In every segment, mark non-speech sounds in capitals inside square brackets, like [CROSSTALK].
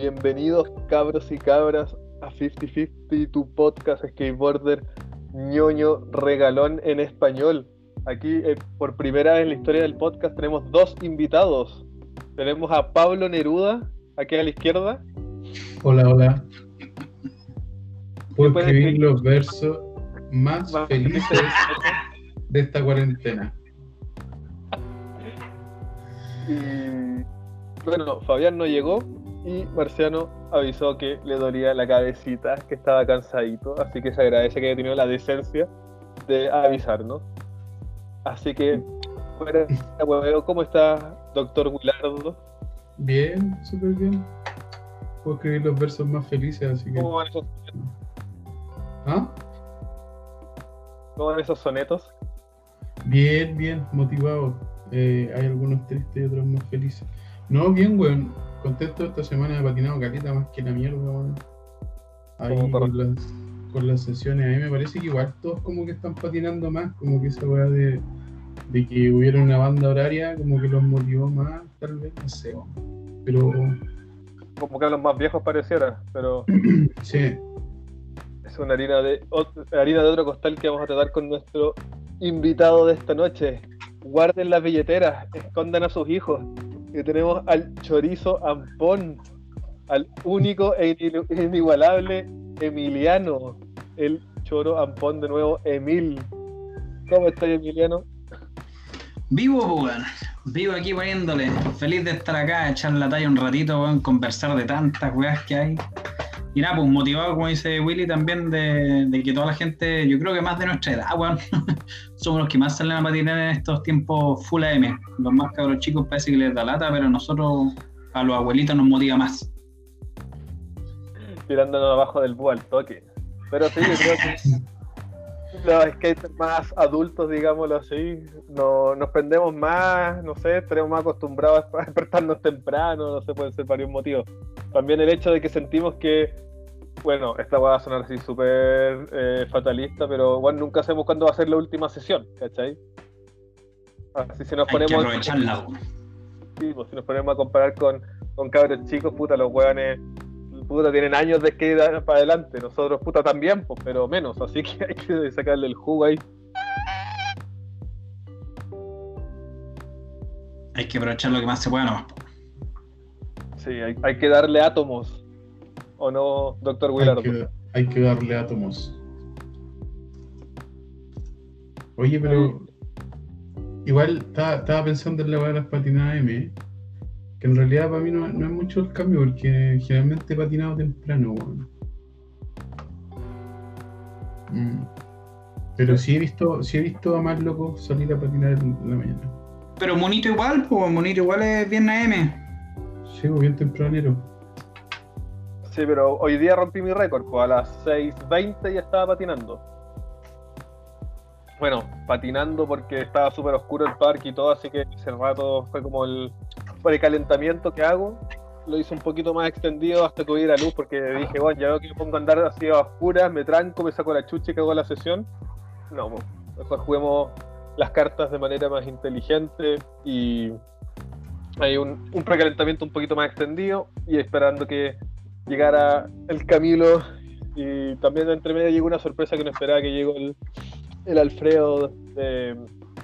Bienvenidos cabros y cabras a 50-50, tu podcast skateboarder ñoño regalón en español. Aquí eh, por primera vez en la historia del podcast tenemos dos invitados. Tenemos a Pablo Neruda, aquí a la izquierda. Hola, hola. Puedo escribir los versos más felices de esta cuarentena. Y bueno, Fabián no llegó y Marciano avisó que le dolía la cabecita, que estaba cansadito, así que se agradece que haya tenido la decencia de avisarnos. Así que, ¿cómo está, doctor Guilardo? Bien, súper bien. Puedo escribir los versos más felices, así que. ¿Cómo van esos sonetos? ¿Ah? ¿Cómo van esos sonetos? Bien, bien, motivado. Eh, hay algunos tristes y otros más felices. No, bien, weón. Contento esta semana he patinado caleta más que la mierda, weón. Ahí con las, con las sesiones, a mí me parece que igual todos como que están patinando más, como que esa weá de, de que hubiera una banda horaria, como que los motivó más, tal vez, no sé, weón. Pero. Como que a los más viejos pareciera, pero. [CLEARS THROAT] sí. Es una harina de, harina de otro costal que vamos a tratar con nuestro invitado de esta noche. Guarden las billeteras, escondan a sus hijos. Que tenemos al chorizo Ampón, al único e inigualable Emiliano, el choro Ampón de nuevo, Emil. ¿Cómo estás, Emiliano? Vivo, weón. Vivo aquí poniéndole. Feliz de estar acá, echar la talla un ratito, weón, conversar de tantas weas que hay. Y nada, pues motivado, como dice Willy, también de, de, que toda la gente, yo creo que más de nuestra edad, weón, [LAUGHS] somos los que más salen a patinar en estos tiempos full AM. Los más cabros chicos parece que les da lata, pero a nosotros, a los abuelitos, nos motiva más. Tirándonos abajo del búho al toque. Pero sí, yo creo que [LAUGHS] los skaters más adultos, digámoslo así, no, nos prendemos más, no sé, estaremos más acostumbrados a [LAUGHS] despertarnos temprano, no sé, pueden ser varios motivos. También el hecho de que sentimos que, bueno, esta va a sonar así súper eh, fatalista, pero bueno, nunca sabemos cuándo va a ser la última sesión, ¿cachai? Así si nos Hay ponemos. que. Sí, pues, si nos ponemos a comparar con, con cabros chicos, puta, los hueones puta, tienen años de skate para adelante. Nosotros, puta, también, pues, pero menos. Así que [LAUGHS] hay que sacarle el jugo ahí. Hay que aprovechar lo que más se pueda nomás. Sí, hay, hay que darle átomos. ¿O no, doctor Willard? Hay que, hay que darle átomos. Oye, pero. Igual estaba, estaba pensando en la de las patinadas M. Que en realidad para mí no, no es mucho el cambio, porque generalmente he patinado temprano, weón. Mm. Pero sí he visto, sí he visto a más locos salir a patinar en la mañana. Pero Monito igual, pues Monito igual es bien AM. Sí, pues, bien tempranero. Sí, pero hoy día rompí mi récord, pues a las 6.20 ya estaba patinando. Bueno, patinando porque estaba súper oscuro el parque y todo, así que ese rato fue como el precalentamiento que hago. Lo hice un poquito más extendido hasta que hubiera luz, porque dije, bueno, ya veo que me pongo a andar así a oscuras, me tranco, me saco la chucha y cago la sesión. No, pues, mejor juguemos las cartas de manera más inteligente y hay un, un precalentamiento un poquito más extendido y esperando que llegara el Camilo y también entre medio llegó una sorpresa que no esperaba que llegó el, el Alfredo de,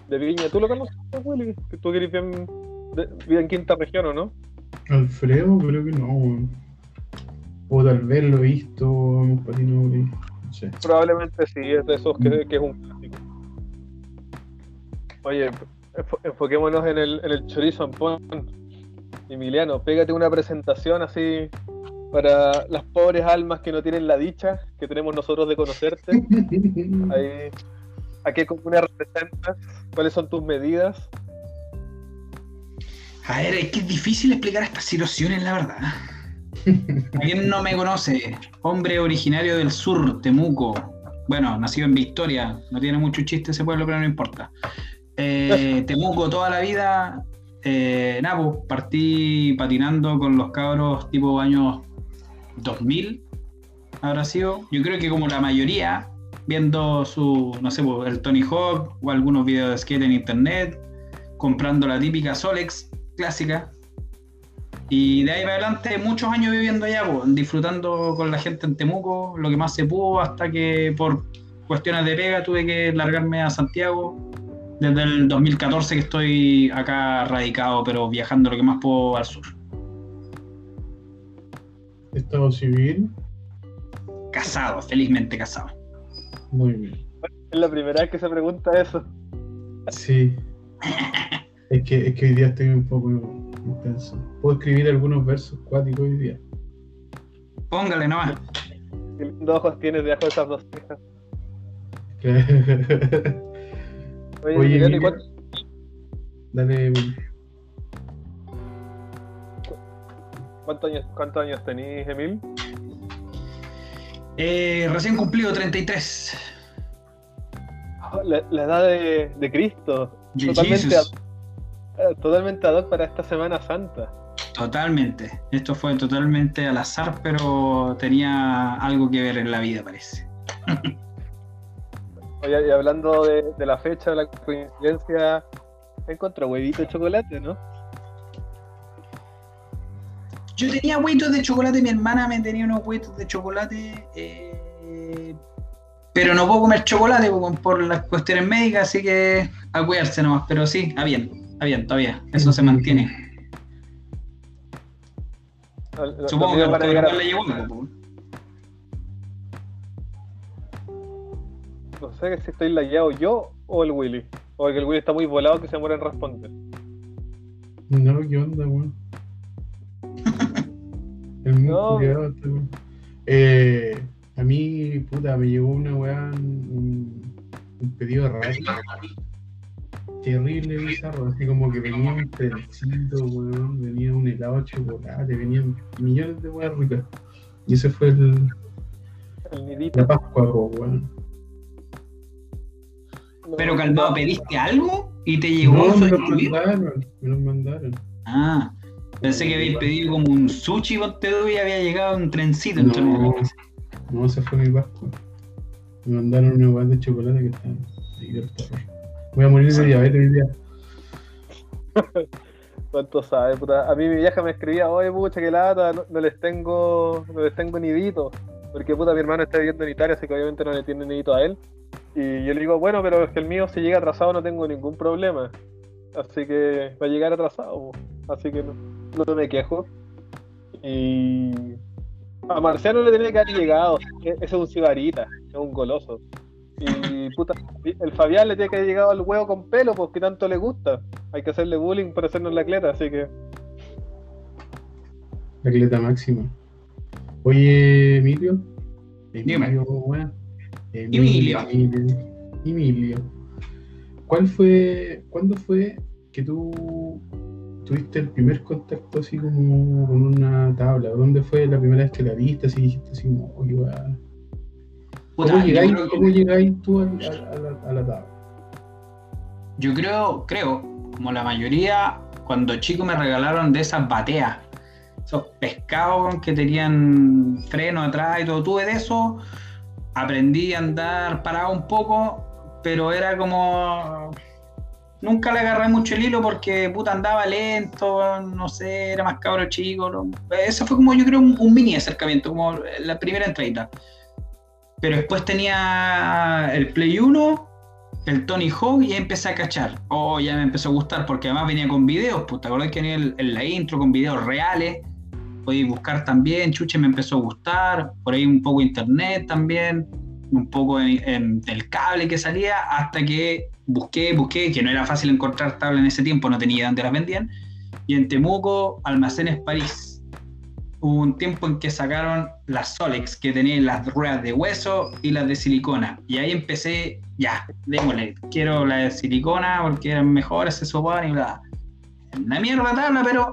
de Viña. ¿Tú lo conoces, Willy? Que tú eres bien, en quinta región, ¿o no? Alfredo, creo que no. O tal vez lo he visto, ahí. No sé. Probablemente sí, es de esos que, que es un clásico. Oye, enfo- enfoquémonos en el, en el chorizo ampón. Emiliano, pégate una presentación así para las pobres almas que no tienen la dicha que tenemos nosotros de conocerte. [LAUGHS] Ahí, ¿A qué comuna representas? ¿Cuáles son tus medidas? A ver, es que es difícil explicar estas situaciones, la verdad. [LAUGHS] ¿Quién no me conoce? Hombre originario del sur, Temuco. Bueno, nacido en Victoria. No tiene mucho chiste ese pueblo, pero no importa. Eh, [LAUGHS] Temuco toda la vida. Eh, nada, pues, partí patinando con los cabros tipo años 2000. Habrá sido. Yo creo que como la mayoría, viendo su, no sé, pues, el Tony Hawk o algunos videos de skate en internet, comprando la típica Solex clásica. Y de ahí para adelante, muchos años viviendo allá, pues, disfrutando con la gente en Temuco, lo que más se pudo, hasta que por cuestiones de pega tuve que largarme a Santiago. Desde el 2014 que estoy acá radicado, pero viajando lo que más puedo al sur. ¿Estado civil? Casado, felizmente casado. Muy bien. Es la primera vez que se pregunta eso. Sí. es, que, es que hoy día estoy un poco intenso. Puedo escribir algunos versos cuáticos hoy día. Póngale nomás. Qué lindos ojos tienes debajo de esas dos cejas. [LAUGHS] Oye, Oye, Miguel, ¿y Emilio. cuánto- Dale, ¿cuántos años, cuántos años tenís, Emil? Eh, recién cumplido 33. Ah, La, la edad de, de Cristo. Je- Totalmente, ad- eh, totalmente ad hoc para esta Semana Santa. Totalmente. Esto fue totalmente al azar, pero tenía algo que ver en la vida, parece. [LAUGHS] Oye, y hablando de, de la fecha, de la coincidencia, encontró huevito de chocolate, ¿no? Yo tenía huevitos de chocolate, mi hermana me tenía unos huevitos de chocolate, eh, pero no puedo comer chocolate por, por las cuestiones médicas, así que a cuidarse nomás. Pero sí, está bien, está bien, todavía. Eso se mantiene. Supongo que a a usted llegar a- le llegó. No sé si estoy lagueado yo o el Willy. O que el Willy está muy volado que se muere en responder. No, ¿qué onda, weón? El muy No. culiado este. Eh, a mí, puta, me llegó una weá, un, un pedido raro. Terrible, bizarro. Así como que venía un trencito, weón, venía un helado de chocolate, venían millones de weas ricas. Y ese fue el, El la Pascua, weón. Pero calmado, ¿pediste algo y te llegó No, me lo mandaron, me lo mandaron. Ah, pensé que habéis pedido como un sushi con todo y había llegado un trencito. entonces No, no- no, esa fue mi Pascua. Me mandaron una weá de chocolate que está ahí del terror. Voy a morir de diabetes hoy día. [LAUGHS] ¿Cuánto sabe, puta? A mí mi vieja me escribía, oye, pucha, que lata, no, no les tengo, no les tengo nidito. Porque, puta, mi hermano está viviendo en Italia, así que obviamente no le tiene nidito a él. Y yo le digo, bueno, pero es que el mío si llega atrasado no tengo ningún problema. Así que va a llegar atrasado, po. así que no, no me quejo. Y a Marciano le tenía que haber llegado, e- ese es un cigarita, es un goloso. Y puta, el Fabián le tiene que haber llegado al huevo con pelo, porque tanto le gusta. Hay que hacerle bullying para hacernos la cleta, así que La cleta máxima. Oye, Emilio. Dime. Emilio, weá. Emilio. Emilio. Emilio. ¿Cuál fue, cuándo fue que tú tuviste el primer contacto así como con una tabla? ¿Dónde fue la primera vez que la viste? Así dijiste así como, oye, ¿Cómo llegáis, creo que- cómo llegáis tú a, a- a la, a la tabla? Yo creo, creo, como la mayoría, cuando chico me regalaron de esas bateas, esos pescados que tenían freno atrás y todo, tuve de eso, aprendí a andar parado un poco, pero era como... Nunca le agarré mucho el hilo porque puta andaba lento, no sé, era más cabro chico. no- Eso fue como yo creo un, un mini acercamiento, como la primera entradita. Pero después tenía el Play 1 el Tony Hawk y empecé a cachar. Oh, ya me empezó a gustar porque además venía con videos, pues te acordás que venía el- en la intro con videos reales. Podí buscar también, Chuche me empezó a gustar, por ahí un poco internet también, un poco en, en el cable que salía, hasta que busqué, busqué, que no era fácil encontrar tabla en ese tiempo, no tenía dónde las vendían, y en Temuco, Almacenes París. Hubo un tiempo en que sacaron las Solex, que tenían las ruedas de hueso y las de silicona. Y ahí empecé, ya, démosle, quiero la de silicona porque eran mejores, se sopaban y bla. Una mierda tabla, pero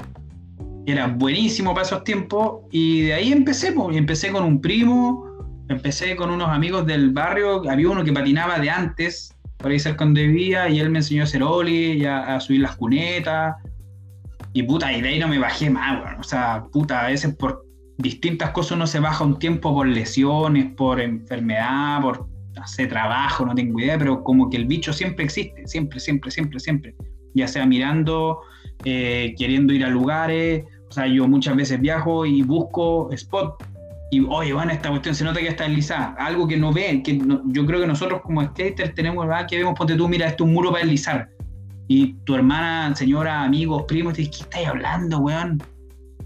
era buenísimo para esos tiempos. Y de ahí empecé, pues, empecé con un primo, empecé con unos amigos del barrio, había uno que patinaba de antes, por ahí cerca donde vivía, y él me enseñó a hacer oli, y a, subir las cunetas. Y puta, y de ahí no me bajé más. O sea, puta, a veces por distintas cosas uno se baja un tiempo por lesiones, por enfermedad, por hacer trabajo, no tengo idea, pero como que el bicho siempre existe, siempre, siempre, siempre, siempre. Ya sea mirando, eh, queriendo ir a lugares, o sea, yo muchas veces viajo y busco spot y, oye, bueno, esta cuestión se nota que está deslizada. Algo que no ven, que yo creo que nosotros como skaters tenemos, ¿verdad? Que vemos, ponte tú, mira, esto es un muro para deslizar. Y tu hermana, señora, amigos, primos, te dice, ¿qué estáis hablando, weón?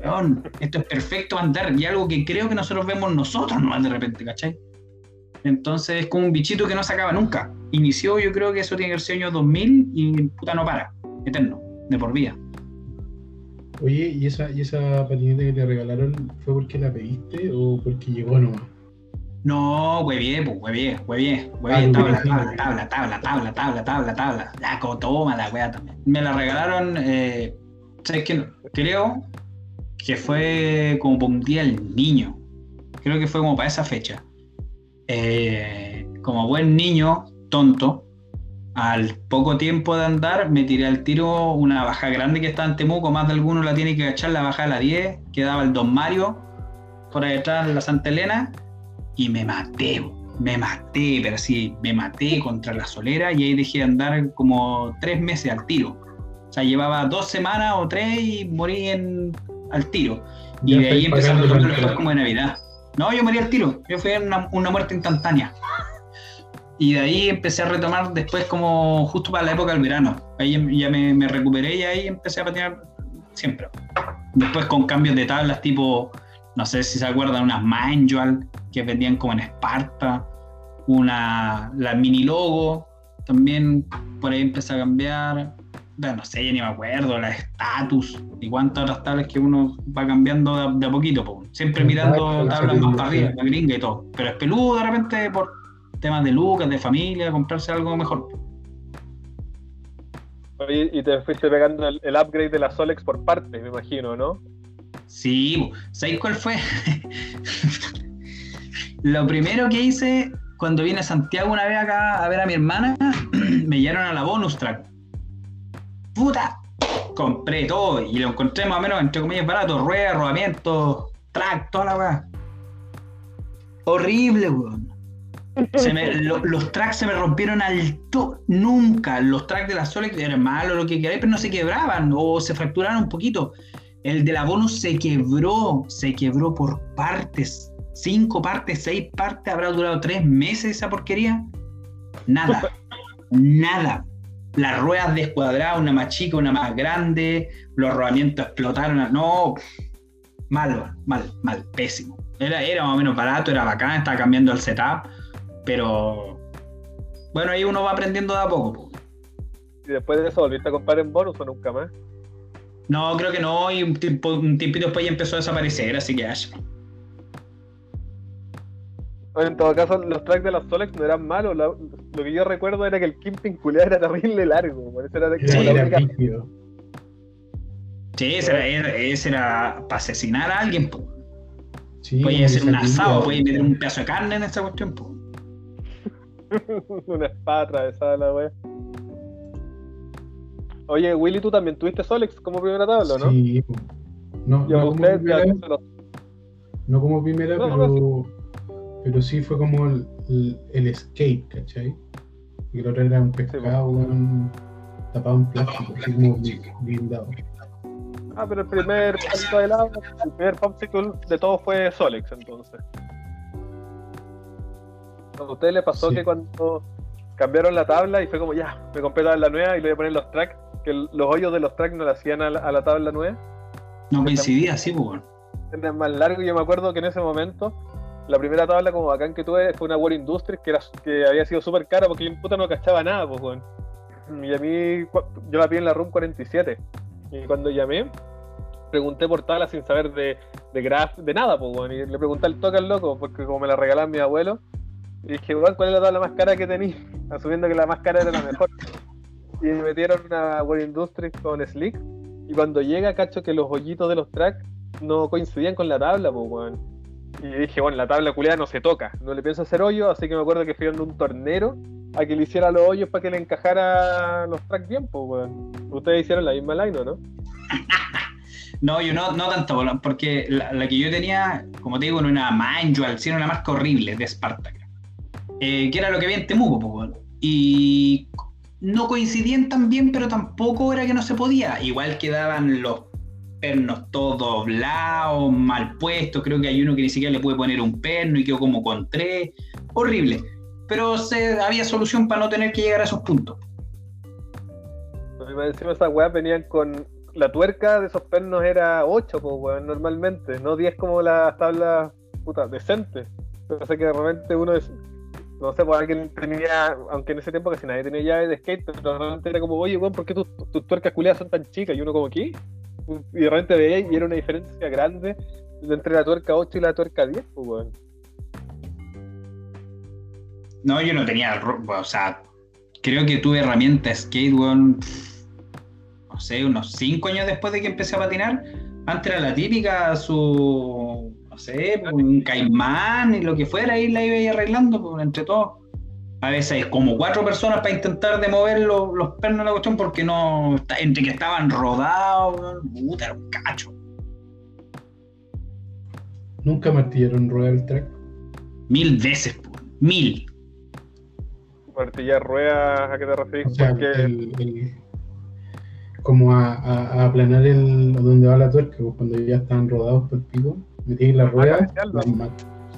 Weón, esto es perfecto andar. Y algo que creo que nosotros vemos nosotros nomás de repente, ¿cachai? Entonces es como un bichito que no se acaba nunca. Inició, yo creo que eso tiene que ser año 2000 y puta no para. Eterno, de por vida. Oye, ¿y esa, ¿y esa patineta que te regalaron fue porque la pediste o porque llegó nomás? No, huevié, pues, huevié, huevié, huevié, tabla, tabla, tabla, tabla, tabla, tabla, tabla, tabla. Ya, como toma la wea también. Me la regalaron, eh, ¿sabes qué? Creo que fue como por un día el niño. Creo que fue como para esa fecha. Eh, como buen niño, tonto, al poco tiempo de andar me tiré al tiro una baja grande que está en Temuco, más de alguno la tiene que echar la baja de la 10, quedaba el Don Mario por ahí detrás de la Santa Elena y me maté, me maté, pero sí, me maté contra la solera y ahí dejé de andar como tres meses al tiro. O sea, llevaba dos semanas o tres y morí en, al tiro. Y de ahí a los como de Navidad. No, yo morí al tiro, yo fui una, una muerte instantánea. Y de ahí empecé a retomar después como justo para la época del verano. Ahí ya me, recuperé y ahí empecé a patinar siempre. Después con cambios de tablas tipo, no sé si se acuerdan, unas Manual que vendían como en Esparta, una, la mini logo, también por ahí empecé a cambiar. no sé, ya ni me acuerdo, la status y cuántas otras tablas que uno va cambiando de, a poquito, siempre mirando tablas más para arriba, la gringa y todo. Pero es peludo de repente por temas de lucas, de familia, comprarse algo mejor. y te fuiste pegando el, upgrade de la Solex por parte, me imagino, ¿no? Sí, ¿sabéis cuál fue? [LAUGHS] Lo primero que hice cuando vine a Santiago una vez acá a ver a mi hermana, [CLEARS THROAT] me llevaron a la bonus track. ¡Puta! Compré todo y lo encontré más o menos, entre comillas, barato, ruedas, rodamientos, track, toda la weá. Horrible, weón [LAUGHS] los tracks se me rompieron al to nunca. Los tracks de la Solex eran malos, lo que queráis, pero no se quebraban o se fracturaron un poquito. El de la bonus se quebró, se quebró por partes. Cinco partes, seis partes, habrá durado tres meses esa porquería. Nada, nada. Las ruedas descuadradas, una más chica, una más grande, los rodamientos explotaron. No, malo, mal, mal, pésimo. Era, era más o menos barato, era bacán, estaba cambiando el setup pero bueno, ahí uno va aprendiendo de a poco. ¿Y después de eso volviste a comprar en bonus o nunca más? No, creo que no, y un, tiempo, un tiempito después ya empezó a desaparecer, así que haya. En todo caso, los tracks de la Solex no eran malos. lo que yo recuerdo era que el Kimping culiado era terrible largo. era de sí, era Sí, ese era, ese era, para asesinar a alguien. Sí, puede hacer un asado, puede meter un pedazo de carne en esta cuestión. Po. [LAUGHS] Una espada atravesada la wea. Oye, Willy, tú también tuviste Solex como primera tabla, ¿no? Sí. No, no, como primera, no como primera, pero, pero sí fue como el, el, skate, ¿cachai? Y el otro era un pescado un, tapado en plástico, así como blindado. Ah, pero el primer de lava, el primer popsicle de todo fue Solex entonces. ¿A ustedes les pasó que cuando cambiaron la tabla y fue como ya, me compré tabla nueva y le voy a poner los tracks, que los hoyos de los tracks no le hacían a la, tabla nueva? No coincidía, sí, pues. Era más largo y yo me acuerdo que en ese momento la primera tabla como bacán que tuve fue una World Industries que, era, que había sido súper cara porque yo en puta no cachaba nada, pues, bueno. Y a mí, yo la vi en la Room 47. Y cuando llamé, pregunté por tabla sin saber de, de graph, de nada, pues, bueno. Y le pregunté al toque al loco, porque como me la regalaban mi abuelo, y dije, ¿cuál es la tabla más cara que tenéis? [LAUGHS] Asumiendo que la más cara era la mejor. y me metieron una World Industries con Slick. Y cuando llega, cacho que los hoyitos de los tracks no coincidían con la tabla, pues, weón. Y dije, bueno, la tabla culiada no se toca. No le pienso hacer hoyo, así que me acuerdo que fui en un tornero a que le hiciera los hoyos para que le encajara los tracks bien, pues, weón. Ustedes hicieron la misma line, ¿no? [LAUGHS] No, yo no, no tanto, porque la, que yo tenía, como te digo, no era manual, sino una marca horrible de Spartak. Eh, que era lo que había en Temuco, y no coincidían tan bien, pero tampoco era que no se podía. Igual quedaban los pernos todos doblados, mal puestos. Creo que hay uno que ni siquiera le puede poner un perno y quedó como con tres. Horrible. Pero se, había solución para no tener que llegar a esos puntos. Encima esas weas venían con. La tuerca de esos pernos era 8, pues, weón, normalmente. No 10 como las tablas puta, decentes. Pero sé que de repente uno no sé, pues alguien tenía, aunque en ese tiempo casi nadie tenía llave de skate, pero realmente era como, oye, weón, ¿por qué tus, tuercas culiadas son tan chicas? Y uno como, ¿qué? Y de repente veía y era una diferencia grande entre la tuerca 8 y la tuerca 10, pues, weón. No, yo no tenía, o sea, creo que tuve herramientas skate, weón, no sé, unos 5 años después de que empecé a patinar. Antes era la típica, su no sé, pues, un caimán y lo que fuera, y la iba a arreglando pues, entre todos. A veces como cuatro personas para intentar de mover los, pernos de la cuestión porque no, entre que estaban rodados, puta, era un cacho. ¿Nunca martillaron rueda el track? Mil veces, pues, mil. ¿Martillar ruedas a qué te refieres? como a, aplanar el, donde va la tuerca, pues, cuando ya están rodados por el pico metí la rueda, los,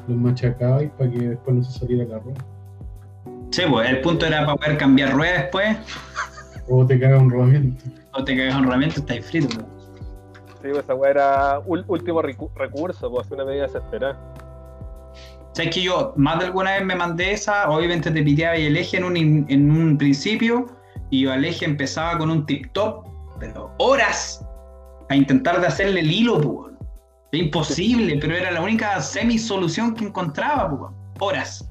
los machacabais para que después no se saliera la rueda. Sí, pues el punto era para poder cambiar rueda después. O te cagas un rodamiento. O te cagas un rodamiento, estáis frito. Pues. Sí, pues esa weá era último recurso, pues una medida desesperada. ¿Sabes que yo más de alguna vez me mandé esa? Obviamente te piteaba y el eje en un, en un principio y yo al eje empezaba con un tip top, pero horas a intentar de hacerle el hilo, pues. Imposible, pero era la única semi-solución que encontraba, horas.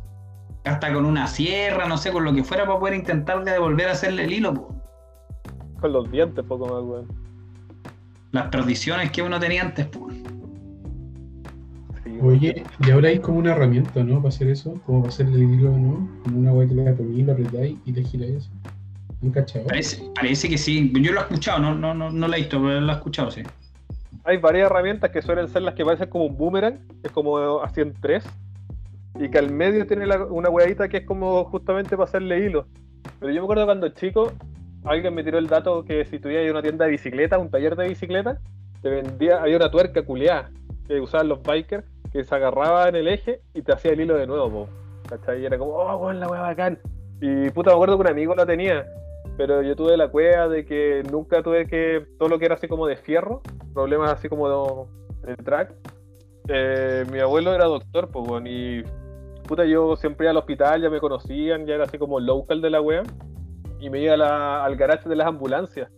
Hasta con una sierra, no sé, con lo que fuera para poder intentar de volver a hacerle el hilo. Con los dientes, poco más, weón. Las perdiciones que uno tenía antes, pues. Oye, y ahora hay como una herramienta, ¿no? Para hacer eso, como para hacerle el hilo, ¿no? Como una weá que le apretáis y te gira eso. ¿Han cachado? Parece, parece que sí. Yo lo he escuchado, no, no, no, no lo he visto, pero lo he escuchado, sí hay varias herramientas que suelen ser las que parecen como un boomerang, que es como así en tres, y que al medio tiene una hueadita que es como justamente para hacerle hilo. Pero yo me acuerdo cuando chico, alguien me tiró el dato que si tuvieras una tienda de bicicleta, un taller de bicicleta, te vendía, había una tuerca culeada que usaban los bikers, que se agarraba en el eje y te hacía el hilo de nuevo, ¿cachai? Y era como, oh, la hueá bacán. Y puta, me acuerdo que un amigo lo tenía, pero yo tuve la cueva de que nunca tuve que, todo lo que era así como de fierro, problemas así como de, track. Eh, mi abuelo era doctor, pues, bueno, y puta, yo siempre iba al hospital, ya me conocían, ya era así como local de la wea, y me iba al garage de las ambulancias.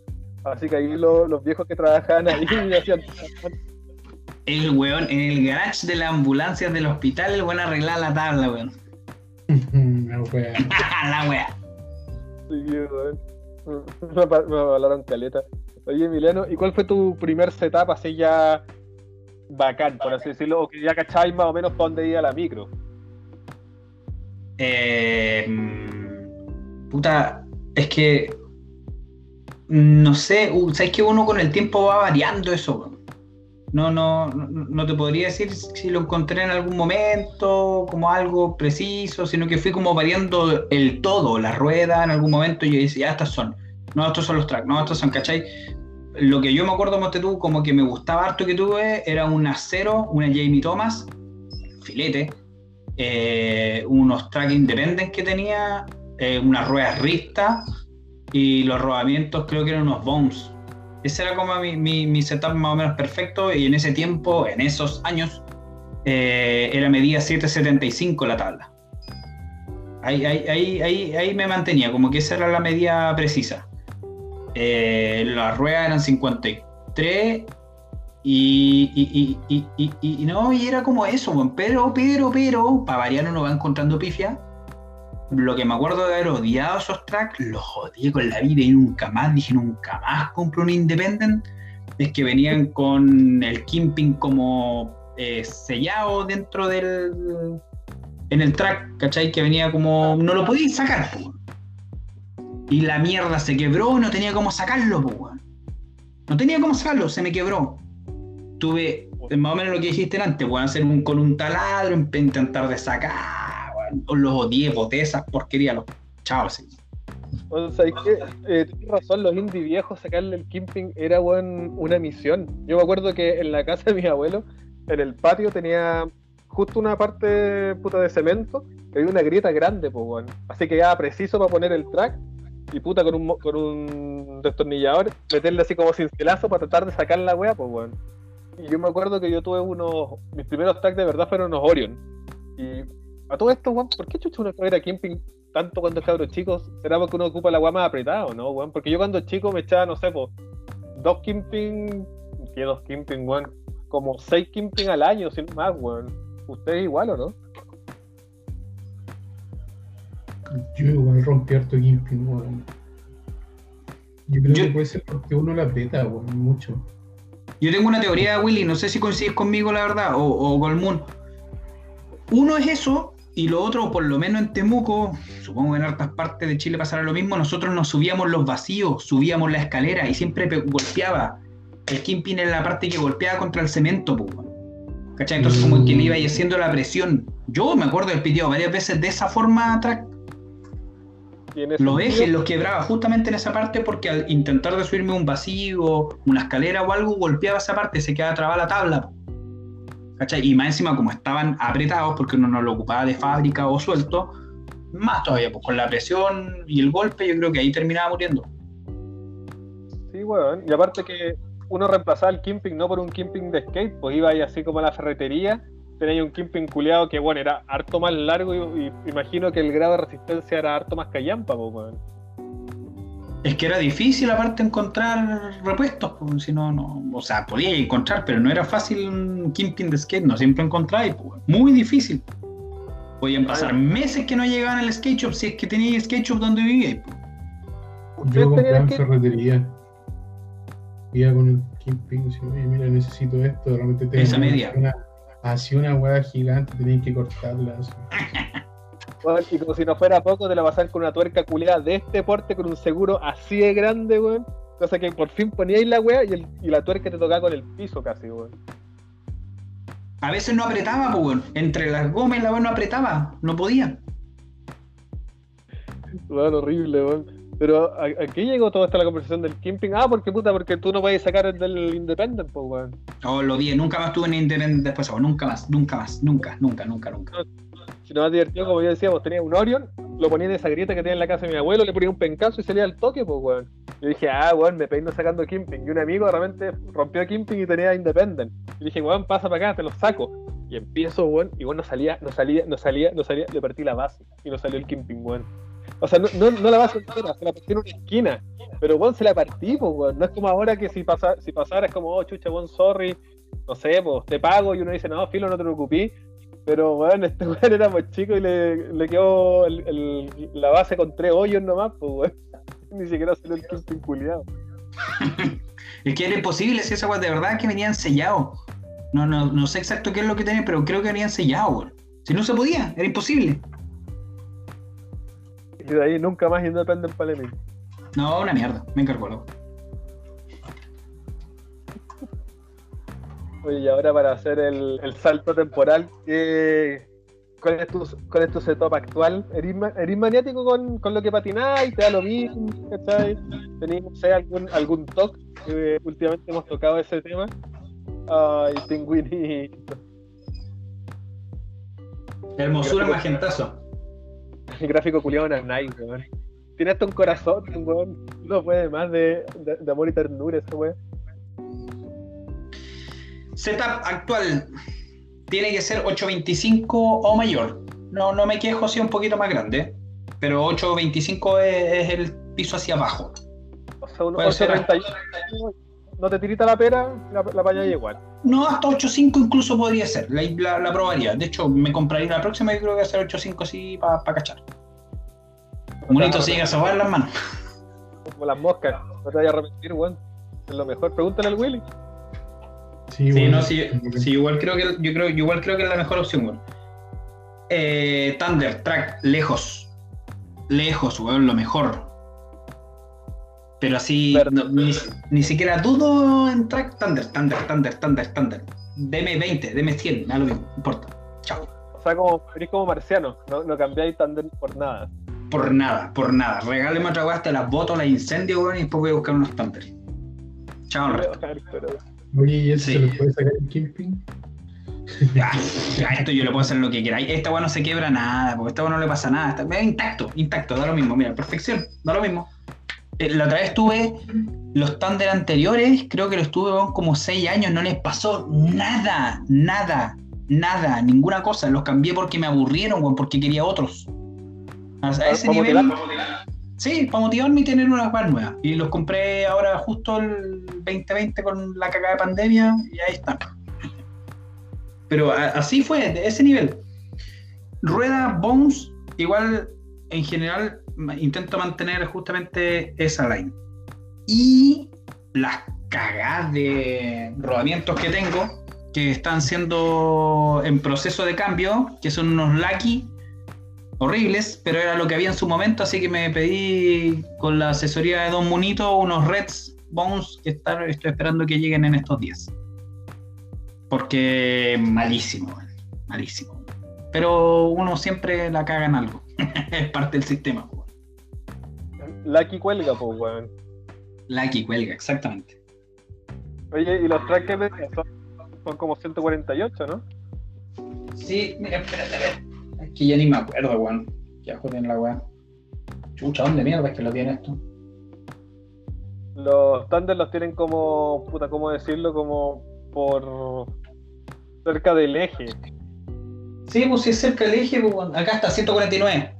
Así que ahí los viejos que trabajaban ahí [LAUGHS] me hacían. El weón, en el garage de las ambulancias del hospital, el weón arreglaba la tabla, weón. [LAUGHS] la wea. [LAUGHS] la wea. Sí, weón. [LAUGHS] me, hablaron caleta. Oye, Emiliano, ¿y cuál fue tu primer setup así ya bacán, por así decirlo? O que ya cacháis más o menos para dónde iba la micro. Eh, puta, es que no sé, sabes que uno con el tiempo va variando eso. No, no, no te podría decir si lo encontré en algún momento como algo preciso, sino que fui como variando el todo, la rueda en algún momento y yo decía, ya estas son, no, estos son los tracks, no, estos son, ¿cachai? Lo que yo me acuerdo, tú, como que me gustaba harto que tuve, era un acero, una Jamie Thomas, filete, eh, unos tracks independentes que tenía, eh, unas ruedas Rista y los rodamientos creo que eran unos Bones ese era como mi, mi, setup más o menos perfecto y en ese tiempo, en esos años, eh, era medida 7.75 la tabla. Ahí, ahí, ahí, ahí, me mantenía, como que esa era la medida precisa. Eh, las ruedas eran 53 y, y, y, y, no, y era como eso, pero, pero, pero, para variar uno va encontrando pifia lo que me acuerdo de haber odiado esos tracks, los odié con la vida y nunca más, dije nunca más compro un Independent, es que venían con el kimping como eh, sellado dentro del... en el track, ¿cachai? Que venía como... no lo podías sacar, Y la mierda se quebró y no tenía cómo sacarlo, No tenía cómo sacarlo, se me quebró. Tuve más o menos lo que dijiste antes, pueden hacer un, con un taladro, intentar de sacar los odié, boté esas porquerías, los chavos. O sea, que eh, tienes razón, los indie viejos sacarle el kimping era una misión. Yo me acuerdo que en la casa de mi abuelo, en el patio tenía justo una parte puta de cemento, que había una grieta grande, pues bueno. Así que ya preciso para poner el track y puta con un, con un destornillador, meterle así como cincelazo para tratar de sacar la wea, pues bueno. Y yo me acuerdo que yo tuve unos, mis primeros tracks de verdad fueron unos Orion. Y a todo esto, weón, ¿por qué chucha uno era camping tanto cuando es cabro chicos? ¿Será porque uno ocupa la más apretada o no, weón? Porque yo cuando chico me echaba, no sé, pues, dos kimping, ¿qué dos kimping, weón? Como seis kimping al año, sin más, weón. ¿Ustedes igual o no? Yo igual rompí harto Kimping, weón. Yo creo que puede ser porque uno la aprieta, weón, mucho. Yo tengo una teoría, Willy, no sé si coincides conmigo, la verdad, o, o con el Moon. Uno es eso, y lo otro, por lo menos en Temuco, supongo que en hartas partes de Chile pasará lo mismo, nosotros nos subíamos los vacíos, subíamos la escalera y siempre golpeaba. El Kimping era la parte que golpeaba contra el cemento, pues, ¿cachai? Entonces como que le iba haciendo la presión. Yo me acuerdo del pitido varias veces de esa forma atrás los ejes los quebraba justamente en esa parte porque al intentar de subirme un vacío, una escalera o algo, golpeaba esa parte, se quedaba trabada la tabla. ¿Cachai? Y más encima, como estaban apretados porque uno no lo ocupaba de fábrica o suelto, más todavía, pues con la presión y el golpe, yo creo que ahí terminaba muriendo. Sí, weón. Y aparte que uno reemplazaba el kimping no por un kimping de skate, pues iba ahí así como a la ferretería tenía un Kimping culeado que, bueno, era harto más largo y, imagino que el grado de resistencia era harto más callampa, pues, Es que era difícil aparte encontrar repuestos, pues, si no, no, o sea, podía encontrar, pero no era fácil un Kimping de skate, no siempre encontráis, pues, muy difícil. Podían pasar meses que no llegaban al skate shop si es que tenía skate shop donde vivía. Pues. Yo compraba en ferretería. Iba con el Kimping, si, mira, necesito esto, realmente tengo Esa media. Así una hueá gigante, tenían que cortarla. [LAUGHS] y como si no fuera poco, te la pasan con una tuerca culeada de este porte, con un seguro así de grande, weón. Cosa que por fin poníais la weá y, la tuerca te tocaba con el piso casi, weón. A veces no apretaba, pues, weón. Entre las gomas la weá no apretaba, no podía. Weón, horrible, weón. Pero aquí llegó toda esta la conversación del camping. Ah, porque puta, porque tú no puedes sacar el del Independent, pues, weón. Oh, lo vi, nunca más tuve en Independent después, nunca más, nunca más, nunca, nunca, nunca, nunca. Si no más divertido, como yo decía, vos tenías un Orion, lo ponía en esa grieta que tenía en la casa de mi abuelo, le ponía un pencazo y salía al toque, pues, weón. Yo dije, ah, weón, me peino sacando Kimping. Y un amigo de repente rompió Kimping y tenía Independent. Y dije, weón, pasa para acá, te lo saco. Y empiezo, weón, y weón no salía, no salía, no salía, no salía, le partí la base y no salió el Kimping, weón. O sea, no, no, la vas a entera, se la partí en una esquina. Pero, weón, se la partí, pues, weón. No es como ahora que si, pasa, si pasara es como, oh, chucha, weón, sorry. No sé, pues, te pago. Y uno dice, no, filo, no te preocupes. Pero, weón, este [LAUGHS] weón éramos chicos y le, le quedó el, la base con tres hoyos nomás, pues, weón. [LAUGHS] Ni siquiera se el camping culiado. [LAUGHS] es que era imposible si esa weón, de verdad que venían sellados. No, no, no sé exacto qué es lo que tenían, pero creo que venían sellados, weón. Si no se podía, era imposible. Y de ahí nunca más Independent Palemín. No, una mierda, me encargo Oye, y ahora para hacer el, salto temporal, ¿cuál, es tu, ¿cuál es tu setup actual? ¿Eres, maniático con, lo que patináis? ¿Te da lo mismo? ¿Cachai? ¿Tenéis, algún, algún talk? últimamente hemos tocado ese tema. Ay, pingüinito. Hermosura magentazo. [LAUGHS] El gráfico culiado es nice, weón. Tiene hasta un corazón, weón. No puede más de, amor y ternura ese weón. Setup actual. Tiene que ser 825 o mayor. No, no me quejo si es un poquito más grande. Pero 825 es, es el piso hacia abajo. O sea, un 831 no te tirita la pera, la, la igual. No, hasta 8.5 incluso podría ser, la, probaría. De hecho, me compraría la próxima y creo que va a ser 8.5 así para cachar. Bonito si llega a sobar las manos. Como las moscas, no te vayas a arrepentir, weón. Es lo mejor, pregúntale al Willy. Sí, sí no, sí, sí, igual creo que yo creo, igual creo que es la mejor opción, weón. Eh, Thunder, track, lejos. Lejos, weón, lo mejor. Pero así, ni, siquiera dudo en track Thunder, Thunder, Thunder, Thunder, Thunder. Deme 20, deme 100, nada lo mismo, no importa. Chao. O sea, como, eres como marciano, no, no cambiáis Thunder por nada. por nada, por nada. Regáleme otra weá, te las boto, las incendio, weón, y después voy a buscar unos tumbers. Chao, el resto. [LAUGHS] Oye, ¿y eso Sí. se lo puede sacar el Kingpin? Ya, ya, esto yo lo puedo hacer lo que quiera. Esta weá no se quiebra nada, porque esta weá no le pasa nada. Está es intacto, intacto, da lo mismo. Mira, perfección, da lo mismo. Eh, La otra vez tuve los Thunder anteriores, creo que los tuve como 6 años, no les pasó nada, nada, nada, ninguna cosa. Los cambié porque me aburrieron, weón, porque quería otros. A, a ese ¿Pa nivel. Sí, para motivarme y tener unas weas nuevas. Y los compré ahora justo el 2020 con la cagada de pandemia y ahí están. Pero así fue, de ese nivel. Rueda Bones, igual en general intento mantener justamente esa line. Y las cagadas de rodamientos que tengo, que están siendo en proceso de cambio, que son unos Lucky horribles, pero era lo que había en su momento, así que me pedí con la asesoría de Don Munito unos Reds Bones que estar- estoy esperando que lleguen en estos días. Porque malísimo, malísimo. Pero uno siempre la caga en algo. [LAUGHS] es parte del sistema. Lucky cuelga, pues, weón. Lucky cuelga, exactamente. Oye, y los tracks son, son como 148, ¿no? Sí, mira, espérate, a ver. Es que ya ni me acuerdo, weón. Ya joden la weá. Chucha, ¿dónde mierda es que lo tiene esto? Los Thunder los tienen como, puta, ¿cómo decirlo? Como por cerca del eje. Sí, pues si es cerca del eje, pues, weón. acá está 149.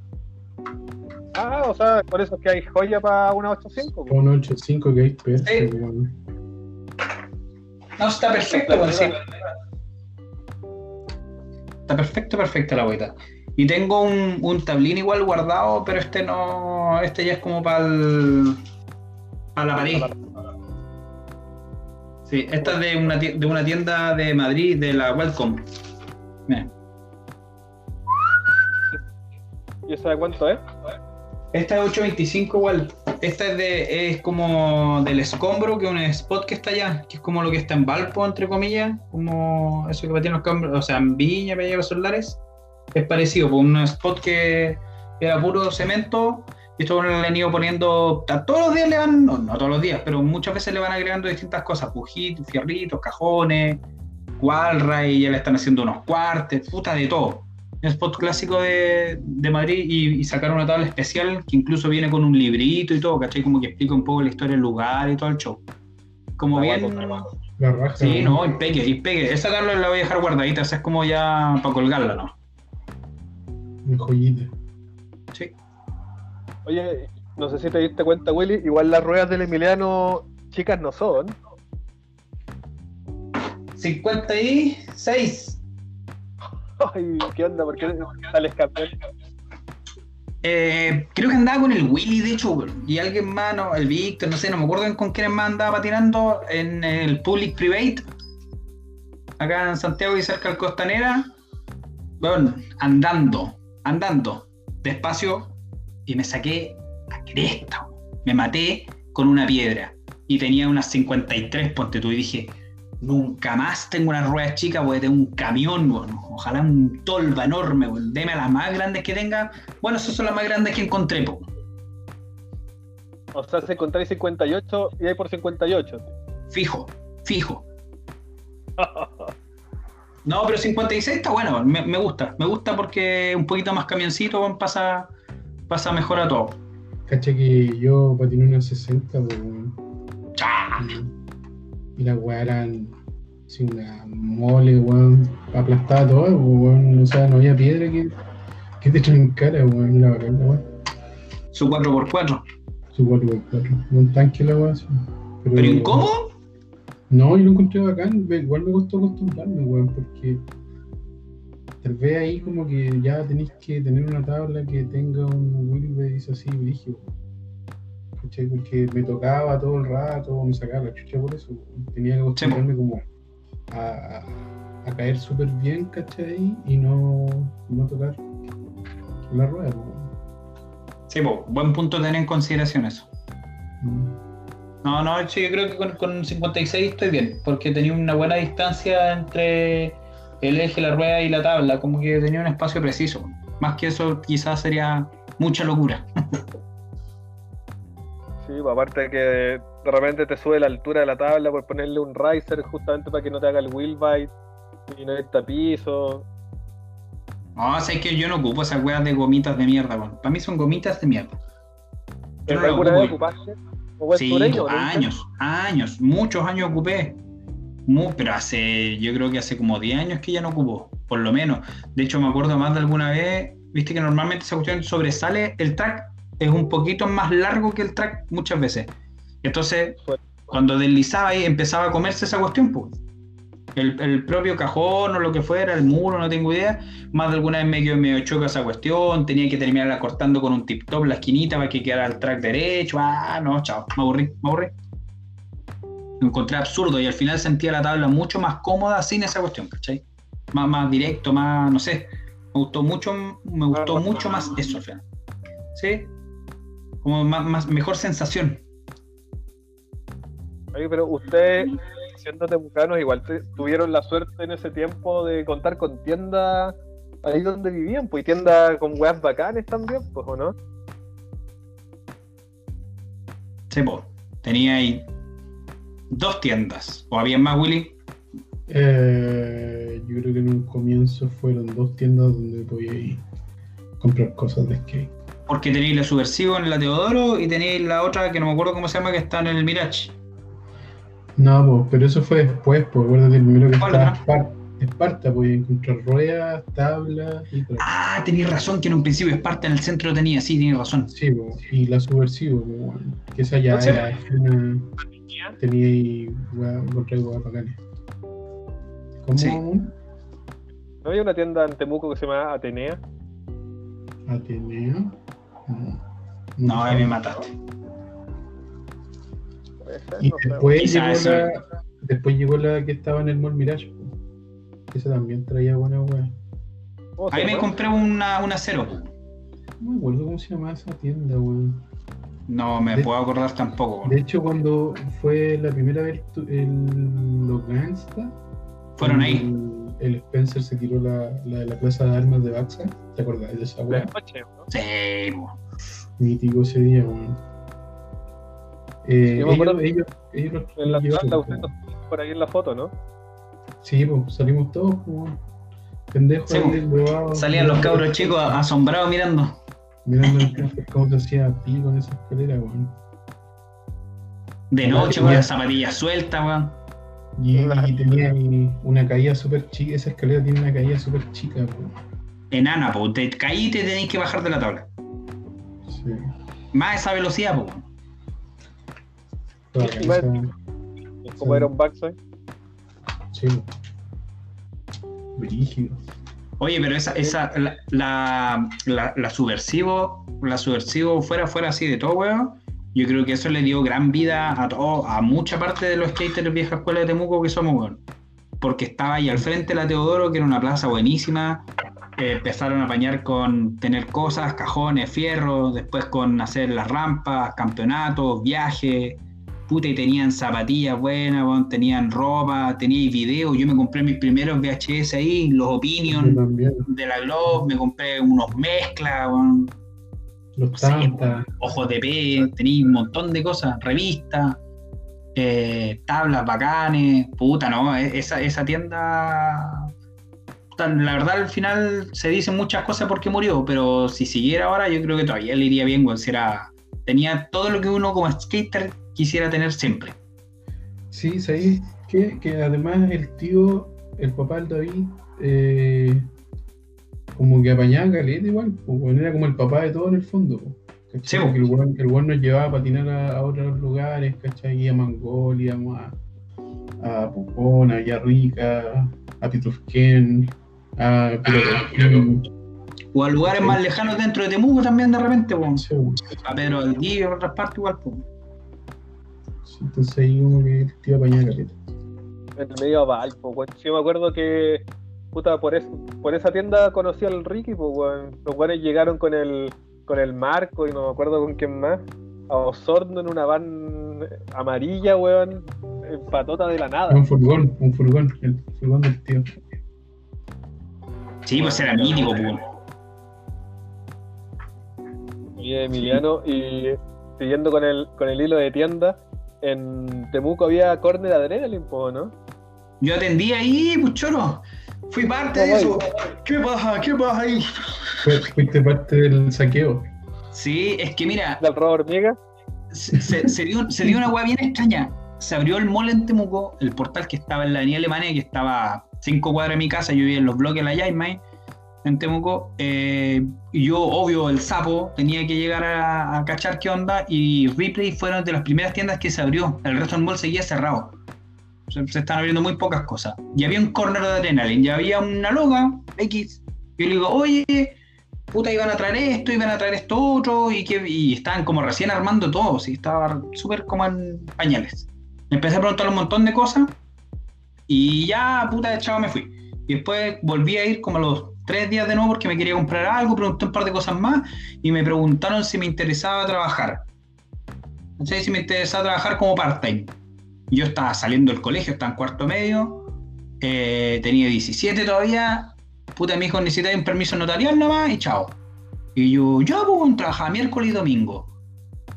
Ah, o sea, por eso es que hay joya para una 85. pues. Un 8.5 que hay peso, Sí. weón. No, está perfecto, weón, sí. Está perfecto, perfecta la agüita. Y tengo un, un tablín igual guardado, pero este no. Este ya es como para para la pared. Sí, esta es de una, de una tienda de Madrid, de la Welcome. Mira. ¿Y esa de cuánto es? Esta es 825 igual. Esta es de es como del escombro, que es un spot que está allá, que es como lo que está en Valpo, entre comillas, como eso que patina los escombros, o sea, en Viña, para los solares. Es parecido, pues un spot que era puro cemento, y esto le han ido poniendo, a todos los días le van, no, no todos los días, pero muchas veces le van agregando distintas cosas, pujitos, fierritos, cajones, gualra, y ya le están haciendo unos cuartes, puta de todo un spot clásico de, de Madrid y, y sacaron una tabla especial que incluso viene con un librito y todo, ¿cachai? Como que explica un poco la historia del lugar y todo el show. Como Está bien. La raja. Sí, no, impeque, impeque. Esa tabla la voy a dejar guardadita, esa es como ya para colgarla, ¿no? Una joyita. Sí. Oye, no sé si te diste cuenta, Willy, igual las ruedas del Emiliano chicas no son. 56. Ay, ¿qué onda? ¿Por qué sales campeón? Eh, creo que andaba con el Willy, de hecho, y alguien más, no, el Víctor, no sé, no me acuerdo con quién más andaba patinando en el Public Private, acá en Santiago y cerca del Costanera. Bueno, andando, andando, despacio, y me saqué a cresta. Me maté con una piedra y tenía unas 53, ponte tú, y dije, nunca más tengo una rueda chica, voy a tener un camión, bueno, ojalá un tolva enorme, bueno, deme a las más grandes que tenga. Bueno, esas son las más grandes que encontré, po. O sea, se encontráis 58 y hay por 58. fijo, fijo. [LAUGHS] No, pero 56 está bueno, me, me gusta, me gusta porque un poquito más camioncito pasa, pasa mejor a todo. Cacha que yo patiné una 60, pues, weón. ¡Chá! Y las weas eran así una mole, weón. Aplastada todo, pues, weón. O sea, no había piedra que, que te trancara, weón. La wea. Su 4x4. Su 4x4. Un tanque la wea, así. ¿Pero incómodo? No, yo lo encontré bacán. Igual me costó acostumbrarme, weón, porque tal vez ahí como que ya tenéis que tener una tabla que tenga un wheelbase así brígido. ¿Cachai? Porque me tocaba todo el rato, me sacaba la chucha por eso. Tenía que acostumbrarme como a, a- a caer súper bien, ¿cachai? Y no, no tocar la rueda, weón. Sí, po, buen punto tener en consideración eso. Mm. No, no, sí, yo creo que con, con 56 estoy bien, porque tenía una buena distancia entre el eje, la rueda y la tabla, como que tenía un espacio preciso. Más que eso quizás sería mucha locura. [LAUGHS] Sí, pues aparte de que de repente te sube la altura de la tabla por ponerle un riser justamente para que no te haga el wheel bite y no está piso. No, sea, que yo no ocupo esas weas de gomitas de mierda, weón. Para mí son gomitas de mierda. Yo no las ¿Alguna vez ocupaste? ¿O buen Sí, años, años, muchos años ocupé. Pero hace, yo creo que hace como 10 años que ya no ocupo, por lo menos. De hecho, me acuerdo más de alguna vez, viste que normalmente esa cuestión sobresale, el track es un poquito más largo que el track muchas veces. Entonces, cuando deslizaba ahí, empezaba a comerse esa cuestión, pues. El, el propio cajón o lo que fuera, el muro, no tengo idea. Más de alguna vez me quedó medio choca esa cuestión. Tenía que terminarla cortando con un tip top la esquinita para que quedara el track derecho. Ah, no, chao. Me aburrí, me aburrí. Lo encontré absurdo y al final sentía la tabla mucho más cómoda sin esa cuestión, ¿cachai? Más, más directo, más, no sé. Me gustó mucho, me gustó Ah, mucho más eso al final. ¿Sí? Como más, más mejor sensación. Oye, pero ustedes, siendo temucanos, igual te- tuvieron la suerte en ese tiempo de contar con tiendas ahí donde vivían, pues y tiendas con weas bacanes también, pues, ¿o no? Sí, po. Tenía ahí dos tiendas. ¿O había más, Willy? Eh, yo creo que en un comienzo fueron dos tiendas donde podía ir comprar cosas de skate. Porque tenéis la Subversivo en la Teodoro y tenéis la otra que no me acuerdo cómo se llama, que está en el Mirage. No, pues, pero eso fue después, pues acuérdate el primero que ¿Cuál estaba? Esparta, Esparta, podía encontrar ruedas, tablas y track. Ah, tenéis razón, que en un principio Esparta en el centro tenía, sí, tenéis razón. Sí, pues, y la subversivo, bueno, que esa ya Entonces- era una, tenía ahí weá bacanes. ¿Cómo? Sí. ¿No había una tienda en Temuco que se llama Atenea? Atenea. No, No, sé. ahí me mataste. Ser, Y no después llegó, la, después llegó la que estaba en el Mall Mirage. Esa también traía buena weá. ¿Cómo se Ahí me compré una, una cero. No me acuerdo cómo se llamaba esa tienda, weón. No me De- puedo acordar tampoco. De hecho, cuando fue la primera vez tu- el, los Gangsta, Fueron ahí. El, el Spencer se tiró la, la de la plaza de armas de Baxa. ¿Te acordás de esa De weá? Sí, po. Mítico ese día, weón. Eh, Yo me acuerdo ellos, ellos, ellos los En la pues. ustedes por ahí en la foto, ¿no? Sí, pues salimos todos como pendejos Sí, ahí, pues. Salían los cabros chicos asombrados mirando. Mirando el campo, cómo se hacía pico en esa escalera, weón. De noche, con las zapatillas sueltas, weón. Y, y tenía una caída súper chica, esa escalera tiene una caída súper chica, weón. Enana, po. Te caí y te tenéis que bajar de la tabla. Sí. Más esa velocidad, po. Como Sí. era un backside. Sí. Brígido. Oye, pero esa, esa, la, la, la, la subversivo, la subversivo fuera, fuera así de todo, weón. Yo creo que eso le dio gran vida a todo, a mucha parte de los skaters vieja escuela de Temuco que somos, weón. Porque estaba ahí al frente la Teodoro, que era una plaza buenísima. Eh, empezaron a apañar con tener cosas, cajones, fierros, después con hacer las rampas, campeonatos, viajes. Puta, y tenían zapatillas buenas, tenían ropa, tenían videos. Yo me compré mis primeros VHS ahí, los Opinion de la Globe, me compré unos mezclas, Los no sé, ojos de pez, tenía un montón de cosas, revistas, eh, tablas bacanes, puta, no, E- esa, esa tienda, la verdad al final se dicen muchas cosas porque murió, pero si siguiera ahora yo creo que todavía le iría bien, si era, tenía todo lo que uno como skater quisiera tener siempre. Sí, ¿sabéis qué? Que además el tío, el papá del David, eh, como que apañaba caleta igual, pues, era como el papá de todo en el fondo. pues. Sí, pues. el weón, el weón nos llevaba a patinar a, a otros lugares, ¿cachai? A Mangol, íbamos a, a Popón, a Villarrica, a Pitrufquén, a O a lugares más lejanos dentro de Temuco también de repente, weón. sí, a Pedro Aldí o otras partes igual, pues. Entonces ahí como que el tío apañaba caleta. En el medio de Valpo, weón. Sí, me acuerdo que, puta, por, eso, por esa tienda conocí al Ricky, pues, weón. Los weones llegaron con el, con el Marco y no me acuerdo con quién más. A Osorno en una van amarilla, weón. En patota de la nada. Un furgón, un furgón, el furgón del tío. Sí, pues era mítico, pues. Y Emiliano, y siguiendo con el, con el hilo de tienda, en Temuco había Corner Adrenaline, ¿no? Yo atendí ahí, puchoro. Fui parte de eso. ¿Qué pasa? ¿Qué pasa ahí? Fuiste parte del saqueo. Sí, es que mira. ¿Del robo hormiga? Se, se, dio, se dio una hueá bien extraña. Se abrió el mall en Temuco, el portal que estaba en la avenida Alemania, que estaba cinco cuadras de mi casa, yo vivía en los bloques de la Yaimai, en Temuco, eh, y yo, obvio, el sapo, tenía que llegar a, cachar qué onda, y Ripley fueron de las primeras tiendas que se abrió, el resto del mall seguía cerrado. Se, están abriendo muy pocas cosas. Y había un corner de adrenalina, ya había una loga, X, y yo le digo, oye, puta, iban a traer esto, iban a traer esto otro, y, que, y estaban como recién armando todo, y estaba súper como en pañales. Empecé a preguntar un montón de cosas, y ya, puta, de chavo me fui. Y después volví a ir como los tres días de nuevo porque me quería comprar algo, pregunté un par de cosas más y me preguntaron si me interesaba trabajar. No sé si me interesaba trabajar como part-time. Yo estaba saliendo del colegio, estaba en cuarto medio, eh, tenía 17 todavía, puta, mi hijo necesitaba un permiso notarial nomás y chao. Y yo, yo pues, trabajaba miércoles y domingo.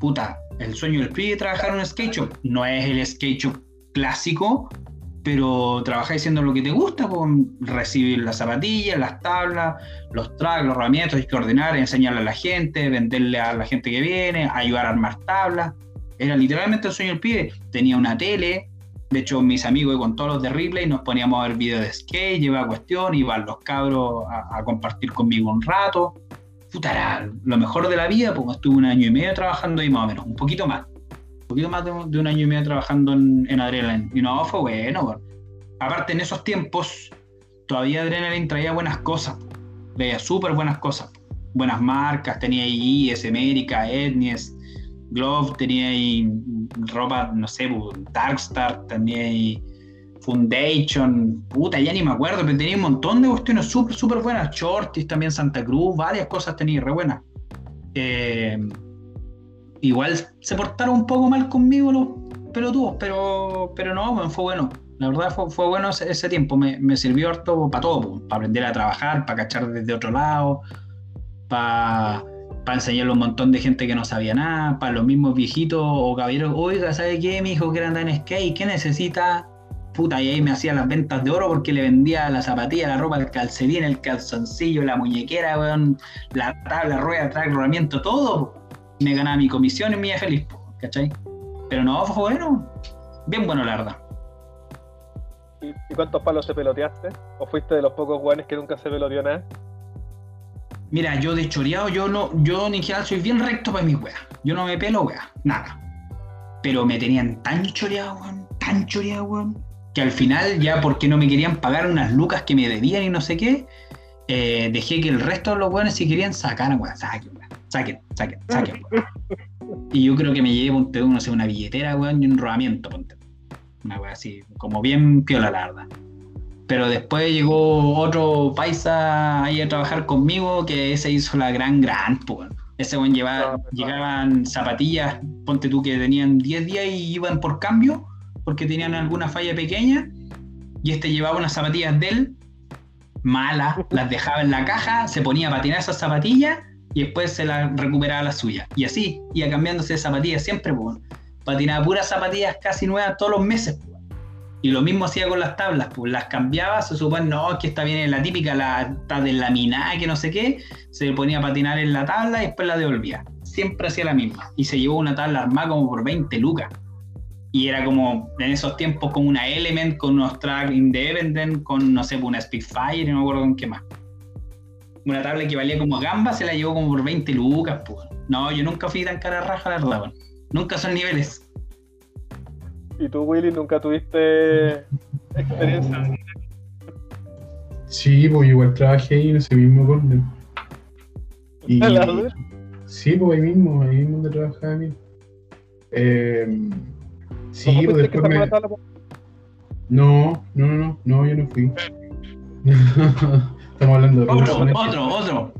Puta, el sueño del pibe trabajar en un skate shop. No es el skate shop clásico, pero trabajáis haciendo lo que te gusta, con recibir las zapatillas, las tablas, los tracks, los herramientas, hay que ordenar, enseñarle a la gente, venderle a la gente que viene, ayudar a armar tablas. Era literalmente el sueño del pibe. Tenía una tele, de hecho mis amigos con todos los de Ripley nos poníamos a ver videos de skate, llevaba cuestión, iban los cabros a, compartir conmigo un rato. Puta, lo mejor de la vida, pues estuve un año y medio trabajando ahí más o menos, un poquito más poquito más de, un año y medio trabajando en, en Adrenaline. Y no, fue bueno. Aparte, en esos tiempos, todavía Adrenaline traía buenas cosas. Veía súper buenas cosas. Buenas marcas, tenía IS, América, Etnies, Glove, tenía ahí ropa, no sé, Darkstar, tenía ahí Foundation, puta, ya ni me acuerdo, pero tenía un montón de cuestiones súper, súper buenas. Shorties también, Santa Cruz, varias cosas tenía re buenas. Eh, igual se portaron un poco mal conmigo los pelotudos, pero, pero no, fue bueno. La verdad fue, bueno ese, tiempo, me, me, sirvió harto para todo, para aprender a trabajar, para cachar desde otro lado, para enseñarle a un montón de gente que no sabía nada, para los mismos viejitos o caballeros, oiga, ¿sabe qué? Mi hijo que anda en skate, ¿qué necesita? Puta, y ahí me hacía las ventas de oro porque le vendía la zapatilla, la ropa, el calcetín, el calzoncillo, la muñequera, la tabla, rueda, track, rodamiento, todo me ganaba mi comisión y me iba feliz, ¿cachai? Pero no, fue bueno, bien bueno la verdad. ¿Y, cuántos palos te peloteaste? ¿O fuiste de los pocos guanes que nunca se peloteó nada? Mira, yo de choreado, yo no, yo en general soy bien recto para mis weas. Yo no me pelo, wea, nada. Pero me tenían tan choreado, weón, tan choreado, weón, que al final, ya porque no me querían pagar unas lucas que me debían y no sé qué, eh, dejé que el resto de los weones si querían sacar, weón, saquen, saquen, saquen, saquen. y yo creo que me llevé, ponte no sé, una billetera, weón, y un rodamiento, ponte. Una weón así, como bien piola la verdad. Pero después llegó otro paisa ahí a trabajar conmigo que ese hizo la gran, gran, pues. Ese weón llevaba, llegaban zapatillas, ponte tú que tenían 10 días y iban por cambio, porque tenían alguna falla pequeña, y este llevaba unas zapatillas de él, malas, las dejaba en la caja, se ponía a patinar esas zapatillas y después se la recuperaba la suya. Y así, iba cambiándose de zapatillas siempre, pues. Patinaba puras zapatillas casi nuevas todos los meses, pues. Y lo mismo hacía con las tablas, pues las cambiaba, se supone, no, que está bien la típica, la está laminada, que no sé qué, se ponía a patinar en la tabla y después la devolvía. Siempre hacía la misma. Y se llevó una tabla armada como por 20 lucas. Y era como, en esos tiempos, como una Element con unos tracks independent, con, no sé, una Spitfire, no me acuerdo con qué más una tabla que valía como gamba se la llevó como por 20 lucas, pues. No, yo nunca fui tan cara raja, la verdad, Nunca son niveles. ¿Y tú, Willy, nunca tuviste [LAUGHS] experiencia? Sí, pues igual trabajé ahí en ese mismo corner. Y, sí, pues ahí mismo, ahí mismo donde trabajaba mí. Eh, sí, pues después me... No, no, no, no, yo no fui. [LAUGHS] Estamos hablando de otro, personaje. Otro, otro.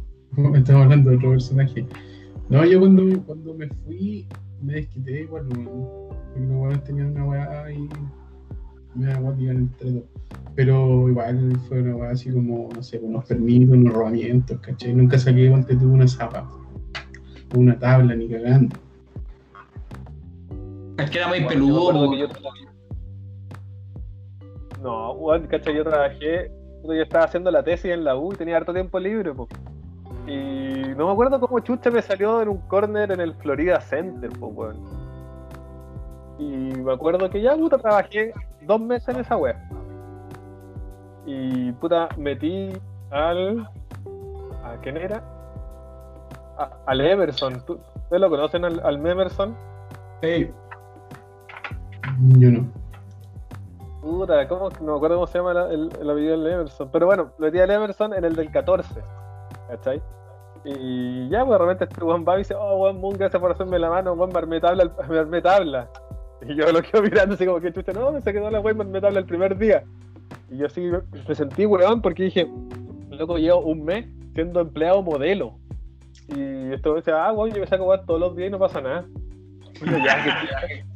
Estamos hablando de otro personaje. No, yo cuando, cuando me fui, me desquité igual, porque los weones tenían una weá y me da igual en el tredo. Pero igual fue una weá así como, no sé, unos permisos, unos rodamientos, ¿cachai? Nunca saqué igual que tuve una zapa. una tabla ni cagando. Es que era muy peludo. No, weón, cacha, yo trabajé, yo estaba haciendo la tesis en la U y tenía harto tiempo libre, po. Y no me acuerdo cómo chucha me salió en un corner en el Florida Center, po, weón. Y me acuerdo que ya, puta, trabajé dos meses en esa web. Y, puta, metí al... ¿A quién era? A- al Emerson. ¿Tú- ¿Ustedes lo conocen al, al Memerson? Ey, Yo no. Puta, ¿cómo? no me acuerdo cómo se llama la- el, el apellido del Emerson. Pero bueno, lo metí al Emerson en el del 14. ¿Cachai? Y ya, pues de repente este weón va dice, oh, weón, Moon, gracias por hacerme la mano, weón, me tabla, [LAUGHS] me tabla. Y yo lo quedo mirando así como que chucha, no, me se quedó la weón, me tabla el primer día. Y yo sí me sentí weón porque dije, loco, llevo un mes siendo empleado modelo. Y esto me dice, ah, weón, yo me saco weón todos los días y no pasa nada. Y yo, ya, que [LAUGHS]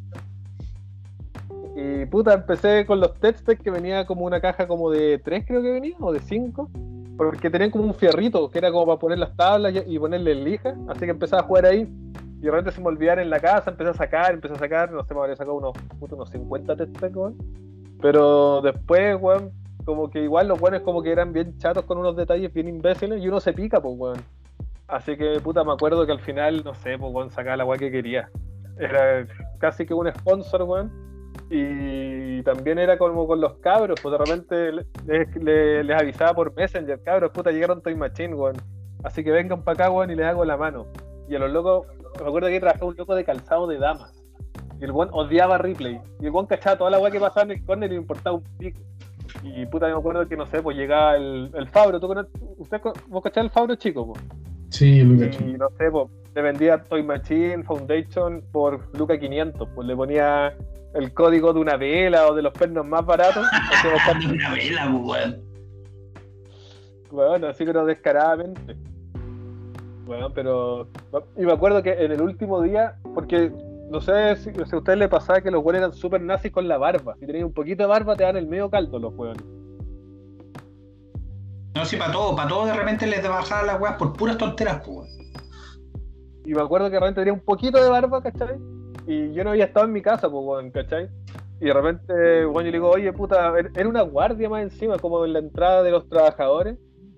y puta, empecé con los textos que venía como una caja como de 3 creo que venía, o de 5, porque tenían como un fierrito que era como para poner las tablas y, ponerle lija, así que empezaba a jugar ahí y de repente se me olvidaron en la casa, empecé a sacar, empecé a sacar, no sé, me habría sacado unos, puta, unos 50 textos, weón. Pero después, weón, como que igual los buenos como que eran bien chatos con unos detalles bien imbéciles y uno se pica, pues, weón. Así que, puta, me acuerdo que al final, no sé, pues, weón, sacaba la weá que quería. Era casi que un sponsor, weón. Y también era como con los cabros, pues de repente les, les- les avisaba por Messenger, cabros, puta, llegaron Toy Machine, weón. Así que vengan para acá, weón, y les hago la mano. Y a los locos, me acuerdo que trabajaba un loco de calzado de damas. Y el weón odiaba a Ripley. Y el weón cachaba toda la weá que pasaba en el corner y le importaba un pico. Y puta, me acuerdo que no sé, pues llegaba el, el Fabro, ¿tú ¿Usted, vos cachás el Fabro chico, pues? Sí, lo. Y no sé, pues, le vendía Toy Machine Foundation por Luca 500, pues le ponía el código de una vela o de los pernos más baratos. [LAUGHS] cambio- una vela, po, weón. Bueno, así pero descaradamente. Bueno, pero. Y me acuerdo que en el último día, porque no sé si, si a ustedes les pasaba que los buenos eran súper nazis con la barba. Si tenías un poquito de barba, te dan el medio caldo los hueones. No, sí, para todo, para todo de repente les bajaban las weas por puras tonteras, weón. Y me acuerdo que de repente tenía un poquito de barba, ¿cachai? Y yo no había estado en mi casa, pues, weón, ¿cachai? Y de repente, bueno, yo le digo, oye, puta, er- era una guardia más encima, como en la entrada de los trabajadores.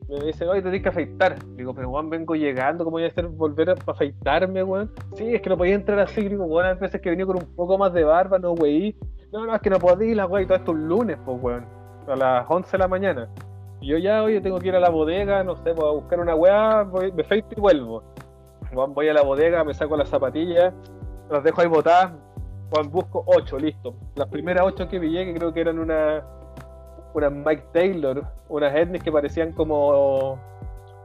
Me dice, oye, te tienes que afeitar. Le digo, pero, weón, vengo llegando, ¿cómo voy a hacer volver a afeitarme, weón? Sí, es que no podía entrar así. Digo, weón, a veces que venía con un poco más de barba, no, wey. No, no, es que no podía, la weón, y todo esto un lunes, pues, weón, a las 11 de la mañana. Y yo ya, oye, tengo que ir a la bodega, no sé, voy a buscar una weá, me afeito y vuelvo. Voy a la bodega, me saco las zapatillas, las dejo ahí botadas, Juan, busco ocho, listo. Las primeras ocho que pillé, que creo que eran una, unas Mike Taylor, unas etnias que parecían como,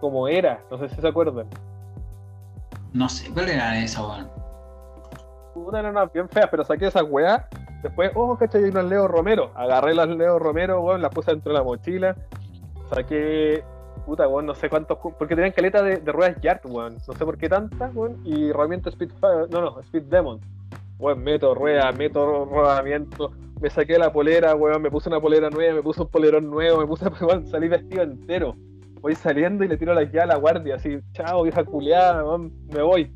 como era, no sé si se acuerdan. No sé, ¿cuál era esa, weón? Una eran unas bien feas, pero saqué esas weas. Después, oh, cachai, hay unas Leo Romero. Agarré las Leo Romero, weón, las puse dentro de la mochila. Saqué, puta, weón, no sé cuántos, cu- porque tenían caleta de, ruedas Yard, weón. No sé por qué tantas, weón. Y herramienta Speedfire, no, no, Speed Demon. Weón, meto rueda, meto rodamiento. Me saqué la polera, weón, me puse una polera nueva, me puse un polerón nuevo, me puse, [LAUGHS] weón, salí vestido entero. Voy saliendo y le tiro la llave a la guardia, así, chao, vieja culiada, weón, me voy.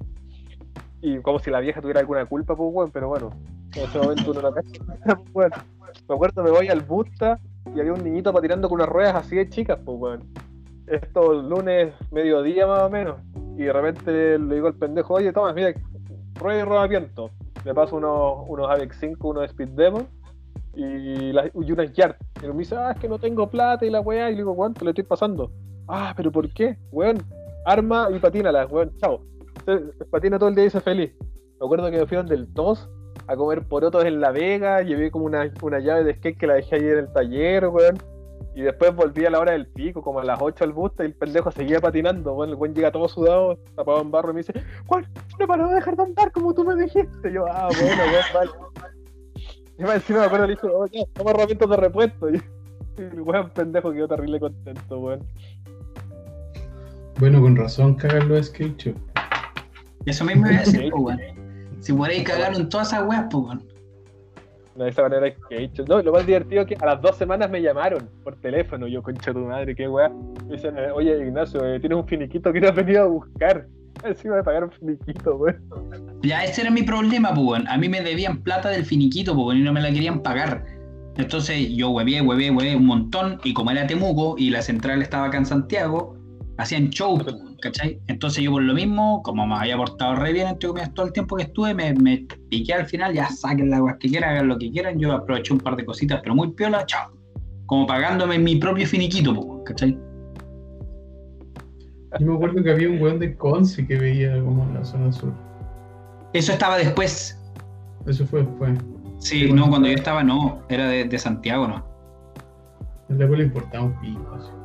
Y como si la vieja tuviera alguna culpa, pues, weón, pero bueno, en ese momento uno no cacha. [LAUGHS] Bueno, me acuerdo, me voy al Busta y había un niñito patinando con unas ruedas así de chicas, pues, weón. Esto lunes, mediodía más o menos. Y de repente le digo al pendejo, oye, toma, mira, rueda y rodamiento. Le paso unos, unos Avex 5, unos Speed Demon y, y unas Yard. Y me dice, ah, es que no tengo plata y la weá. Y le digo, ¿cuánto le estoy pasando? Ah, pero ¿por qué? Weón, arma y patínala, weón, chao. Entonces, patina todo el día y dice feliz. Me acuerdo que me fui del TOS a comer porotos en La Vega, llevé como una, una llave de skate que la dejé ahí en el taller, weón. Y después volví a la hora del pico, como a las 8 al bus, y el pendejo seguía patinando, weón. El weón llega todo sudado, tapado en barro, y me dice, Juan, no paró de dejar de andar como tú me dijiste. Y yo, ah, bueno, [LAUGHS] weón, vale. Y más encima me acuerdo, le dije, oh, ya, toma herramientas de repuesto. Y, [LAUGHS] el weón pendejo quedó terrible contento, weón. Bueno, con razón cagan los skate. Eso mismo iba a decir, po, weón. Si por ahí cagaron todas esas weas, pues, weón. De esa manera que he hecho. No, lo más divertido es que a las dos semanas me llamaron por teléfono. Yo, concha tu madre, qué weá. Me dicen, eh, oye, Ignacio, eh, tienes un finiquito que no has venido a buscar. [LAUGHS] Encima de pagar un finiquito, weón. Ya, ese era mi problema, pues. A mí me debían plata del finiquito, pues, y no me la querían pagar. Entonces yo huevé, huevé, huevé un montón, y como era Temuco y la central estaba acá en Santiago, hacían show, ¿cachai? Entonces yo por lo mismo, como me había portado re bien entre comillas todo el tiempo que estuve, me, me piqué al final, ya saquen las que quieran, hagan lo que quieran, yo aproveché un par de cositas, pero muy piola, chao. Como pagándome mi propio finiquito, ¿cachai? Yo me acuerdo que había un weón de Conce que veía como en la zona sur. Eso estaba después. Eso fue después. Sí, no, cuando yo estaba no, era de, de Santiago, ¿no? En la cual le importaba un pico.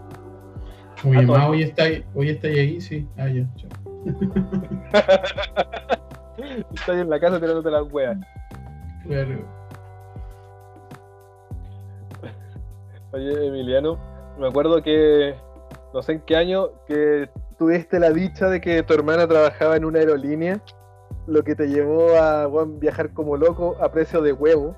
A mi mamá hoy está, ahí- hoy está ahí, ahí, sí. Ah, ya, chao. [LAUGHS] Estás en la casa tirándote las weas. Claro. Oye, Emiliano, me acuerdo que no sé en qué año que tuviste la dicha de que tu hermana trabajaba en una aerolínea, lo que te llevó a viajar como loco a precio de huevo.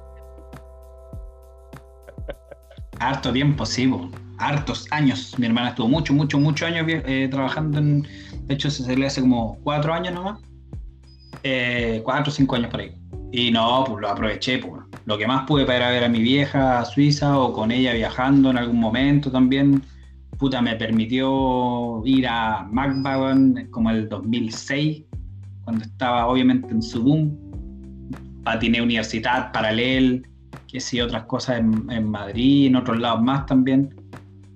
Harto tiempo, sí. Hartos años. Mi hermana estuvo mucho, mucho, muchos años eh, trabajando en. De hecho, se le hace como cuatro años nomás. Eh, cuatro o cinco años por ahí. Y no, pues lo aproveché, pues. Lo que más pude para ver a mi vieja a Suiza o con ella viajando en algún momento también. Puta, me permitió ir a McVagon como el 2006, cuando estaba obviamente en su boom. Patiné Universidad, Paralel, que sí, otras cosas en Madrid, en otros lados más también.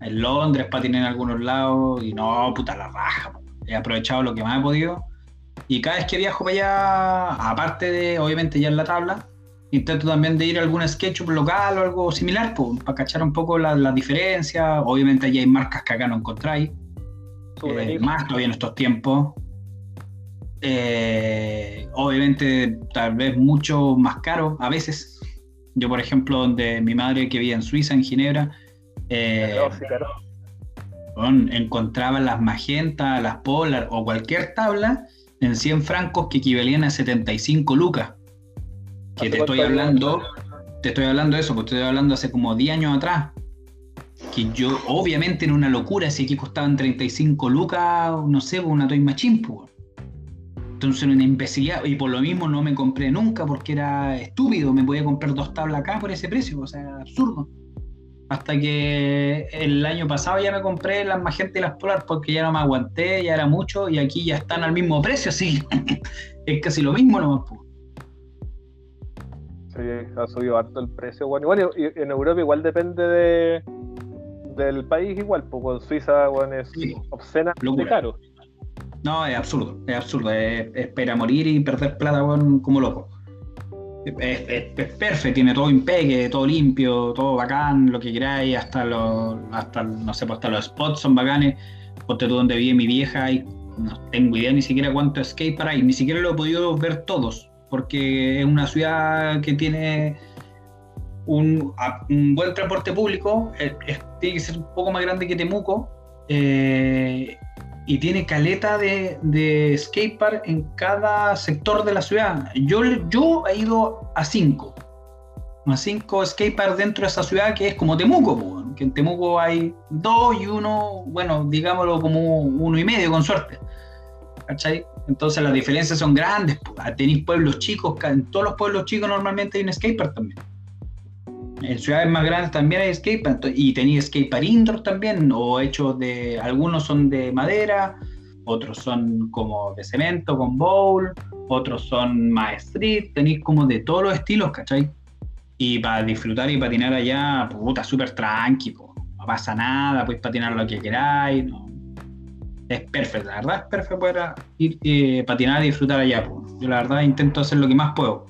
En Londres patiné en algunos lados y no, puta la raja. po. He aprovechado lo que más he podido. Y cada vez que viajo para allá, aparte de, obviamente ya en la tabla, intento también de ir a algún SketchUp local o algo similar, pues, para cachar un poco las la diferencias. Obviamente allí hay marcas que acá no encontráis. Eh, más todavía en estos tiempos. Eh, obviamente, tal vez mucho más caro a veces. Yo, por ejemplo, donde mi madre que vivía en Suiza, en Ginebra, eh, No, sí, claro. weón, encontraba las Magenta, las Polar o cualquier tabla en 100 francos que equivalían a 75 lucas. Que ¿Hace te estoy hablando, te estoy hablando de eso, porque estoy hablando hace como 10 años atrás. Que yo, obviamente, era una locura, si aquí costaban 35 lucas, no sé, pues, una Toy Machine, pues. Entonces era una imbecilidad, y por lo mismo no me compré nunca porque era estúpido, me podía comprar dos tablas acá por ese precio, o sea, absurdo. Hasta que el año pasado ya me compré las Magenta y las Polar porque ya no me aguanté, ya era mucho, y aquí ya están al mismo precio, así [LAUGHS] es casi lo mismo nomás. Sí, ha subido harto el precio, bueno. Igual en Europa igual depende de del país igual, pues en Suiza, bueno, es Sí. obscenamente Locura. caro. No, es absurdo, es absurdo. Es, es para morir y perder plata weón, como loco. Es, perfecto, tiene todo impeque, todo limpio, todo bacán, lo que queráis, hasta los, hasta, no sé, pues hasta los spots son bacanes. Ponte tú donde vive mi vieja y no tengo idea ni siquiera cuánto skatepark hay, ni siquiera lo he podido ver todos, porque es una ciudad que tiene un, un buen transporte público, tiene que ser un poco más grande que Temuco, eh, y tiene caleta de, de skatepark en cada sector de la ciudad. Yo, yo he ido a cinco, a cinco skateparks dentro de esa ciudad que es como Temuco, que en Temuco hay dos y uno, bueno, digámoslo como uno y medio con suerte. ¿Cachai? Entonces las diferencias son grandes. Tenéis pueblos chicos, en todos los pueblos chicos normalmente hay un skatepark también. En ciudades más grandes también hay skatepark y tenéis skatepark indoor también, o hechos de, algunos son de madera, otros son como de cemento con bowl, otros son más street, tenéis como de todos los estilos, ¿cachai? Y para disfrutar y patinar allá, puta, súper tranqui, po. no pasa nada, podéis patinar lo que queráis, no. Es perfecto, la verdad es perfecto poder ir eh, patinar y disfrutar allá. po. Yo la verdad intento hacer lo que más puedo.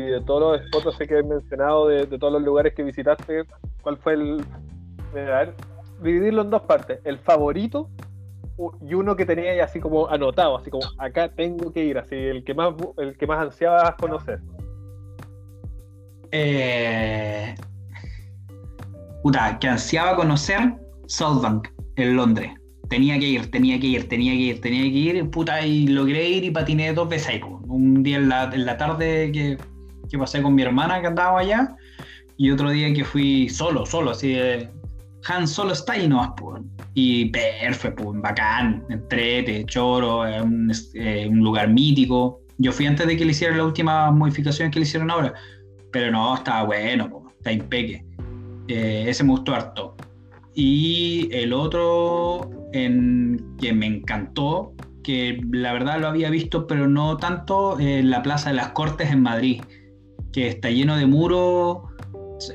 De todos los spots que he mencionado, de, todos los lugares que visitaste, ¿cuál fue el. Mira, a ver, dividirlo en dos partes. El favorito y uno que tenía ahí así como anotado, así como acá tengo que ir, así el que más el que más ansiabas conocer. Eh, puta, que ansiaba conocer Southbank en Londres. Tenía que ir, tenía que ir, tenía que ir, tenía que ir, puta, y logré ir y patiné dos veces ahí. Un día en la, en la tarde que, que pasé con mi hermana que andaba allá, y otro día que fui solo, solo, así de, Han Solo Style nomás, pues. Y perfecto, pues, bacán, entrete, choro, un, eh, un, lugar mítico. Yo fui antes de que le hicieran las últimas modificaciones que le hicieron ahora, pero no, estaba bueno, pues, está impeque. Eh, ese me gustó harto. Y el otro en que me encantó, que la verdad lo había visto, pero no tanto, en la Plaza de las Cortes en Madrid, que está lleno de muros,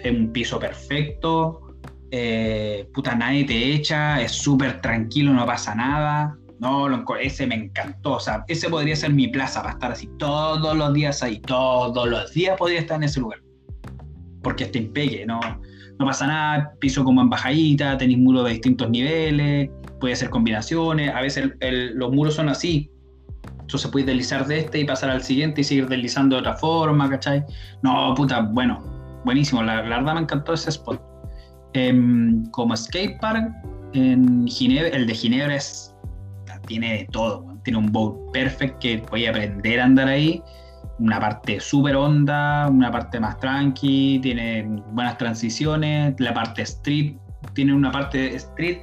un piso perfecto, eh, puta, nadie te echa, es súper tranquilo, no pasa nada. No, ese me encantó. O sea, ese podría ser mi plaza para estar así todos los días ahí. Todos los días podría estar en ese lugar. Porque está impeque, no, no pasa nada. Piso como en bajadita, tenéis muros de distintos niveles, puede hacer combinaciones. A veces los muros son así. Entonces puedes deslizar de este y pasar al siguiente y seguir deslizando de otra forma, ¿cachai? No, puta, bueno, buenísimo. La, la verdad me encantó ese spot. Em, como skatepark, en Ginebra, el de Ginebra es, tiene de todo. Tiene un boat perfect que a aprender a andar ahí. Una parte súper honda, una parte más tranqui, tiene buenas transiciones. La parte street, tiene una parte street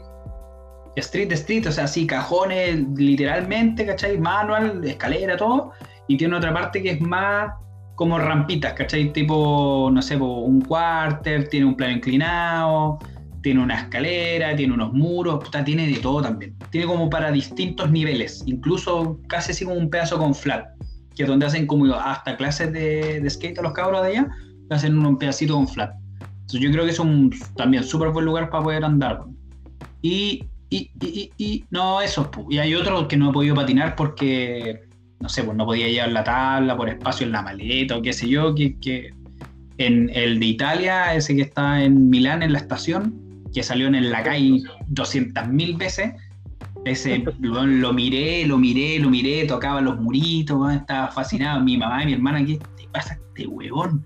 street street, o sea, sí, cajones literalmente, ¿cachai? Manual, escalera, todo. Y tiene otra parte que es más como rampitas, ¿cachai? Tipo, no sé, un cuarter, tiene un plano inclinado, tiene una escalera, tiene unos muros, tiene de todo también. Tiene como para distintos niveles, incluso casi así como un pedazo con flat, que es donde hacen como hasta clases de, skate a los cabros de allá, hacen un pedacito con flat. Entonces yo creo que es un también súper buen lugar para poder andar. Y, y, y, y, no, eso. Y hay otro que no he podido patinar porque no sé, pues no podía llevar la tabla por espacio en la maleta o qué sé yo, que, que en el de Italia, ese que está en Milán, en la estación, que salió en la calle 200.000 veces, ese [LAUGHS] lo, miré, lo miré, lo miré, tocaba los muritos, estaba fascinado. Mi mamá y mi hermana, ¿qué te pasa este huevón?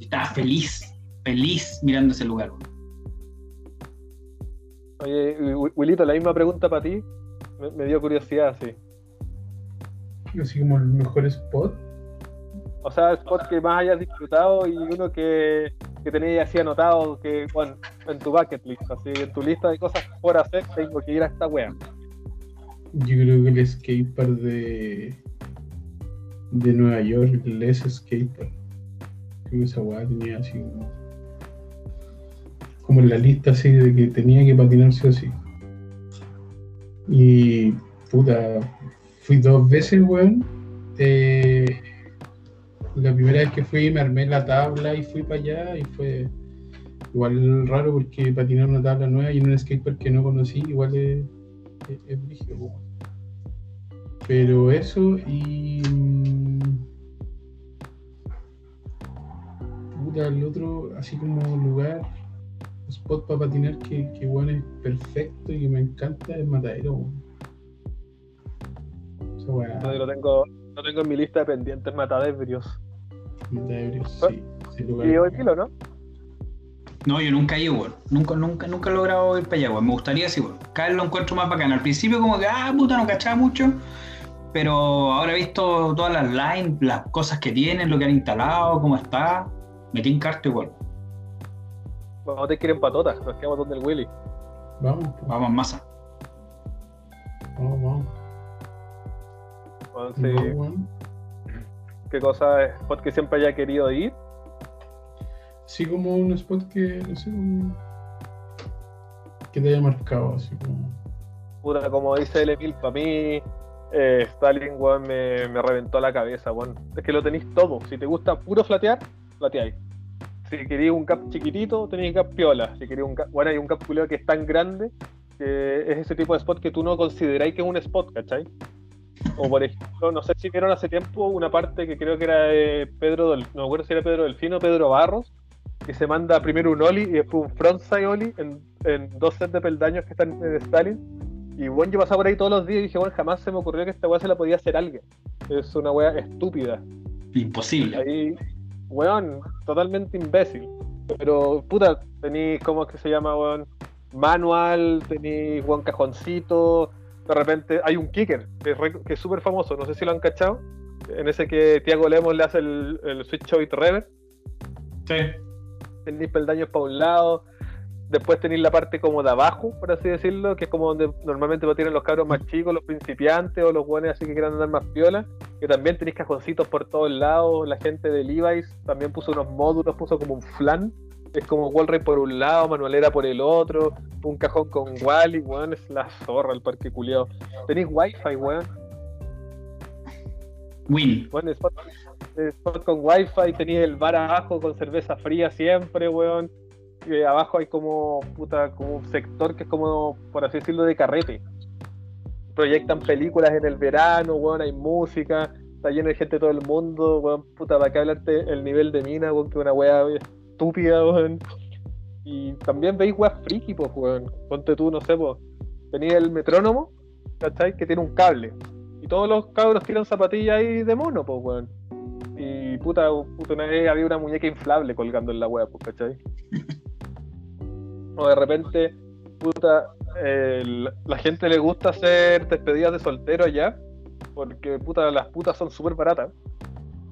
Estaba feliz, feliz mirando ese lugar. Oye, Wilito, la misma pregunta para ti. Me, me dio curiosidad, sí así como el mejor spot. O sea, spot que más hayas disfrutado y uno que, que tenías así anotado que, bueno, en tu bucket list, así en tu lista de cosas por hacer, tengo que ir a esta wea. Yo creo que el skatepark de de Nueva York, el Les Skatepark. Creo que esa weá tenía así como, como en la lista así de que tenía que patinarse así. Y puta, Fui dos veces, weón. Eh, la primera vez que fui me armé la tabla y fui para allá y fue igual raro porque patinar una tabla nueva y en un skatepark que no conocí igual es, es, Pero eso y... Puta, el otro, así como lugar, spot para patinar que, que bueno, es perfecto y que me encanta es Matadero. No, lo tengo, no tengo en mi lista de pendientes matadebrios. Matadebrios, sí. ¿Y hoy kilo, no? No, yo nunca he ido, Nunca, nunca, nunca he logrado ir para allá, Me gustaría, sí, weón. Cada vez lo encuentro más bacán. Al principio como que, ah, puta, no cachaba mucho. Pero ahora he visto todas las lines, las cosas que tienen, lo que han instalado, cómo está. Metí en carta igual. Vamos a tener que ir en patotas, nos quedamos donde el Willy. Vamos. Pues. Vamos en masa. Vamos, vamos. ¿Qué cosa es spot que siempre haya querido ir? Sí, como un spot que, no sé, que te haya marcado, así como. Puta, como dice el Emil, para mí eh, Stalin, weón, me, me, reventó la cabeza, weón. Es que lo tenéis todo. Si te gusta puro flatear, flateáis. Si queréis un cap chiquitito, tenéis cap piola. Si queréis un cap, bueno, hay un cap que es tan grande que es ese tipo de spot que tú no consideráis que es un spot, ¿cachai? O por ejemplo, no sé si vieron hace tiempo una parte que creo que era de Pedro, del, no me acuerdo si era Pedro Delfino o Pedro Barros, que se manda primero un Oli y después un frontside Oli en, en dos sets de peldaños que están en Stalin. Y bueno, yo pasaba por ahí todos los días y dije, bueno, jamás se me ocurrió que esta weá se la podía hacer alguien. Es una weá estúpida. Imposible. Ahí, weón, totalmente imbécil. Pero, puta, tenéis, ¿cómo es que se llama, weón? Manual, tenéis, weón, cajoncito, de repente hay un kicker que es súper famoso, no sé si lo han cachado, en ese que Tiago Lemos le hace el, switch out rever. Sí. Tenéis peldaños para un lado. Después tenéis la parte como de abajo, por así decirlo, que es como donde normalmente lo tienen los cabros más chicos, los principiantes o los buenos así que quieran andar más piola. Que también tenéis cajoncitos por todos lados. La gente de Levi's también puso unos módulos, puso como un flan. Es como Wallray por un lado, Manuelera por el otro, un cajón con Wally, weón, es la zorra el parque culiado. Tenéis wifi, weón. Win. Bueno, spot, spot con wifi, tenéis el bar abajo con cerveza fría siempre, weón y abajo hay como puta, como un sector que es como, por así decirlo, de carrete. Proyectan películas en el verano, weón, hay música, está lleno de gente de todo el mundo, weón, puta, para qué hablarte el nivel de mina, weón, que una weá estúpida, weón. Y también veis weas friki, pues, weón. Ponte tú, no sé, pues, tenéis el metrónomo, ¿cachai? Que tiene un cable. Y todos los cabros tiran zapatillas ahí de mono, pues, weón. Y puta, puta, una vez había una muñeca inflable colgando en la wea, pues, ¿cachai? [LAUGHS] o de repente, puta, la gente le gusta hacer despedidas de soltero allá, porque puta, las putas son súper baratas.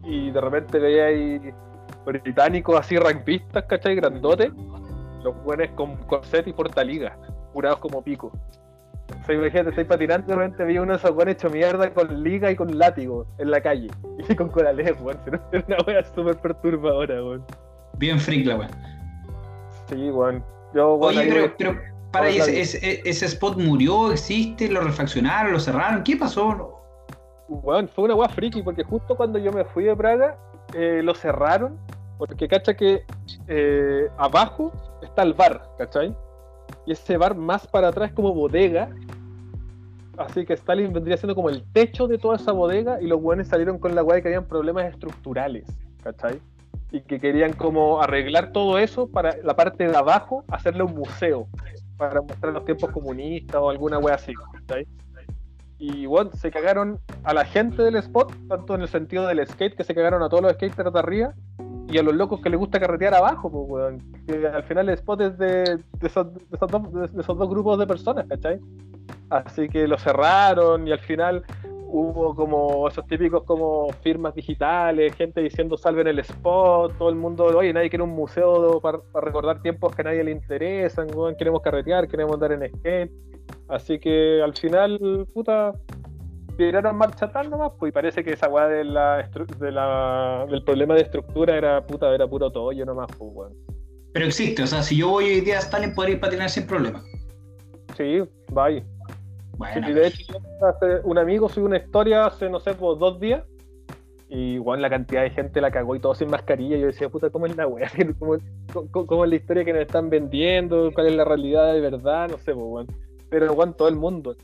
Y de repente veía ahí británicos así rampistas, ¿cachai? Grandotes, los buenos con corset y portaliga, curados como pico. O sea, imagínate, estoy patinando y de repente veía uno de esos buenos hecho mierda con liga y con látigo en la calle. [LAUGHS] Y con corales, weón. Es una wea súper perturbadora, weón. Bien freak la weón. Sí, weón. Oye, pero, para ese, ese, spot murió, existe, lo refaccionaron, lo cerraron, ¿qué pasó? Bueno, fue una weá friki, porque justo cuando yo me fui de Praga, eh, lo cerraron, porque cacha que eh, abajo está el bar, ¿cachai? Y ese bar más para atrás es como bodega. Así que Stalin vendría siendo como el techo de toda esa bodega y los buenos salieron con la weá que habían problemas estructurales, ¿cachai? Y que querían como arreglar todo eso para la parte de abajo hacerle un museo para mostrar los tiempos comunistas o alguna wea así. Y bueno, se cagaron a la gente del spot, tanto en el sentido del skate, que se cagaron a todos los skaters de arriba, y a los locos que les gusta carretear abajo, pues, weón. Al final el spot es de, esos, dos, grupos de personas. Así que lo cerraron y al final hubo como esos típicos como firmas digitales, gente diciendo salven el spot, todo el mundo, oye, nadie quiere un museo para, recordar tiempos que a nadie le interesan, queremos carretear, queremos andar en skate. Así que al final, puta, tiraron marcha tal nomás, pues y parece que esa weá de la, de la, del problema de estructura era puta, era puro tollo nomás, pues weón. Pero existe, o sea, si yo voy hoy día a Stalin, podría ir patinar sin problema. Sí, bye y de hecho, un amigo subió una historia hace, no sé, por dos días. Y igual la cantidad de gente la cagó y todo sin mascarilla. Yo decía, puta, ¿cómo es la weá? [LAUGHS] ¿Cómo, es la historia que nos están vendiendo? ¿Cuál es la realidad de verdad? No sé, pues, Pero igual todo el mundo.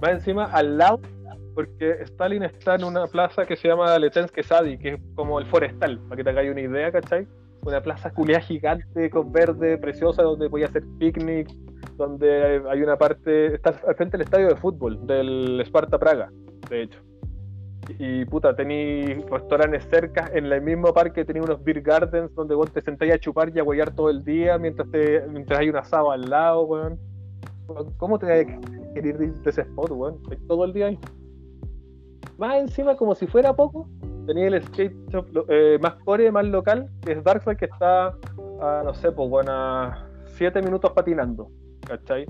Más encima, al lado, porque Stalin está en una plaza que se llama Letensky Sadi, que es como el forestal, para que te hagáis una idea, ¿cachai? Una plaza culiada gigante, con verde, preciosa, donde podía hacer picnic, donde hay una parte, está al frente del estadio de fútbol del Sparta Praga, de hecho. Y puta, tenéis restaurantes cerca, en el mismo parque tenéis unos beer gardens donde vos te sentáis a chupar y a huellar todo el día mientras te, mientras hay un asado al lado, weón. ¿Cómo te vas a querer ir de ese spot, weón? Todo el día ahí. Más encima, como si fuera poco, tenía el skate shop eh, más core, más local, que es Darkside, que está a, no sé, pues, bueno, a 7 minutos patinando. ¿Cachai?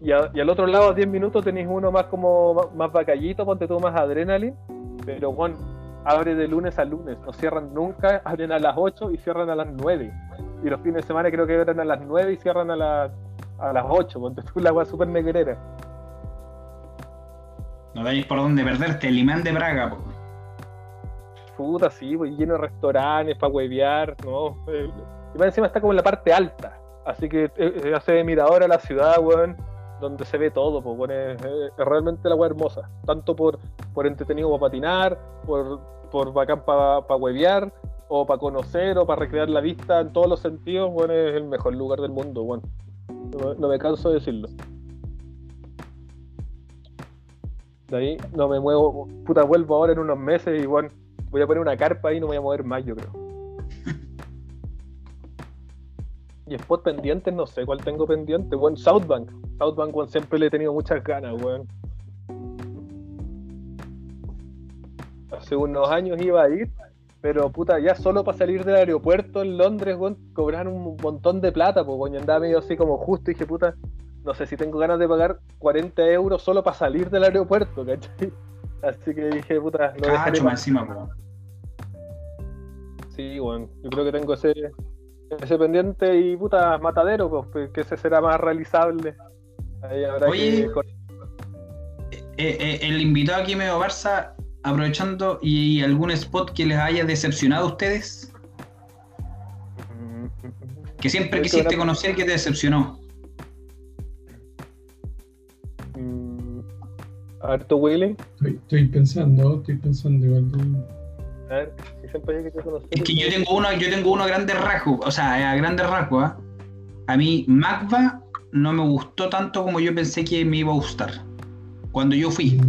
Y, al otro lado, a 10 minutos, tenéis uno más como más bacallito, ponte tú más adrenalina, pero bueno, abre de lunes a lunes, no cierran nunca, abren a las 8 y cierran a las 9. Y los fines de semana creo que abren a las 9 y cierran a, a las 8, ponte tú la agua súper negrera. No veis por dónde perderte, el imán de Braga, Puta, sí, pues lleno de restaurantes para huevear, ¿no? Y más encima está como en la parte alta. Así que eh, eh, hace mirador a la ciudad, weón, donde se ve todo, pues, bueno, es, realmente la weá hermosa. Tanto por, por entretenido para patinar, por, por bacán para pa huevear, o para conocer, o para recrear la vista en todos los sentidos, bueno, es el mejor lugar del mundo, bueno. No, me canso de decirlo. De ahí no me muevo, puta, vuelvo ahora en unos meses y bueno, voy a poner una carpa ahí y no me voy a mover más, yo creo. [LAUGHS] Y spot pendientes, no sé cuál tengo pendiente. Bueno, Southbank. Southbank, bueno, siempre le he tenido muchas ganas, weón. Hace unos años iba a ir Pero puta, ya solo para salir del aeropuerto en Londres, weón, cobran un montón de plata, pues, weón. andaba medio así como justo y dije, puta, no sé si tengo ganas de pagar 40 euros solo para salir del aeropuerto, ¿cachai? Así que dije, puta, lo dejaré Cacho, pa- más encima, po. Sí, bueno, yo creo que tengo ese, ese pendiente y puta, matadero, pues, pues, que ese será más realizable. Ahí habrá Oye. que. cor- Eh, eh, el invitado aquí medio Barça, aprovechando, ¿y algún spot que les haya decepcionado a ustedes? Que siempre que quisiste una- conocer y que te decepcionó. Mm, Harto Willy. Estoy, estoy pensando, estoy pensando igual. A ver, si siempre hay que conocer. Es que yo tengo uno, yo tengo uno a grandes rasgos, o sea, a grandes rasgos, ¿ah? A mí Magva no me gustó tanto como yo pensé que me iba a gustar. Cuando yo fui.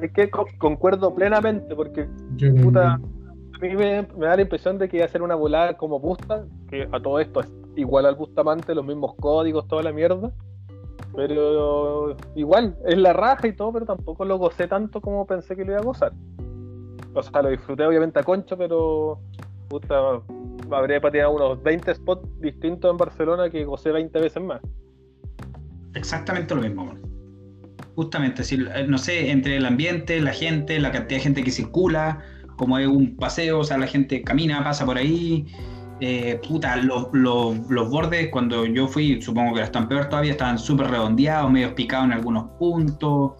Es que co- concuerdo plenamente, porque Yo Puta. a mí me, me da la impresión de que iba a ser una volada como Busta, que a todo esto es igual al Bustamante, los mismos códigos, toda la mierda. Pero igual, es la raja y todo, pero tampoco lo gocé tanto como pensé que lo iba a gozar. O sea, lo disfruté obviamente a concho, pero puta, habré patinado unos 20 spots distintos en Barcelona que gocé 20 veces más. Exactamente lo mismo. Justamente, eh, no sé, entre el ambiente, la gente, la cantidad de gente que circula, como es un paseo, o sea, la gente camina, pasa por ahí. eh, puta, los, los- los bordes, cuando yo fui, supongo que están peor todavía, estaban súper redondeados, medio picados en algunos puntos.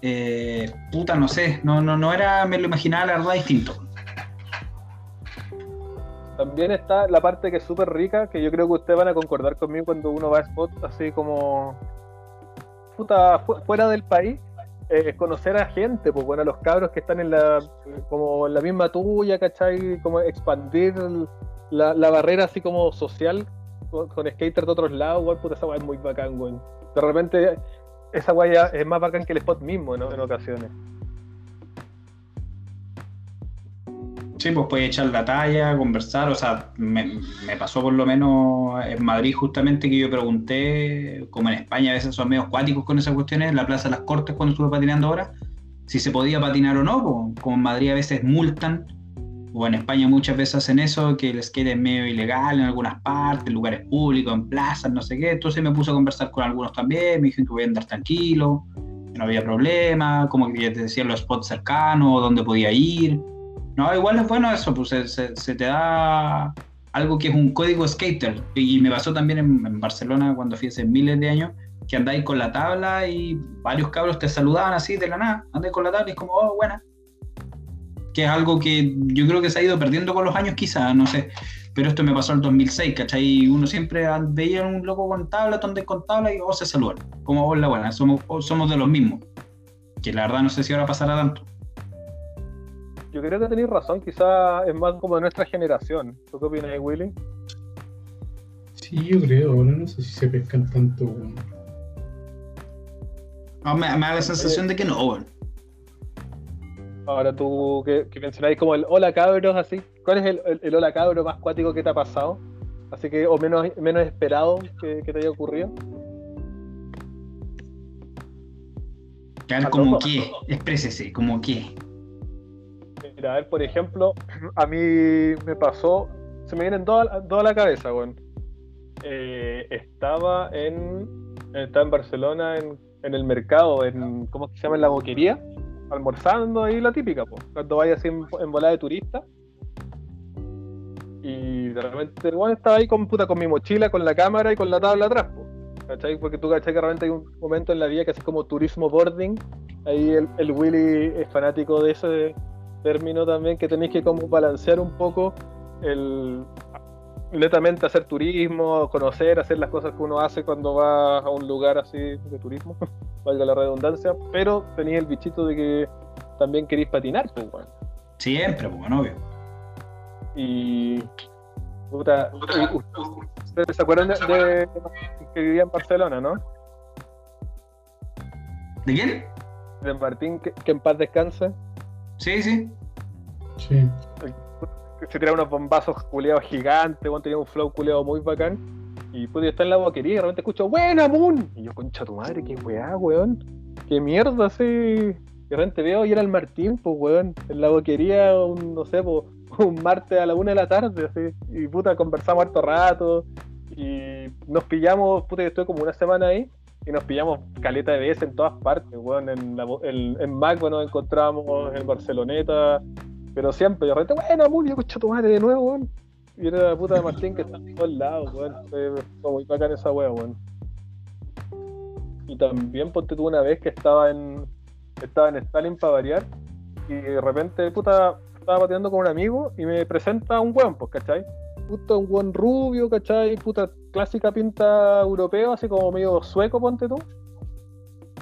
Eh, puta, no sé, no, no, no era, me lo imaginaba la verdad distinto. También está la parte que es súper rica, que yo creo que ustedes van a concordar conmigo cuando uno va a spots así como puta fu- fuera del país, eh, es conocer a gente, pues bueno, a los cabros que están en la como en la misma tuya, ¿cachai? Como expandir la barrera así como social con, con skaters de otros lados, weón, puta esa weá es muy bacán, weón. De repente esa weá ya es más bacán que el spot mismo, ¿no? En ocasiones. Sí, pues puedes echar la talla, conversar, o sea, me, pasó por lo menos en Madrid justamente que yo pregunté, como en España a veces son medio acuáticos con esas cuestiones, en la Plaza de las Cortes cuando estuve patinando ahora, si se podía patinar o no, como en Madrid a veces multan, o en España muchas veces hacen eso, que el skate es medio ilegal en algunas partes, en lugares públicos, en plazas, no sé qué, entonces me puse a conversar con algunos también, me dijeron que voy a andar tranquilo, que no había problema, como que te decían los spots cercanos, dónde podía ir. No, igual es bueno eso, pues se, se- se te da algo que es un código skater. Y me pasó también en, en Barcelona cuando fui hace miles de años, que andáis con la tabla y varios cabros te saludaban así de la nada, andáis con la tabla y es como, oh, buena. Que es algo que yo creo que se ha ido perdiendo con los años quizás, no sé. Pero esto me pasó en el 2006, ¿cachai? Uno siempre veía a un loco con tabla, donde con tabla y oh, se saludan. Como vos la buena, somos, oh, somos de los mismos. Que la verdad no sé si ahora pasará tanto. Yo creo que tenéis razón, quizás es más como de nuestra generación. ¿Tú qué opinas, Willy? Sí, yo creo, ahora no sé si se pescan tanto. No, me, me da la sensación de que no, weón. Ahora tú que, que mencionáis como el hola cabros, así. ¿Cuál es el, el- el hola cabro más cuático que te ha pasado? Así que, o menos, menos esperado que, que te haya ocurrido. Claro, como que, exprésese, como que. Mira, a ver, por ejemplo, a mí me pasó, se me vienen toda, toda la cabeza, weón. Eh, estaba en estaba en Barcelona en, en el mercado, en ¿cómo se llama? En la boquería, almorzando ahí la típica, pues, cuando vayas en, en volada de turista. Y de repente, bueno, estaba ahí con puta con mi mochila, con la cámara y con la tabla atrás, pues. ¿Cachai? Porque tú cachai que realmente hay un momento en la vida que así como turismo boarding. Ahí el, el Willy es fanático de ese término también, que tenéis que como balancear un poco el netamente hacer turismo, conocer, hacer las cosas que uno hace cuando va a un lugar así de turismo, [LAUGHS] valga la redundancia, pero tenéis el bichito de que también queréis patinar, pues, weón. Siempre, pues, obvio. Y. Puta, ¿Ustedes se acuerdan de, de que vivía en Barcelona, no? ¿De quién? De Martín, que, que en paz descanse. Sí, sí. Sí. Se tiraba unos bombazos culeados gigantes, weón, tenía un flow culeado muy bacán. Y pues está en la boquería y de escucho, ¡Buena, Moon! Y yo, concha tu madre, qué weá, weón. Qué mierda, así. Y de repente veo y era el Martín, pues weón. En la boquería, un, no sé, [LAUGHS] un martes a la una de la tarde, así, y puta, conversamos harto rato, y nos pillamos, puta, yo estuve como una semana ahí, y nos pillamos caleta de veces en todas partes, weón, en, la, en, en Mac, bueno, nos encontramos en Barceloneta, pero siempre, de repente, bueno, muy escucha tu madre de nuevo, weón. Y era la puta de Martín que está en todos lados, weón. Fue, muy bacán esa weón. Y también ponte tú una vez que estaba en estaba en Stalin para variar y de repente puta estaba pateando con un amigo y me presenta un weón, pues, ¿cachai? Puta, un weón rubio, ¿cachai? Puta, clásica pinta europeo, así como medio sueco, ponte tú.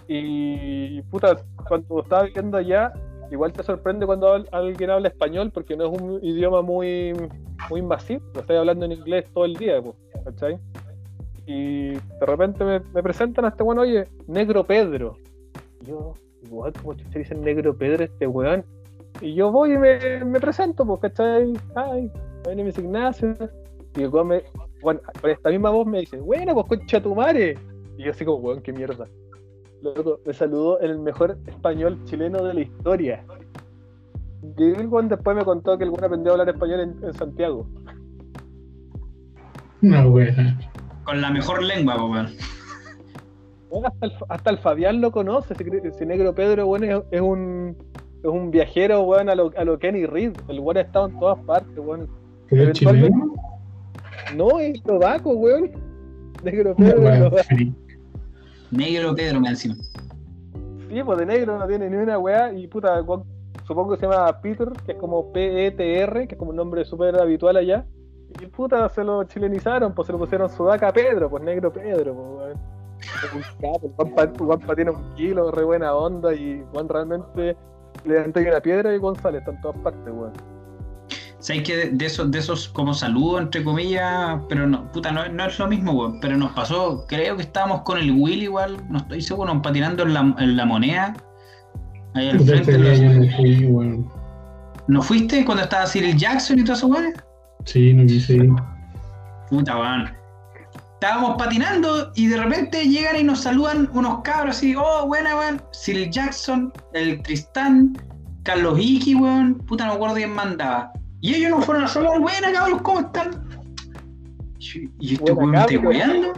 Y puta, cuando estaba viendo allá, igual te sorprende cuando alguien habla español porque no es un idioma muy, muy invasivo, lo estoy hablando en inglés todo el día, pues, ¿cachai? Y de repente me, me presentan este weón, oye, Negro Pedro. Y yo, igual como se dice Negro Pedro este weón. Y yo voy y me, presento, pues, ¿cachai? Ay, name is Ignacio. Y el weón me, bueno, esta misma voz me dice, bueno, pues concha tu madre. Y yo así como, weón, qué mierda. Luego me saludó el mejor español chileno de la historia. Y el después me contó que el weón aprendió a hablar español en, en Santiago. Una wea. Con la mejor lengua, weón. Bueno, hasta, el, hasta el Fabián lo conoce, ese, ese negro Pedro, bueno, es, es un es un viajero, weón, a lo, a lo Kenny Reed. El weón ha estado en todas partes, weón. ¿Pero es Eventualmente- chileno? No, es eslovaco, weón. Negro Pedro, wea eslovaco. Negro Pedro me encima. Sí, pues de negro no tiene ni una weá. Y puta, supongo que se llama Peter, que es como P-E-T-R, que es como un nombre súper habitual allá. Y puta, se lo chilenizaron, pues se lo pusieron Sudaca Pedro, pues negro Pedro, pues Juanpa, tiene un kilo, re buena onda y Juan realmente le levanté una piedra y González está en todas partes, weón. ¿Sabes que de, de esos, de esos como saludos, entre comillas, pero no, puta, no, no es lo mismo, weón. Pero nos pasó, creo que estábamos con el Will igual, no estoy seguro, patinando en la, en la moneda. Ahí al frente. los- no fui, weón. ¿No fuiste cuando estaba Cyril Jackson y todo eso, weón? Sí, no quise ir. Puta, weón. Estábamos patinando y de repente llegan y nos saludan unos cabros así, oh, buena, weón. Cyril Jackson, el Tristán, Carlos Iki, weón. Puta, no me acuerdo quién mandaba. Y ellos nos fueron a saludar, buena, cabros, ¿cómo están? Y este weón, ¿te cabros. weando?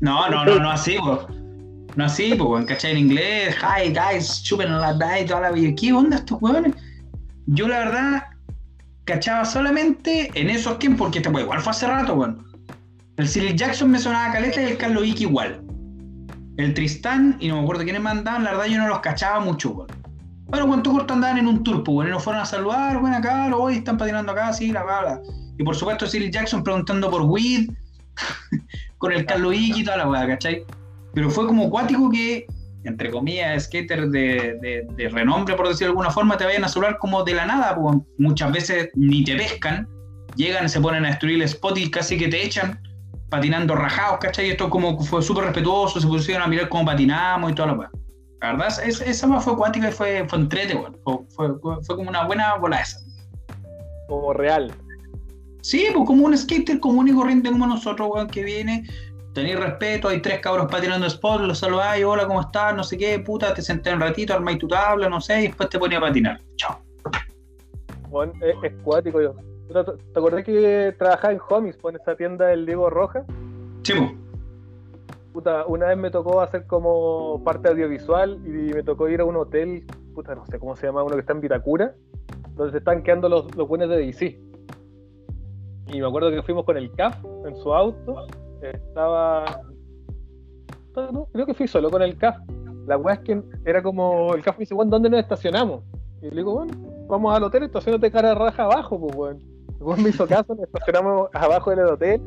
No, no, no, no así, weón. No así, weón, ¿cachai? En inglés, hi guys, chupen la day, toda la vida. ¿Qué onda estos weones? Yo, la verdad, cachaba solamente en esos tiempos, porque este weón igual fue hace rato, weón. El Cyril Jackson me sonaba caleta y el Carlos Iki igual. El Tristán, y no me acuerdo quiénes mandaban, la verdad yo no los cachaba mucho, weón. Bueno, cuánto corto andaban en un tour, pues, y nos fueron a saludar, bueno, acá, hoy están patinando acá, sí, la bla, Y por supuesto Cyril Jackson preguntando por Weed, [LAUGHS] con el Carlos Iki y toda la weá, ¿cachai? Pero fue como cuático que, entre comillas, skaters de, de- de renombre, por decirlo de alguna forma, te vayan a saludar como de la nada, pues muchas veces ni te pescan, llegan, se ponen a destruir el spot y casi que te echan patinando rajados, ¿cachai? Y esto como fue súper respetuoso, se pusieron a mirar cómo patinamos y toda la weá. La verdad, es- esa weá fue cuática y fue, fue entrete, weón. Fue, fue- fue como una buena bola esa. Como real. Sí, pues como un skater común y corriente como nosotros, weón, que viene, tenéis respeto, hay tres cabros patinando spot, los saludáis, hola, ¿cómo estás? No sé qué, puta, te senté un ratito, armáis tu tabla, no sé, y después te ponía a patinar. Chao. Weón, es, es cuático yo. ¿Te, acordás que trabajaba en Homies, en esa tienda del Diego Roja? Sí, pues. Puta, una vez me tocó hacer como parte audiovisual y me tocó ir a un hotel, puta, no sé cómo se llama, uno que está en Vitacura, donde se están quedando los, los buenos de DC. Y me acuerdo que fuimos con el CAF en su auto, estaba... creo que fui solo con el CAF. La weá es que era como, el CAF me dice, bueno, ¿dónde nos estacionamos? Y le digo, bueno, vamos al hotel, estacionate cara raja abajo, pues, weón. El me hizo caso, estacionamos abajo del hotel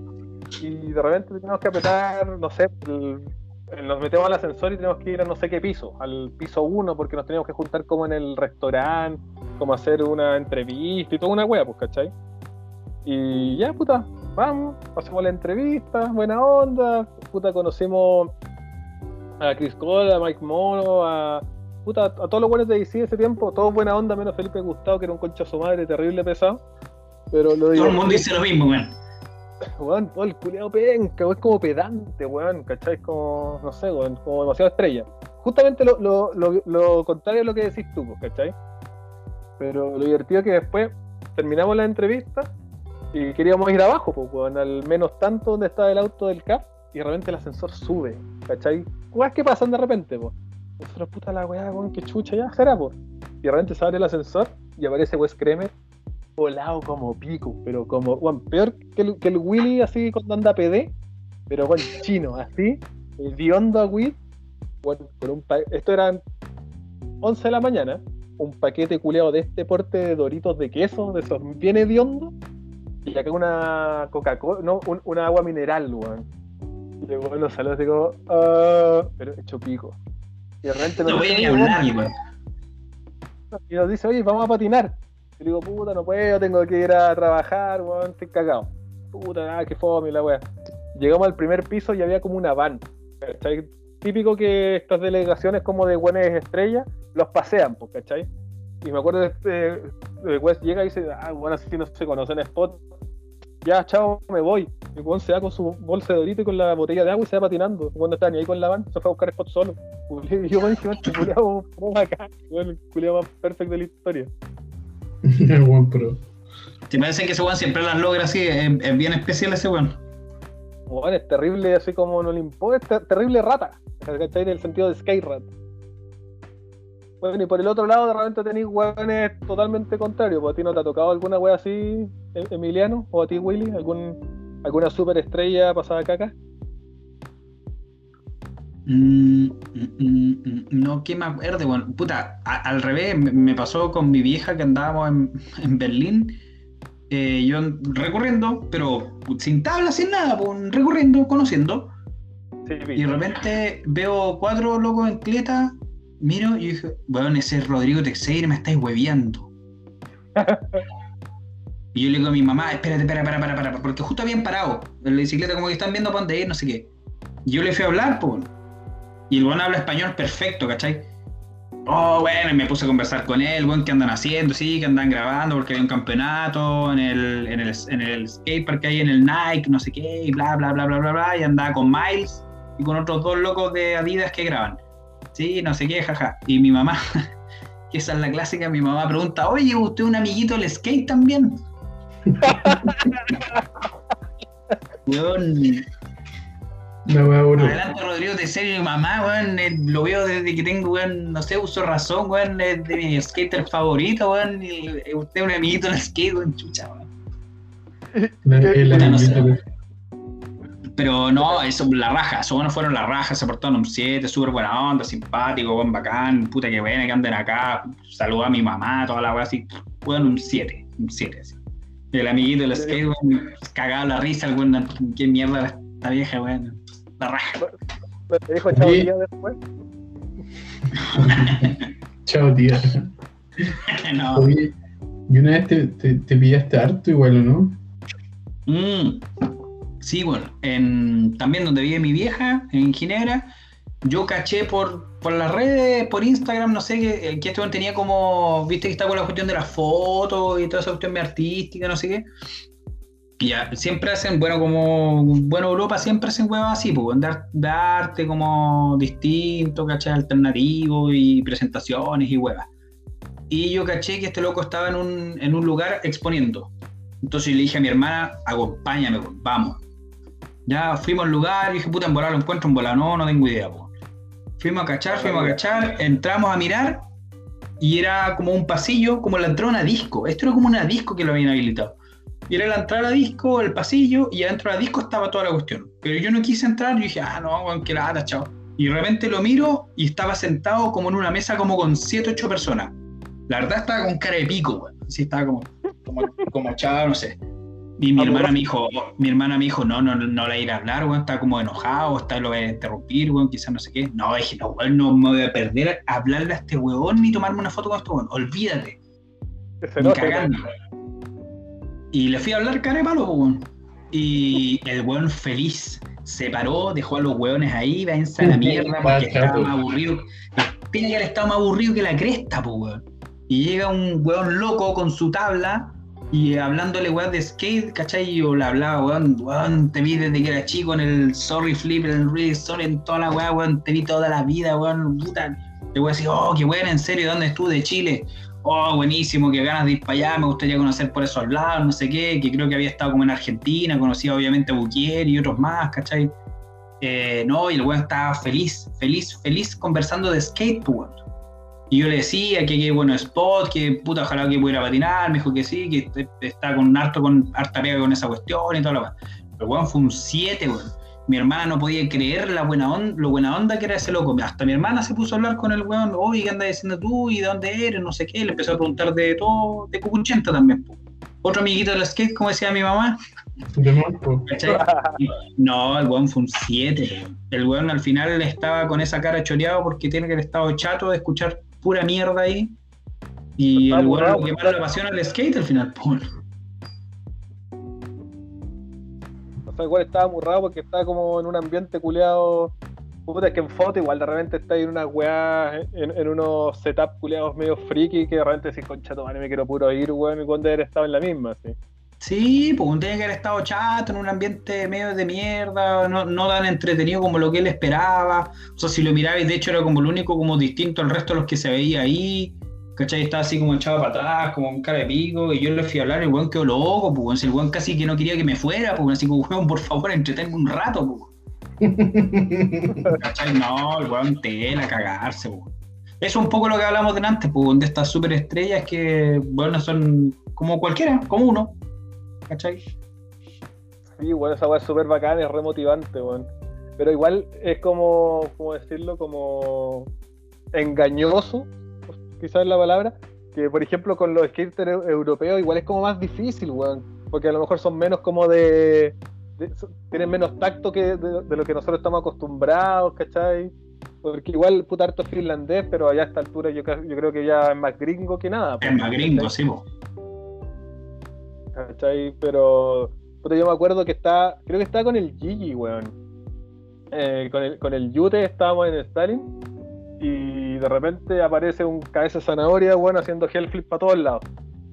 y de repente tenemos que apretar, no sé, el- nos metemos al ascensor y tenemos que ir a no sé qué piso, al piso 1, porque nos teníamos que juntar como en el restaurante, como hacer una entrevista y toda una wea, pues, ¿cachai? Y ya, puta, vamos, pasamos la entrevista, buena onda, puta, conocimos a Chris Cole, a Mike Mono, a, puta, a todos los buenos de DC ese tiempo, todos buena onda, menos Felipe Gustavo, que era un concha su madre terrible pesado. Pero lo Todo el mundo dice lo mismo, weón. [LAUGHS] weón, el culiado penca, weón, es como pedante, weón, ¿cachai? Como, no sé, weón, como demasiado estrella. Justamente lo, contrario a lo que decís tú, pues, ¿cachai? Pero lo divertido es que después terminamos la entrevista y queríamos ir abajo, pues, weón, al menos tanto donde estaba el auto del CAP y de repente el ascensor sube, ¿cachai? Weas que pasan de repente, pues. Nosotros, puta la weá, weón, que chucha, ya será, pues. Y de repente se abre el ascensor y aparece Wes Kremer volado como pico, pero como, weón, peor que el, que el Willy así cuando anda PD, pero con [LAUGHS] chino, así, hediondo a Will, bueno, con un pa- esto eran 11 de la mañana, un paquete culeado de este porte de doritos de queso, de esos bien hediondo, y acá una Coca-Cola, no, un- una agua mineral, weón. Y luego los saludos digo, ah, pero hecho pico. Y de repente No nos voy dice, ni a "Oye, hablar, weón", weón. y nos dice, oye, vamos a patinar. Y digo, puta, no puedo, tengo que ir a trabajar, weón, estoy cagado. Puta, ah, qué fome la weá. Llegamos al primer piso y había como una van. ¿cachai? Típico que estas delegaciones como de buenas estrellas los pasean, pues, ¿cachai? Y me acuerdo de este, West llega y dice, ah, bueno, así no se conocen spot. Ya, chao, me voy. Y el se va con su bolsa de dorito y con la botella de agua y se va patinando. Cuando estaba ni ahí con la van, se fue a buscar spot solo. [LAUGHS] Y yo me dije, culiao, ¿cómo acá? Bueno, el culiao más perfecto de la historia. [LAUGHS] El buen pro. ¿Te parece que ese weón siempre las logra así? Es, es bien especial ese weón. Bueno, es terrible, así como no le importa, es ter- terrible rata. En el sentido de Skyrat. Bueno, y por el otro lado, de repente tenéis hueones totalmente contrarios. pues, ¿A ti no te ha tocado alguna wea así, E- Emiliano? ¿O a ti, Willy? ¿Algún, ¿Alguna superestrella pasada caca? Mm, mm, mm, no, que me acuerde, bueno, puta, a- al revés, me, me pasó con mi vieja que andábamos en, en Berlín, eh, yo recorriendo, pero sin tabla, sin nada, recorriendo, conociendo, Sí, y de repente veo cuatro locos en cleta, miro y dije, weón, ese es Rodrigo Teixeira, me estáis hueviando. [LAUGHS] y yo le digo a mi mamá, espérate, espera, para, para, para, porque justo habían parado en la bicicleta, como que están viendo para dónde ir, no sé qué. Yo le fui a hablar, pues. Y el weón habla español perfecto, ¿cachai? Oh, bueno, y me puse a conversar con él, bueno, ¿qué andan haciendo? Sí, que andan grabando porque hay un campeonato en el, en el, en el skatepark que hay en el Nike, no sé qué, bla, bla, bla, bla, bla, bla, y andaba con Miles y con otros dos locos de Adidas que graban. Sí, no sé qué, jaja. Y mi mamá, [LAUGHS] que esa es la clásica, mi mamá pregunta, oye, ¿usted un amiguito del skate también? [LAUGHS] Adelante Rodrigo de serio, mi mamá, weón, eh, lo veo desde que tengo, weón, no sé, uso razón, weón, es de mi skater favorito, weón, y eh, usted es un amiguito en el skate, weón, chucha, weón. La- el Puta, no sé. amiguito. Pero no, eso, la raja, esos buenos fueron la raja, se portaron un 7, súper buena onda, simpático, buen bacán, puta que buena que anden acá, saluda a mi mamá, toda la weá así, weón, un 7, un 7, así. El amiguito del skate, weón, cagado la risa, el weón, qué mierda esta vieja, weón, la raja. ¿Te dijo chao día después? [LAUGHS] Chao, tía. [LAUGHS] no. Oye, y una vez te, te, te pillaste harto igual, ¿o no? Mm. Sí, bueno, en, también donde vive mi vieja, en Ginebra, yo caché por, por las redes, por Instagram, no sé, que, eh, que este tenía como, viste que está con la cuestión de las fotos y toda esa cuestión artística, no sé qué. Ya, siempre hacen, bueno, como, bueno, Europa siempre hacen huevas así, pues, de, ar- de arte como distinto, caché, alternativo y presentaciones y huevas. Y yo caché que este loco estaba en un, en un lugar exponiendo. Entonces le dije a mi hermana, acompáñame, pues, vamos. Ya fuimos al lugar, dije, puta, en volar lo encuentro, en volar no, no tengo idea. po. Fuimos a cachar, fuimos a cachar, entramos a mirar y era como un pasillo, como la entrada a una disco. Esto era como una disco que lo habían habilitado. Y era la entrada a la disco, el pasillo, y adentro de la disco estaba toda la cuestión. Pero yo no quise entrar, yo dije, ah, no, weón, qué lata, chao. Y de repente lo miro y estaba sentado como en una mesa como con 7, 8 personas. La verdad estaba con cara de pico, weón. Sí, estaba como, como, como echado, no sé. Y mi hermana me dijo, mi hermana me dijo, no, no, no, le iré a hablar, weón, está como enojado, está lo voy a interrumpir, weón, quizás no sé qué. No, dije, no, weón, no me voy a perder a hablarle a este weón ni tomarme una foto con este weón. Olvídate, ni cagando. Y le fui a hablar cara de palo, weón. Y el weón feliz se paró, dejó a los weones ahí, váyanse a la mierda, [LAUGHS] porque estaba más aburrido. Tiene que haber estado más aburrido que la cresta, pues, weón. Y llega un weón loco con su tabla y hablándole, weón, de skate, ¿cachai? Y yo le hablaba, weón, weón, te vi desde que era chico en el Sorry Flip, en el Really Sorry, en toda la weá, weón, te vi toda la vida, weón, puta. Le voy a decir, oh, qué bueno, en serio, ¿dónde tú? De Chile. Oh, buenísimo, qué ganas de ir para allá, me gustaría conocer por esos lados, no sé qué, que creo que había estado como en Argentina, conocía obviamente a Buquier y otros más, ¿cachai? Eh, no, y el weón estaba feliz, feliz, feliz conversando de skateboard. Y yo le decía que qué bueno spot, que puta, ojalá que pudiera patinar, me dijo que sí, que está con harto, con harta pega con esa cuestión y todo lo demás. El weón fue un 7, weón mi hermana no podía creer la buena onda, lo buena onda que era ese loco. Hasta mi hermana se puso a hablar con el weón, oye, ¿qué andas diciendo tú? ¿Y de dónde eres? No sé qué. Le empezó a preguntar de todo, de Cucunchenta también. Otro amiguito del skate, como decía mi mamá. No, el weón fue un 7. El weón al final estaba con esa cara choreado porque tiene que haber estado chato de escuchar pura mierda ahí. Y el weón lo que más le apasiona el skate al final, Sea, igual estaba muy raro porque estaba como en un ambiente culeado. Puta, es que en foto igual de repente está en una weá, en, unos setups culeados medio friki que de repente decís, concha, madre, me quiero puro ir, weón, y cuando haber estado en la misma, sí. Sí, pues tiene que haber estado chato en un ambiente medio de mierda, no, no, tan entretenido como lo que él esperaba. O sea, si lo mirabais, de hecho era como el único como distinto al resto de los que se veía ahí. ¿Cachai? Estaba así como echado para atrás, como un cara de pico, y yo le fui a hablar, el weón quedó loco, pues, el weón casi que no quería que me fuera, pues, así como, weón, por favor, entretengo un rato, pues. [LAUGHS] ¿Cachai? No, el weón tela, cagarse, pues. Eso es un poco lo que hablamos de antes, pues, de estas superestrellas que, bueno, son como cualquiera, como uno, ¿cachai? Sí, bueno, esa weá es súper bacana, es remotivante, weón. Pero igual es como, ¿cómo decirlo? Como engañoso quizás es la palabra, que por ejemplo con los skaters europeos igual es como más difícil, weón, porque a lo mejor son menos como de... tienen menos tacto que de, lo que nosotros estamos acostumbrados, ¿cachai? Porque igual puta harto finlandés, pero allá a esta altura yo, yo creo que ya es más gringo que nada. Es más gringo, sí, ¿Cachai? Pero puta, yo me acuerdo que está, creo que está con el Gigi, weón. Eh, con, el, con el Yute estábamos en Stalin y de repente aparece un cabeza de zanahoria, bueno, haciendo hellflip para todos lados.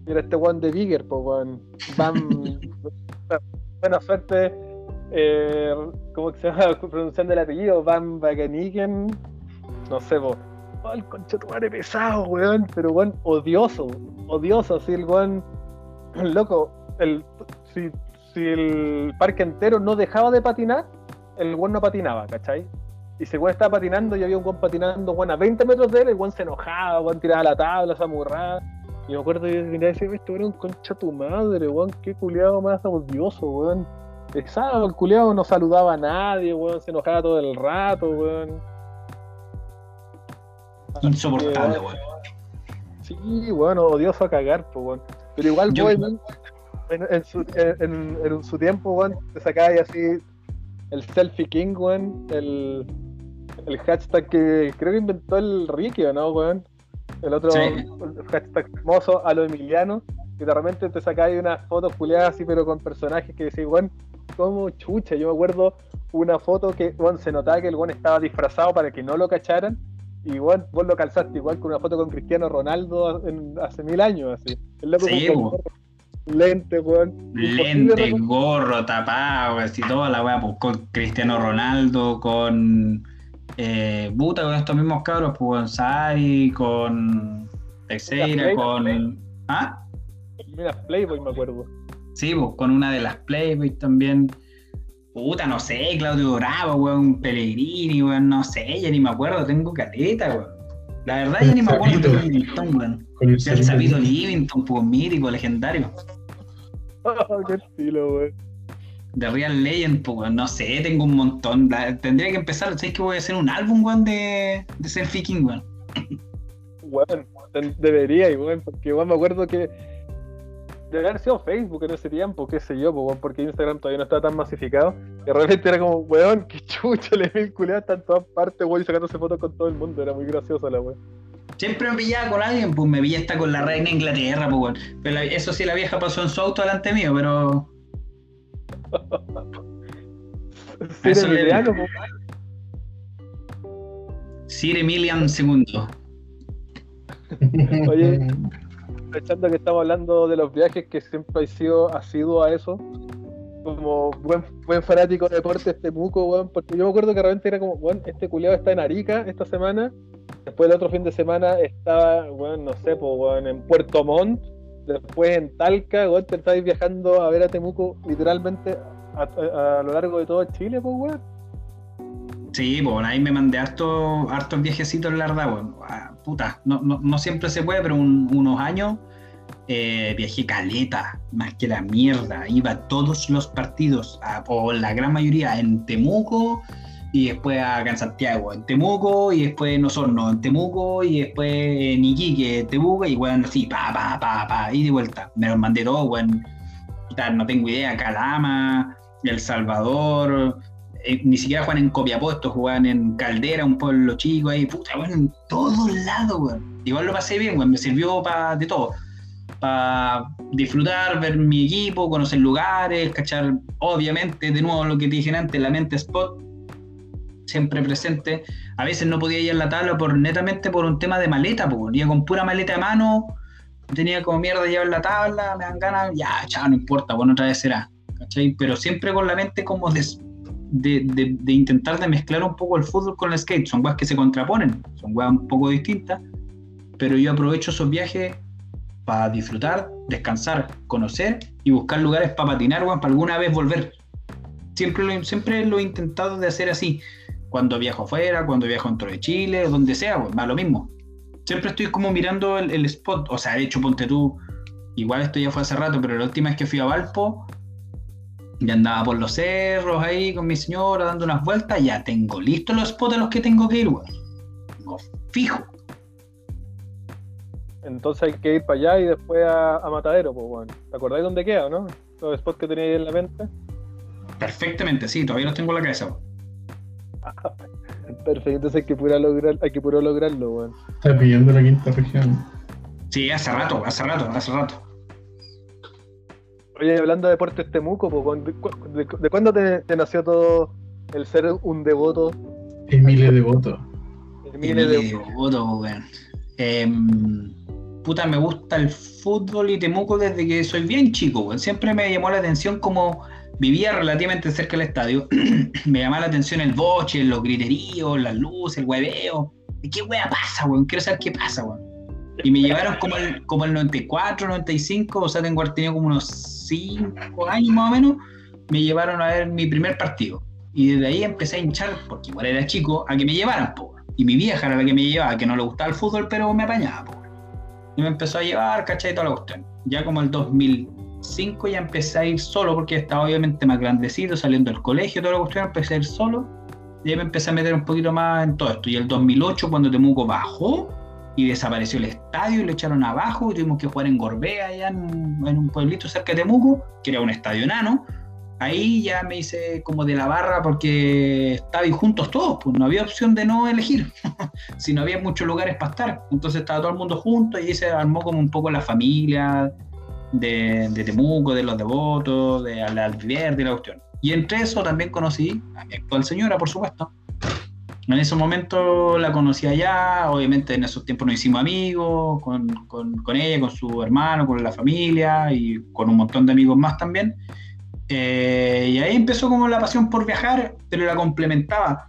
Y era este one de Bigger, pues, weón. [LAUGHS] buena suerte, eh, ¿cómo se llama? [LAUGHS] Pronunciando el apellido, Van Wageningen. No sé, pues. Oh, el madre pesado, weón, pero weón, odioso, odioso, así el weón, [CLEARS THROAT] loco, el, si, si el parque entero no dejaba de patinar, el weón no patinaba, ¿cachai? Y se weón estaba patinando y había un weón patinando, weón, a 20 metros de él, el weón se enojaba, weón tiraba la tabla, se amurraba. Y me acuerdo que yo decía, esto era un concha tu madre, weón, qué culiado más odioso, weón. Exacto, el culiado no saludaba a nadie, weón, se enojaba todo el rato, weón. Insoportable, weón. Sí, weón, odioso a cagar, pues, weón. Pero igual, weón, en, su, en, en, su tiempo, weón, te sacaba así el selfie king, weón, el el hashtag que creo que inventó el Ricky, no, weón? El otro hashtag famoso a lo Emiliano, que de repente te sacáis unas fotos culiadas así, pero con personajes que decís, weón, como chucha. Yo me acuerdo una foto que, weón, se notaba que el weón estaba disfrazado para que no lo cacharan. Y weón, vos lo calzaste igual con una foto con Cristiano Ronaldo hace mil años, así. El loco sí, lente, weón. Lente, gorro, tapado, así toda la weá, pues, con Cristiano Ronaldo, con eh, Buta con estos mismos cabros, pues con Sari, con Teixeira, con. ¿Ah? Mira, Playboy, me acuerdo. Sí, pues con una de las Playboy también. Puta, no sé, Claudio Bravo, weón, Pellegrini, weón, no sé, ya ni me acuerdo, tengo caleta, weón. La verdad, ya ni me acuerdo de Livington, weón. El Sabito Livington, pues mítico, legendario. [LAUGHS] Oh, qué estilo, weón de Real Legend, pues, no sé, tengo un montón. tendría que empezar, ¿sabes que voy a hacer un álbum, weón, de, de Selfie King, weón? Weón, debería, weón, porque weón, me acuerdo que debe haber sido Facebook en ese tiempo, qué sé yo, pues, porque Instagram todavía no estaba tan masificado. Y realmente era como, weón, qué chucha, [LAUGHS] le vinculé en todas partes, weón, y sacándose fotos con todo el mundo. Era muy graciosa la weón. Siempre me pillaba con alguien, pues me pillé hasta con la reina de Inglaterra, pues, weón. Pero eso sí, la vieja pasó en su auto delante mío, pero [LAUGHS] Sir Emiliano. Sir Emilian II. [LAUGHS] Oye, [LAUGHS] pensando que estamos hablando de los viajes, que siempre ha sido asiduo a eso, como buen, buen fanático de deportes este muco, weón, porque yo me acuerdo que realmente era como, weón, este culiado está en Arica esta semana, después el otro fin de semana estaba, bueno, no sé, pues, bueno, en Puerto Montt, después en Talca, weón, te estáis viajando a ver a Temuco literalmente a, lo largo de todo Chile, pues, weón. Sí, pues ahí me mandé hartos hartos viajecitos, la verdad, weón. Ah, puta, no, no, no, siempre se puede, pero unos años eh, viajé caleta, más que la mierda. Iba a todos los partidos, o la gran mayoría, en Temuco y después acá en Santiago, en Temuco y después en Osorno, en Temuco y después en Iquique, Temuco y bueno, así, pa, pa, pa, pa, y de vuelta. Me los mandé todos, bueno, no tengo idea, Calama, El Salvador, eh, ni siquiera juegan en Copiapó, estos juegan en Caldera, un pueblo chico ahí, puta, bueno, en todos lados, weón. Igual lo pasé bien, weón, me sirvió para de todo. Para disfrutar, ver mi equipo, conocer lugares, cachar, obviamente, de nuevo lo que te dije antes, la mente spot, siempre presente. A veces no podía ir a la tabla por netamente por un tema de maleta, porque iba con pura maleta de mano, tenía como mierda llevar la tabla, me dan ganas, ya, chao, no importa, bueno, otra vez será. ¿cachai? Pero siempre con la mente como de, de, de, intentar de mezclar un poco el fútbol con el skate. Son weas que se contraponen, son weas un poco distintas, pero yo aprovecho esos viajes para disfrutar, descansar, conocer y buscar lugares para patinar, weón, para alguna vez volver. Siempre lo, siempre lo he intentado de hacer así cuando viajo afuera, cuando viajo dentro de Chile, donde sea, pues, va lo mismo. Siempre estoy como mirando el, spot, o sea, de hecho, ponte tú, igual esto ya fue hace rato, pero la última vez que fui a Valpo, ya andaba por los cerros ahí con mi señora dando unas vueltas, ya tengo listos los spots a los que tengo que ir, weón. Tengo fijo. Entonces hay que ir para allá y después a, Matadero, pues bueno. ¿Te acordáis dónde queda, no? Los spots que teníais en la mente. Perfectamente, sí, todavía los tengo en la cabeza. [LAUGHS] Perfecto, entonces hay que puro, lograr, hay que puro lograrlo, weón. Está pidiendo la quinta región. Sí, hace rato, hace rato, hace rato. Oye, hablando de Deportes Temuco, ¿de, de, cuándo te, nació todo el ser un devoto? Emile Devoto. Emile Devoto, weón. Em, puta, me gusta el fútbol y Temuco desde que soy bien chico, weón. Siempre me llamó la atención como vivía relativamente cerca del estadio, [CLEARS THROAT] me llamaba la atención el boche, los griteríos, las luces, el hueveo. ¿Qué hueá pasa, weón? Quiero saber qué pasa, weón. Y me llevaron como el, como el 94, 95, o sea, tengo tenido como unos 5 años más o menos, me llevaron a ver mi primer partido. Y desde ahí empecé a hinchar, porque igual era chico, a que me llevaran, po. Y mi vieja era la que me llevaba, que no le gustaba el fútbol, pero me apañaba, po. Y me empezó a llevar, ¿cachai? Toda la cuestión. Ya como el 2000, 5 ya empecé a ir solo porque estaba obviamente más grandecido, saliendo del colegio, toda la cuestión, empecé a ir solo. Y ahí me empecé a meter un poquito más en todo esto. Y el 2008, cuando Temuco bajó y desapareció el estadio y lo echaron abajo, y tuvimos que jugar en Gorbea, allá en, un pueblito cerca de Temuco, que era un estadio enano. Ahí ya me hice como de la barra porque estaban juntos todos, pues no había opción de no elegir, [LAUGHS] si no había muchos lugares para estar. Entonces estaba todo el mundo junto y ahí se armó como un poco la familia, de, Temuco, de los devotos, de la de la cuestión. Y entre eso también conocí a mi actual señora, por supuesto. En ese momento la conocí allá, obviamente en esos tiempos nos hicimos amigos con, con, ella, con su hermano, con la familia y con un montón de amigos más también. Eh, y ahí empezó como la pasión por viajar, pero la complementaba.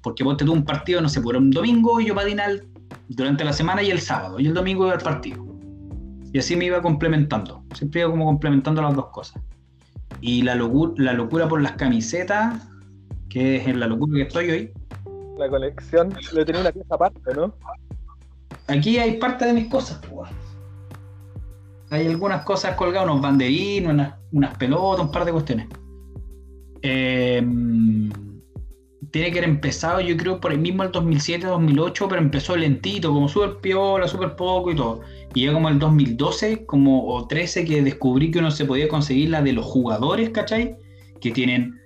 Porque vos te tuvo un partido, no sé, por un domingo y yo patinal durante la semana y el sábado, y el domingo iba al partido. Y así me iba complementando. Siempre iba como complementando las dos cosas. Y la, locura, la locura por las camisetas, que es en la locura que estoy hoy. La colección, le tenía una pieza aparte, ¿no? Aquí hay parte de mis cosas, pues. Hay algunas cosas colgadas, unos banderines, unas, unas pelotas, un par de cuestiones. Eh, tiene que haber empezado, yo creo, por el mismo el 2007, 2008, pero empezó lentito, como súper piola, súper poco y todo. Y ya como el 2012, como o 13, que descubrí que uno se podía conseguir la de los jugadores, ¿cachai? Que tienen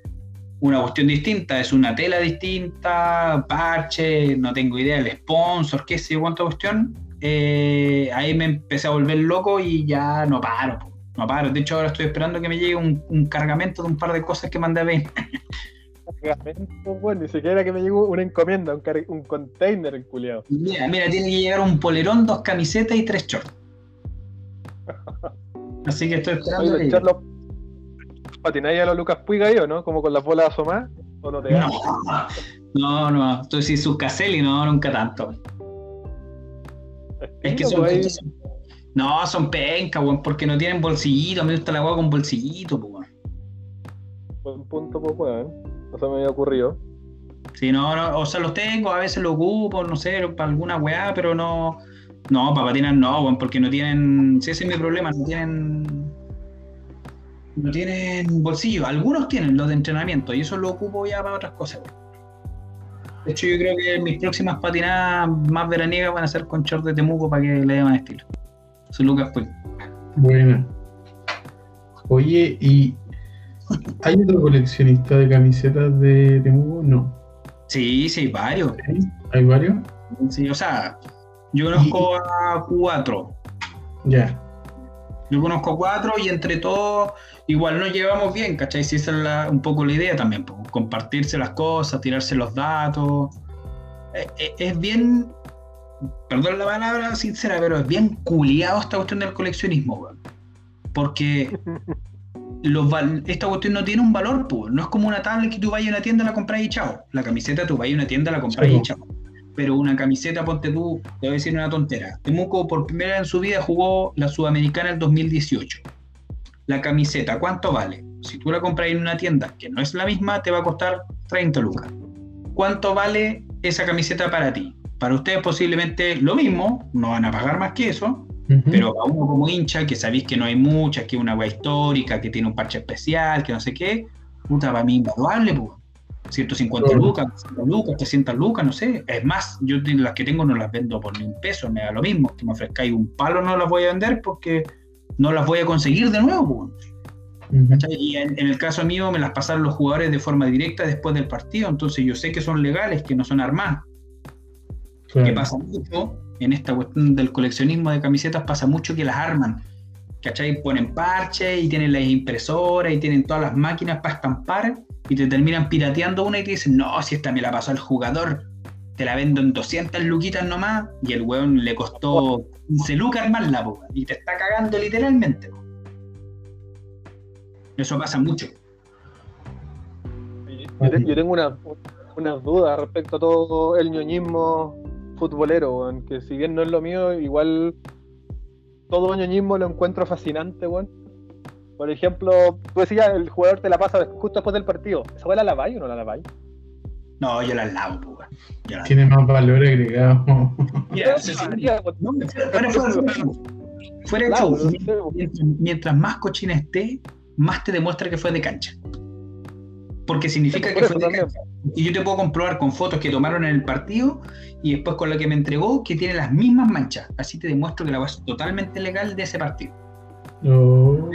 una cuestión distinta, es una tela distinta, parche, no tengo idea, el sponsor, qué sé yo, cuánta cuestión. Eh, ahí me empecé a volver loco y ya no paro, no paro. De hecho, ahora estoy esperando que me llegue un, un cargamento de un par de cosas que mandé a ver. [LAUGHS] bueno, ni siquiera que me llegó una encomienda, un, un container el culiado. Mira, mira, tiene que llegar un polerón, dos camisetas y tres shorts. [LAUGHS] Así que estoy esperando. Oye, los patináis a los Lucas Puiga o no? Como con las bolas asomadas. ¿O no te No, [LAUGHS] no, no. Estoy sin sus Caselli, no, nunca tanto. Es que son No, son pencas, weón, porque no tienen bolsillito. Me gusta la agua con bolsillito, weón. Buen punto, pues, weón. No se me había ocurrido. Sí, no, no, o sea, los tengo, a veces los ocupo, no sé, para alguna weá, pero no. No, para patinar no, porque no tienen. Sí, ese es mi problema, no tienen. No tienen bolsillo. Algunos tienen los de entrenamiento y eso lo ocupo ya para otras cosas. De hecho, yo creo que mis próximas patinadas más veraniegas van a ser con short de Temuco para que le dé más estilo. Soy Lucas pues. Buena. Oye, ¿y hay otro coleccionista de camisetas de Temuco? No. Sí, sí, varios. ¿Hay varios? Sí, o sea, yo conozco a cuatro. Ya. Yo conozco cuatro y entre todos igual nos llevamos bien, ¿cachai? Si esa es un poco la idea también, compartirse las cosas, tirarse los datos. Eh, eh, es, bien, perdón la palabra sincera, pero es bien culiado esta cuestión del coleccionismo, Porque [LAUGHS] esta cuestión no tiene un valor, pues. no es como una tablet que tú vayas a una tienda, la compras y chao. La camiseta tú vayas a una tienda, la compras y chao. Pero una camiseta, ponte tú, te voy a decir una tontera. Temuco por primera vez en su vida jugó la Sudamericana en 2018 la camiseta, ¿cuánto vale? Si tú la compras en una tienda que no es la misma, te va a costar 30 lucas. ¿Cuánto vale esa camiseta para ti? Para ustedes posiblemente lo mismo, no van a pagar más que eso, pero para uno como hincha, que sabéis que no hay muchas, que es una web histórica, que tiene un parche especial, que no sé qué, puta, para mí invaluable, pues. 150 lucas, 200 lucas, 300 lucas, no sé. Es más, yo las que tengo no las vendo por ni un peso, me da lo mismo. Que me ofrezcáis un palo no las voy a vender porque no las voy a conseguir de nuevo. Y en, el caso mío me las pasaron los jugadores de forma directa después del partido, entonces yo sé que son legales, que no son armadas. Que pasa mucho en esta cuestión del coleccionismo de camisetas, pasa mucho que las arman. ¿Cachai? Ponen parches y tienen las impresoras y tienen todas las máquinas para estampar y te terminan pirateando una y te dicen, no, si esta me la pasó el jugador, te la vendo en 200 luquitas nomás y el weón le costó 15 lucas armarla, po, y te está cagando literalmente. Eso pasa mucho. Yo, tengo una, unas dudas respecto a todo el ñoñismo futbolero, que si bien no es lo mío, igual todo ñoñismo lo encuentro fascinante, weón. Por ejemplo, tú decías, el jugador te la pasa justo después del partido. ¿Esa la laváis o no la laváis? No, yo la lavo, pues. Tiene más valor agregado. [LAUGHS] fuera, mientras, más cochina esté, más te demuestra que fue de cancha. Porque significa que fue de. Y yo te puedo comprobar con fotos que tomaron en el partido y después con la que me entregó que tiene las mismas manchas. Así te demuestro que la base es totalmente legal de ese partido. Oh.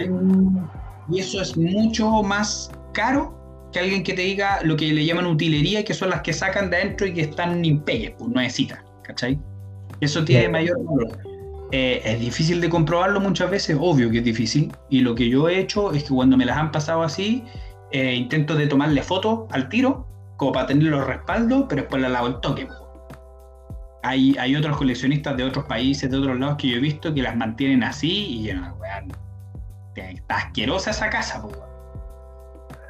Y eso es mucho más caro que alguien que te diga lo que le llaman utilería, que son las que sacan de adentro y que están impeyes, pues nuevecitas, ¿cachai? Eso tiene mayor valor. Eh, es difícil de comprobarlo muchas veces, obvio que es difícil, y lo que yo he hecho es que cuando me las han pasado así, eh, intento de tomarle fotos al tiro, como para tener los respaldos, pero después la lavo el toque. Hay, hay otros coleccionistas de otros países, de otros lados que yo he visto que las mantienen así y yo, weón, está asquerosa esa casa, pues.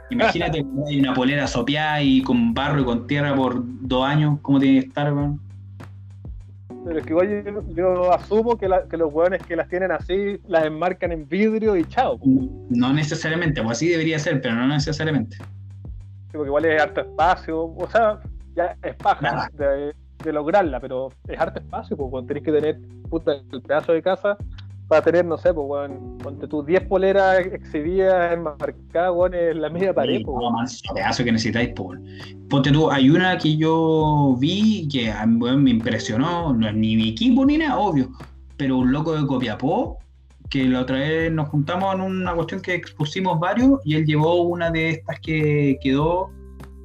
Imagínate [LAUGHS] una polera sopeada y con barro y con tierra por dos años, ¿cómo tiene que estar, weón? Pero es que igual yo, asumo que, los hueones que las tienen así las enmarcan en vidrio y chao. No necesariamente, pues así debería ser, pero no necesariamente. Sí, porque igual es harto espacio, o sea, ya es paja de, lograrla, pero es harto espacio, pues tenés que tener puta, el pedazo de casa para tener, no sé, pues, weón, ponte tus 10 poleras exhibidas enmarcadas, weón, en la media pared, sí, pues. No, pedazo que necesitáis, pues. Ponte tú, hay una que yo vi que weón, me impresionó, no es ni mi equipo ni nada, obvio, pero un loco de Copiapó, que la otra vez nos juntamos en una cuestión que expusimos varios, y él llevó una de estas que quedó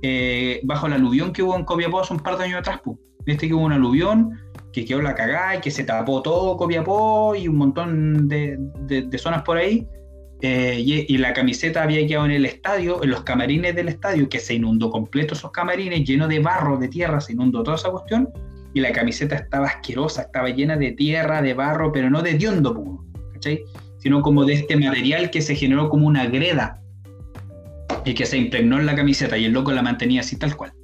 eh, bajo la aluvión que hubo en Copiapó hace un par de años atrás, pues. Viste que hubo un aluvión que quedó la cagada y que se tapó todo Copiapó y un montón de, zonas por ahí. Eh, y, la camiseta había quedado en el estadio, en los camarines del estadio, que se inundó completo esos camarines, lleno de barro, de tierra, se inundó toda esa cuestión. Y la camiseta estaba asquerosa, estaba llena de tierra, de barro, pero no de diondo ¿cachai? Sino como de este material que se generó como una greda y que se impregnó en la camiseta y el loco la mantenía así tal cual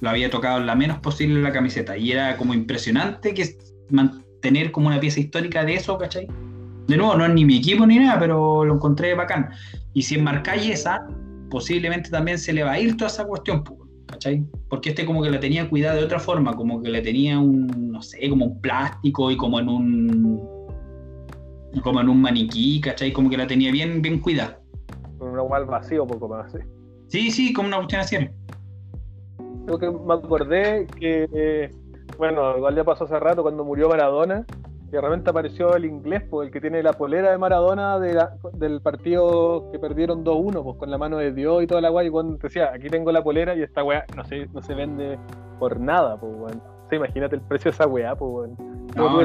lo había tocado la menos posible la camiseta y era como impresionante que tener como una pieza histórica de eso, ¿cachai? De nuevo, no es ni mi equipo ni nada, pero lo encontré bacán. Y si enmarcáis esa, posiblemente también se le va a ir toda esa cuestión, ¿cachai? Porque este como que la tenía cuidada de otra forma, como que le tenía un, no sé, como un plástico y como en un, como en un maniquí, ¿cachai? Como que la tenía bien, bien cuidada. Una al vacío, poco más, sí. Sí, sí, como una cuestión así. Que me acordé que, eh, bueno, igual ya pasó hace rato cuando murió Maradona, y de repente apareció el inglés, pues, el que tiene la polera de Maradona del partido que perdieron 2-1, pues con la mano de Dios y toda la weá, y cuando decía, aquí tengo la polera y esta weá no se, no se vende por nada, pues weón. imagínate el precio de esa weá, pues weón. No,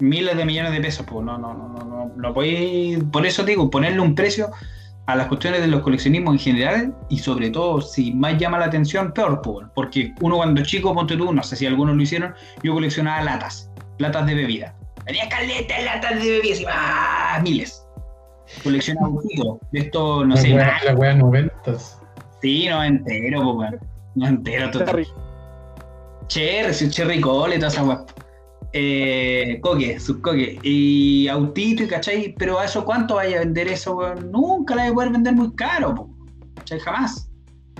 Miles, de millones de pesos, pues no, no, no, no, no, no podéis, por eso digo, ponerle un precio a las cuestiones de los coleccionismos en general y sobre todo si más llama la atención, peor, porque uno cuando chico, ponte tú, no sé si algunos lo hicieron, yo coleccionaba latas, latas de bebida. Tenía caleta de latas de bebida, ¡ah! miles. Coleccionaba un poquito de esto, no sé. la wea noventas. Sí, no entero, pues, No entero, todo. Cherry. Cherry, cherry cole, toda esa wea eh, coque, subcoque, y autito, y cachai, pero a eso cuánto vaya a vender eso, nunca la voy a poder vender muy caro. Jamás.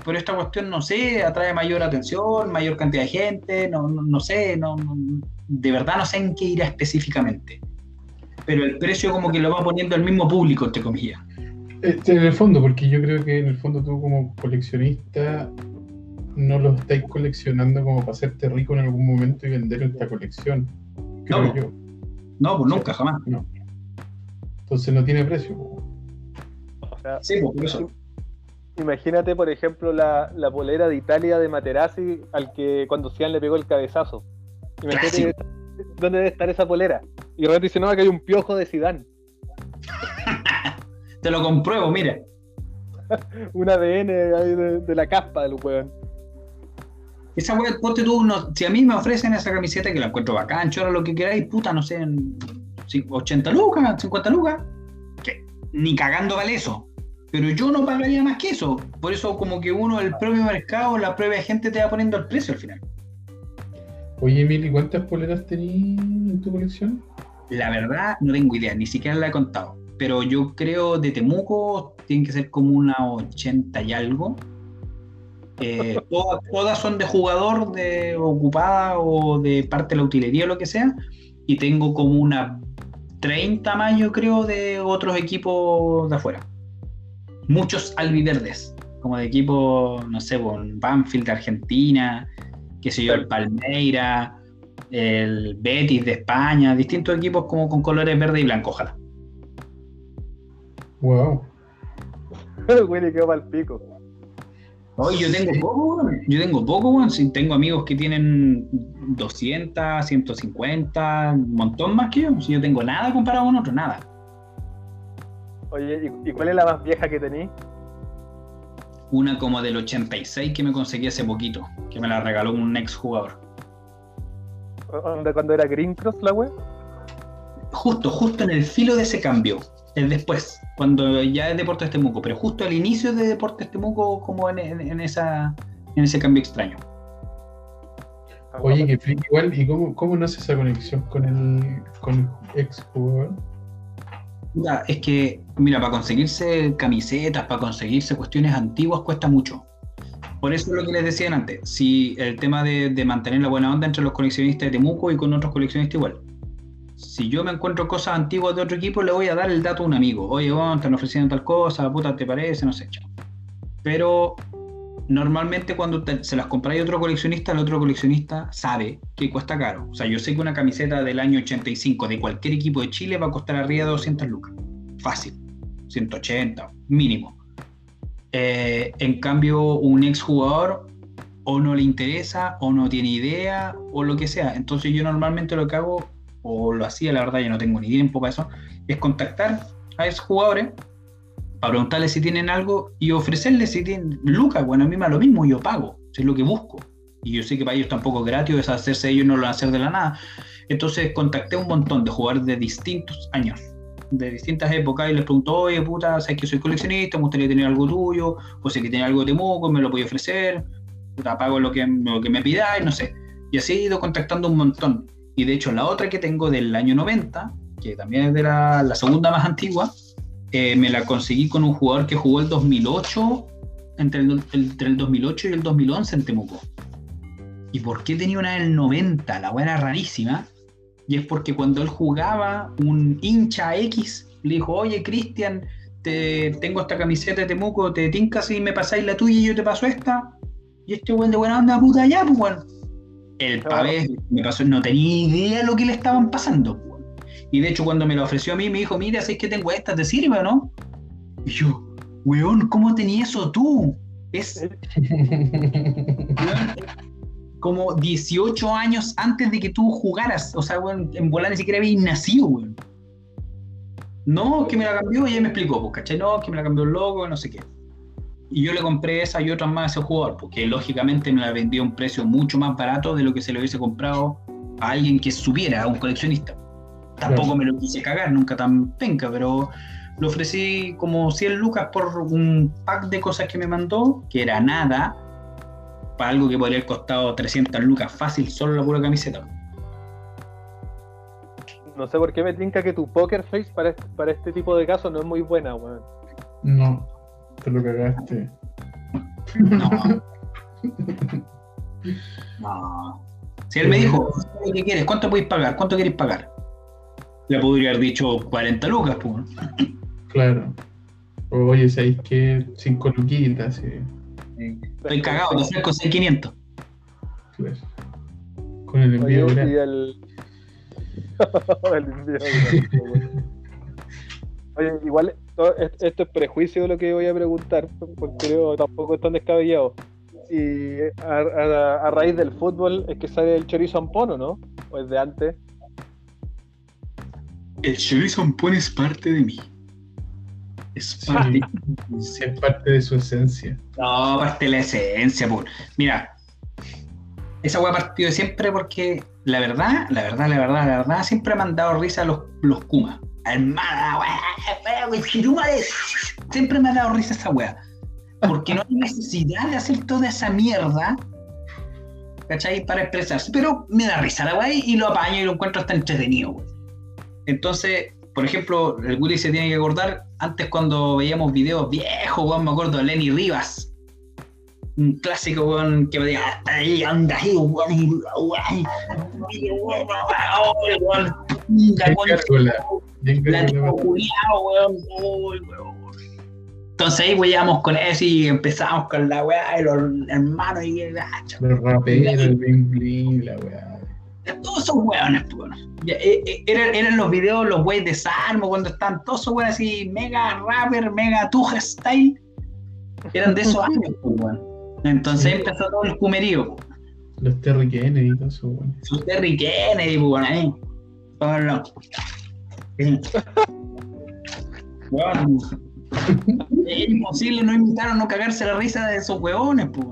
Pero esta cuestión, no sé, atrae mayor atención, mayor cantidad de gente, no, no, sé, no, de verdad no sé en qué irá específicamente. Pero el precio como que lo va poniendo el mismo público, entre comillas. Este, en el fondo, porque yo creo que en el fondo tú como coleccionista no lo estáis coleccionando como para hacerte rico en algún momento y vender esta colección. No, no, pues nunca, jamás. No. Entonces no tiene precio. sí, pues, por eso. Imagínate, por ejemplo, la, la, polera de Italia de Materazzi al que cuando Cian le pegó el cabezazo. Imagínate dónde debe estar esa polera. Y realmente dice, no, que hay un piojo de Sidán. [LAUGHS] Te lo compruebo, mira. [LAUGHS] un ADN ahí de, la caspa del weón. Esa weá, ponte tú, si a mí me ofrecen esa camiseta que la encuentro bacán, chora lo que queráis, puta, no sé, en 80 lucas, 50 lucas, que ni cagando vale eso. Pero yo no pagaría más que eso. Por eso, como que uno, el propio mercado, la propia gente te va poniendo el precio al final. Oye, Emily, ¿cuántas poleras tenías en tu colección? La verdad, no tengo idea, ni siquiera la he contado. Pero yo creo de Temuco tienen que ser como una 80 y algo. Eh, todas, son de jugador, de ocupada o de parte de la utilería o lo que sea. Y tengo como una 30 más, yo creo, de otros equipos de afuera. Muchos albiverdes, como de equipo, no sé, bon, Banfield de Argentina, qué sé yo, el Palmeira, el Betis de España, distintos equipos como con colores verde y blanco, ojalá. Wow. [LAUGHS] Willy quedó para el pico yo tengo poco, yo tengo poco, tengo amigos que tienen 200, 150, un montón más que yo. Si yo tengo nada comparado con otro, nada. Oye, ¿y, cuál es la más vieja que tení? Una como del 86 que me conseguí hace poquito, que me la regaló un ex jugador. ¿De cuando era Green Cross la web? Justo, justo en el filo de ese cambio después, cuando ya es Deportes Temuco, pero justo al inicio de Deportes Temuco, como en, esa, en ese cambio extraño. Oye, que friki igual, ¿y cómo, cómo nace esa conexión con el, con el ex jugador? es que, mira, para conseguirse camisetas, para conseguirse cuestiones antiguas cuesta mucho. Por eso es lo que les decía antes, si el tema de, de mantener la buena onda entre los coleccionistas de Temuco y con otros coleccionistas igual si yo me encuentro cosas antiguas de otro equipo, le voy a dar el dato a un amigo. Oye, te están ofreciendo tal cosa, puta, ¿te parece? No sé. Pero normalmente cuando se las compráis a otro coleccionista, el otro coleccionista sabe que cuesta caro. O sea, yo sé que una camiseta del año 85 de cualquier equipo de Chile va a costar arriba de 200 lucas. Fácil. 180, mínimo. Eh, en cambio, un ex jugador o no le interesa, o no tiene idea, o lo que sea. Entonces yo normalmente lo que hago o lo hacía, la verdad, ya no tengo ni tiempo para eso, es contactar a esos jugadores para preguntarles si tienen algo y ofrecerles si tienen lucas, bueno, a mí me da lo mismo, yo pago, si es lo que busco. Y yo sé que para ellos tampoco es gratis, deshacerse de ellos no lo van a hacer de la nada. Entonces contacté un montón de jugadores de distintos años, de distintas épocas, y les pregunto, oye, puta, sabes que soy coleccionista, me gustaría tener algo tuyo, o sé que tiene algo de moco, me lo puedo ofrecer, puta, pago lo que, lo que me pidáis, no sé Y así he ido contactando un montón. Y de hecho, la otra que tengo del año 90, que también es de la, segunda más antigua, eh, me la conseguí con un jugador que jugó el 2008, entre el, entre el 2008 y el 2011 en Temuco. ¿Y por qué tenía una del 90? La era rarísima. Y es porque cuando él jugaba, un hincha X le dijo, oye Cristian, te, tengo esta camiseta de Temuco, te tincas y me pasáis la tuya y yo te paso esta. Y este weón de buena onda, puta ya, pues weón. El pavé me pasó, no tenía idea lo que le estaban pasando. Y de hecho cuando me lo ofreció a mí, me dijo, mira, si es que tengo esta, ¿te sirve o no? Y yo, weón, ¿cómo tenías eso tú? Es weón, [LAUGHS] como 18 años antes de que tú jugaras. O sea, weón, en volar ni siquiera habías nacido, weón. No, que me la cambió y ella me explicó, pues, ¿cachai? No, que me la cambió el logo, no sé qué. Y yo le compré esa y otras más a ese jugador, porque lógicamente me la vendió a un precio mucho más barato de lo que se le hubiese comprado a alguien que supiera, a un coleccionista. Tampoco me lo quise cagar, nunca tan penca, pero le ofrecí como 100 lucas por un pack de cosas que me mandó, que era nada, para algo que podría haber costado 300 lucas fácil, solo la pura camiseta. No sé por qué me tinca que tu poker face para este, para este tipo de casos no es muy buena, weón. No, te lo cagaste. No. [LAUGHS] No. Si él me dijo, ¿qué quieres? ¿Cuánto podéis pagar? ¿Cuánto queréis pagar? Le podría haber dicho 40 lucas, pues. Claro. Oye, ¿sabéis qué? Cinco luquitas, sí. Estoy cagado, te ofrezco 6.500. Claro. Con el envío Oye, y el... [LAUGHS] el envío. [LAUGHS] Oye, igual esto es prejuicio de lo que voy a preguntar, porque creo tampoco es tan descabellado. Y a, a- a raíz del fútbol es que sale el chorizo ampono, ¿no? O es de antes. El chorizo ampón es parte de mí. Es parte. Sí, es parte de su esencia. No, parte de la esencia, por. Mira, esa weá partió de siempre porque la verdad, la verdad, la verdad, la verdad, siempre me han dado risa los, los Kuma. Chirumare. Siempre me ha dado risa esa weá. Porque no hay necesidad de hacer toda esa mierda. ¿Cachai? Para expresarse. Pero me da risa la weá y lo apaño y lo encuentro hasta entretenido, weón. Entonces, por ejemplo, el Willy se tiene que acordar, antes cuando veíamos videos viejos, weón, me acuerdo de Lenny Rivas. Un clásico, weón, que me diga, ahí anda ahí, weón, y, weón, weón, weón, weón, weón, weón. Entonces ahí weíamos con eso y empezamos con la weá y los hermanos y ah, Los raperos, el bling bling, la weá. todos esos weones, pues. Ya, eh, eh, eran, eran los videos, los weys de Salmo, cuando estaban todos esos weones así, mega rapper, mega tuja style. Eran de esos años, pues, weón. Entonces ahí empezó todo el cumerío. Los Terry Kennedy y todo eso, weón. Su Terry Kennedy, pues, bueno, ahí. Los- Sí. [LAUGHS] Weón, Es imposible no imitar o no cagarse la risa de esos weones, pues.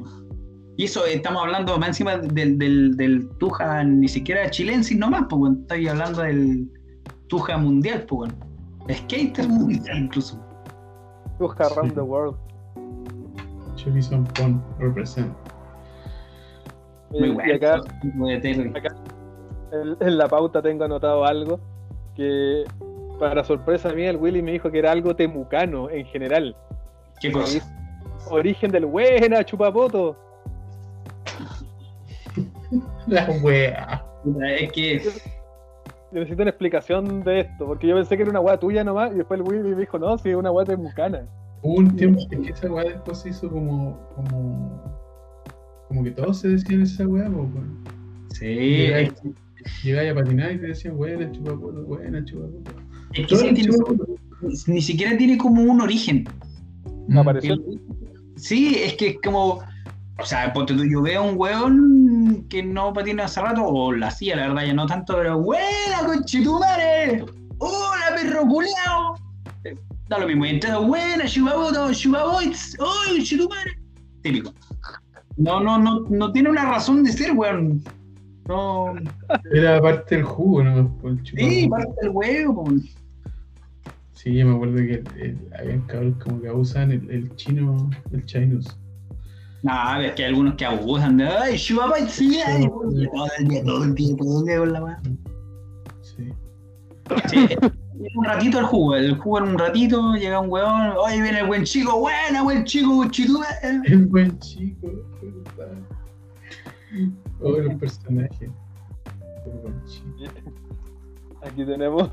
Y eso eh, estamos hablando más encima del, del, del Tuja, ni siquiera chilensis nomás, pues. Estoy hablando del Tuja mundial, pues, weón. Skater mundial, incluso. Tuja around the world. Chorizo Ampón, represent. Muy bueno. Y acá en, en la pauta tengo anotado algo que, para sorpresa mía, el Willy me dijo que era algo temucano en general. ¿Qué cosa? Origen del buena, chupapoto. [LAUGHS] La weá. Es que Yo necesito una explicación de esto, porque yo pensé que era una weá tuya nomás, y después el Willy me dijo, no, sí, es una weá temucana. Hubo un tiempo que esa weá después se hizo como. como. como que todos se decían esa weá, po, weón. sí, llegáis a patinar y te decían, buena, chupapoto, buena, chupapoto. es que sí tiene- ni siquiera tiene como un origen. Mm. Apareció. Sí, es que es como. O sea, ponte tú, yo veo a un weón que no patina hace rato, o la hacía, la verdad, ya no tanto, pero ¡Buena, conchetumare! ¡Hola, perro culeado! Da lo mismo, y entonces, ¡Buena, chupaboto, chupaboits! ¡Uy, conchetumare! Típico. No, no, no, no tiene una razón de ser, weón. No. Era parte del jugo, ¿no? El. Sí, parte del huevo, po. Sí, me acuerdo que eh, habían cabros como que abusaban el, el chino, el chinus. No, es que hay algunos que abusan de. ¡Ay, Shubaba sí! ay", Todo el día, todo el día, todo el día con la weá. Sí. Sí, un ratito el jugo, el jugo en un ratito, llega un weón, oye, viene el buen chico, buena, buen chico, chico. [LAUGHS] El buen chico. ¿verdad? Oh. El buen chico. Aquí tenemos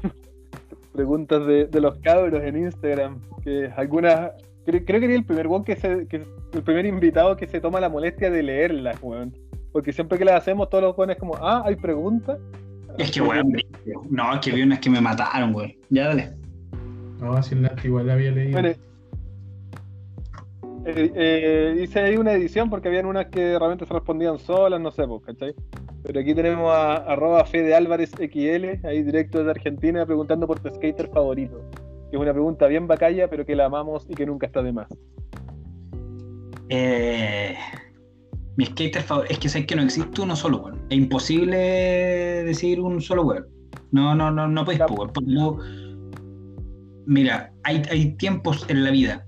preguntas de, de los cabros en Instagram. Que algunas. Creo, creo que era el primer weón que se. Que, el primer invitado que se toma la molestia de leerlas, weón. Porque siempre que las hacemos, todos los weones como, ah, hay preguntas. Es que weón, no, es que vi unas que me mataron, weón. Ya dale. No, si la igual la había leído. Bueno, eh, eh, hice ahí una edición porque habían unas que realmente se respondían solas, no sé, pues, ¿cachai? Pero aquí tenemos a arroba Fede Álvarez XL, ahí directo desde Argentina, preguntando por tu skater favorito. Que es una pregunta bien bacalla, pero que la amamos y que nunca está de más. Eh, mi skater favorito. Es que sé que no existe uno solo, weón. Es imposible decir un solo weón. No, no, no, no puedes, Ya. po, weón, porque no- Mira, hay, hay tiempos en la vida.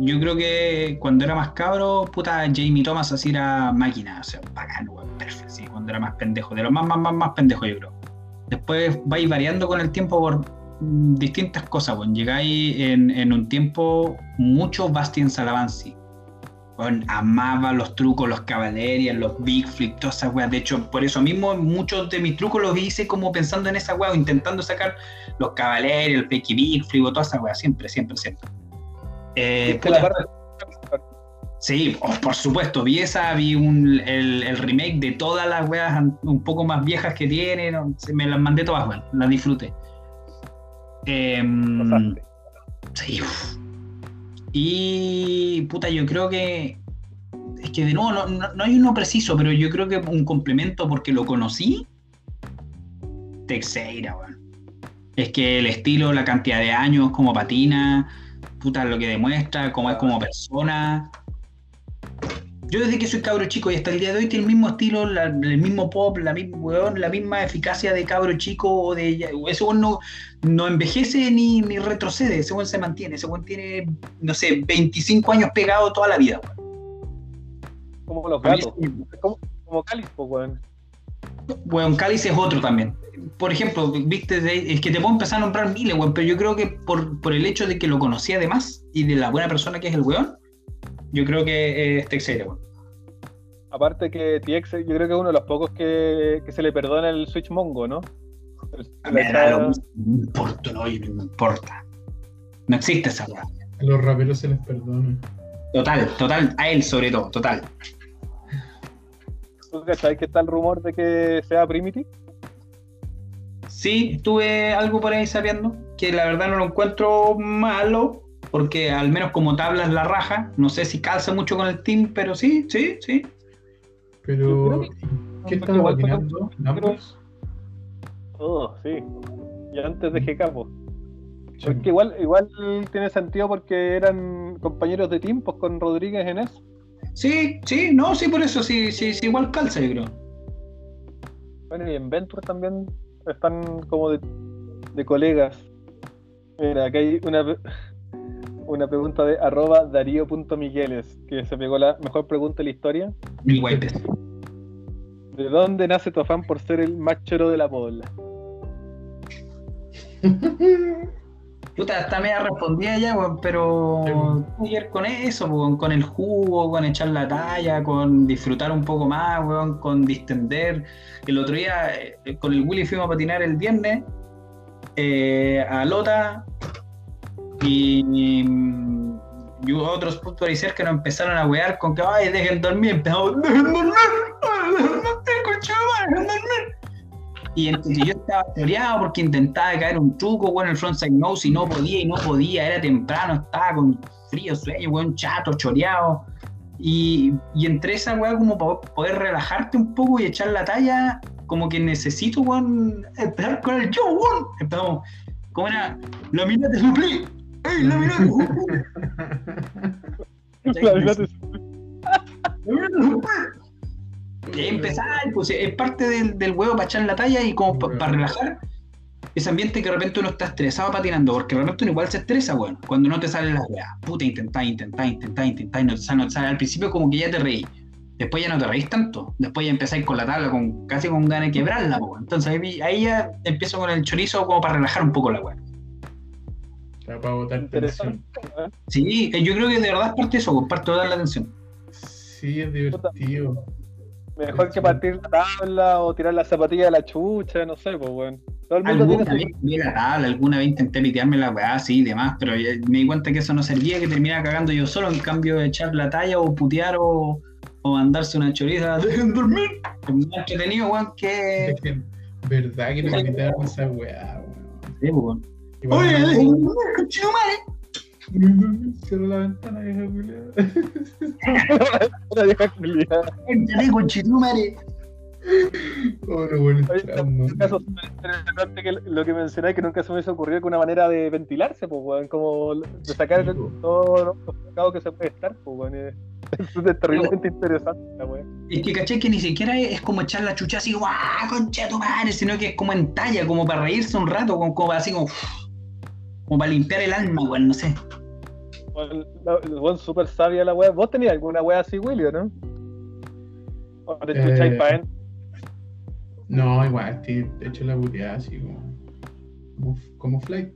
Yo creo que cuando era más cabro, puta, Jamie Thomas así era máquina, o sea, bacán, weón, perfecto, sí, cuando era más pendejo, de los más, más, más, más pendejos, yo creo. Después vais variando con el tiempo por distintas cosas, weón. Llegáis en, en un tiempo mucho Bastian Salavansi. Amaba los trucos, los cabalerias, los big flip, todas esas weas. De hecho, por eso mismo, muchos de mis trucos los hice como pensando en esa wea, o intentando sacar los cabalerias, el pequi big flip, o todas esas weas, siempre, siempre, siempre. Eh, ¿Viste puta, la Sí, oh, por supuesto, vi esa, vi un- el, el remake de todas las weas un poco más viejas que tiene, no, se- me las mandé todas, weón, las disfruté. Pasaste? sí, uf. Y puta, yo creo que es que de nuevo no, no- hay uno preciso, pero yo creo que un complemento porque lo conocí, Texeira, weón. Es que el estilo, la cantidad de años, como patina, puta, lo que demuestra, cómo es como persona. Yo desde que soy cabro chico y hasta el día de hoy tiene el mismo estilo, la- el mismo pop, la misma, weón, la misma eficacia de cabro chico o de ese weón no, no envejece ni, ni retrocede, ese weón se mantiene, ese weón tiene, no sé, 25 años pegado toda la vida, weón. Como los gatos. Como, como Cáliz, pues, weón. Weón, Cáliz es otro también. Por ejemplo, viste, es que te puedo empezar a nombrar miles, weón, pero yo creo que por, por el hecho de que lo conocí además y de la buena persona que es el weón, yo creo que es Texeira, weón. Aparte que TX, yo creo que es uno de los pocos que, que se le perdona el Switch Mongo, ¿no? A mí me da lo echada- mismo, no importa, no, no me importa. No existe esa weá. A los raperos se les perdona. Total, total, a él sobre todo, total. ¿Tú cachai que está el rumor de que sea Primitive? Sí, estuve algo por ahí sabiendo, que la verdad no lo encuentro malo, porque al menos como tabla es la raja. No sé si calza mucho con el team, pero sí, sí, sí. Pero, ¿qué estaba patinando? ¿Numbers? Oh, sí. Y antes de GK, pues. Porque igual, igual tiene sentido porque eran compañeros de team pues, con Rodríguez en eso. Sí, sí, no, sí, por eso sí, sí, sí igual calza, yo creo. Bueno, y en Venture también están como de, de colegas. Mira, aquí hay una, una pregunta de arroba darío.migueles, que se pegó la mejor pregunta de la historia. Mil guaypes. ¿De dónde nace tu afán por ser el más choro de la pobla? [LAUGHS] Puta, hasta media respondía ya, weón, pero tiene que ver con eso, weón, con el jugo, con echar la talla, con disfrutar un poco más, weón, con distender. El otro día eh, con el Willy fuimos a patinar el viernes eh, a Lota y, y hubo otros puntos ahí cerca nos empezaron a wear con que ay dejen dormir, empezamos dejen dormir, dejen dormir. Y que yo estaba choreado porque intentaba caer un truco, bueno, el frontside nose y no podía y no podía, era temprano, estaba con frío, sueño, weón, chato, choreado. Y, entre esa weá, como para poder relajarte un poco y echar la talla, como que necesito, weón, empezar con el show, weón. Empezamos, ¿cómo era? La mina te suplí. ¡Ey, la [LAUGHS] suplí! La verdad es- Y ahí empezar, pues es parte del, del huevo para echar la talla y como para relajar. ese ambiente que de repente uno está estresado patinando, porque de repente uno igual se estresa, weón. Cuando no te salen las weas, puta, intentá, intentá, intentá, intentá, y no te sale, no te sale. Al principio como que ya te reí. Después ya no te reís tanto. Después ya empezáis con la tabla con casi con ganas de quebrarla, weón. Entonces ahí, ahí ya empiezo con el chorizo como para relajar un poco la weá. Para botar tensión. ¿eh? Sí, eh, yo creo que de verdad es parte de eso, comparto toda la atención. Sí, es divertido. Mejor que partir la tabla o tirar la zapatilla de la chucha, no sé, pues, weón. Todo el mundo Alguna tiene vez vi la tabla, alguna vez intenté pitearme la weá, sí, y demás, pero me di cuenta que eso no servía, que terminaba cagando yo solo, en cambio de echar la talla o putear o, o mandarse una choriza, [LAUGHS] dejen dormir. Es más entretenido, weón, que... Dejen- ¿Verdad que no gritaron esa weá, weón? Sí, weón. Oye. Cierra la ventana, vieja culiada. una vieja culiada. Éntrale, conchetumare. Oh, no, bueno, lo que mencionáis que nunca se me hubiese ocurrido que una manera de ventilarse, pues, weón, como de sacar Sí, po. todo lo pescado que se puede estar, pues, weón. Es es terriblemente interesante la weón. Es que caché que ni siquiera es, como echar la chucha así, guau, concha tu madre, sino que es como en talla, como para reírse un rato, como, como así como, como para limpiar el alma, weón, no sé. Weón, súper sabia la weá. ¿Vos tenías alguna weá así, Willy, o no? ¿O te Eh, chucháis pa' él? No, igual, estoy hecho la puteada así como. Como, como flight.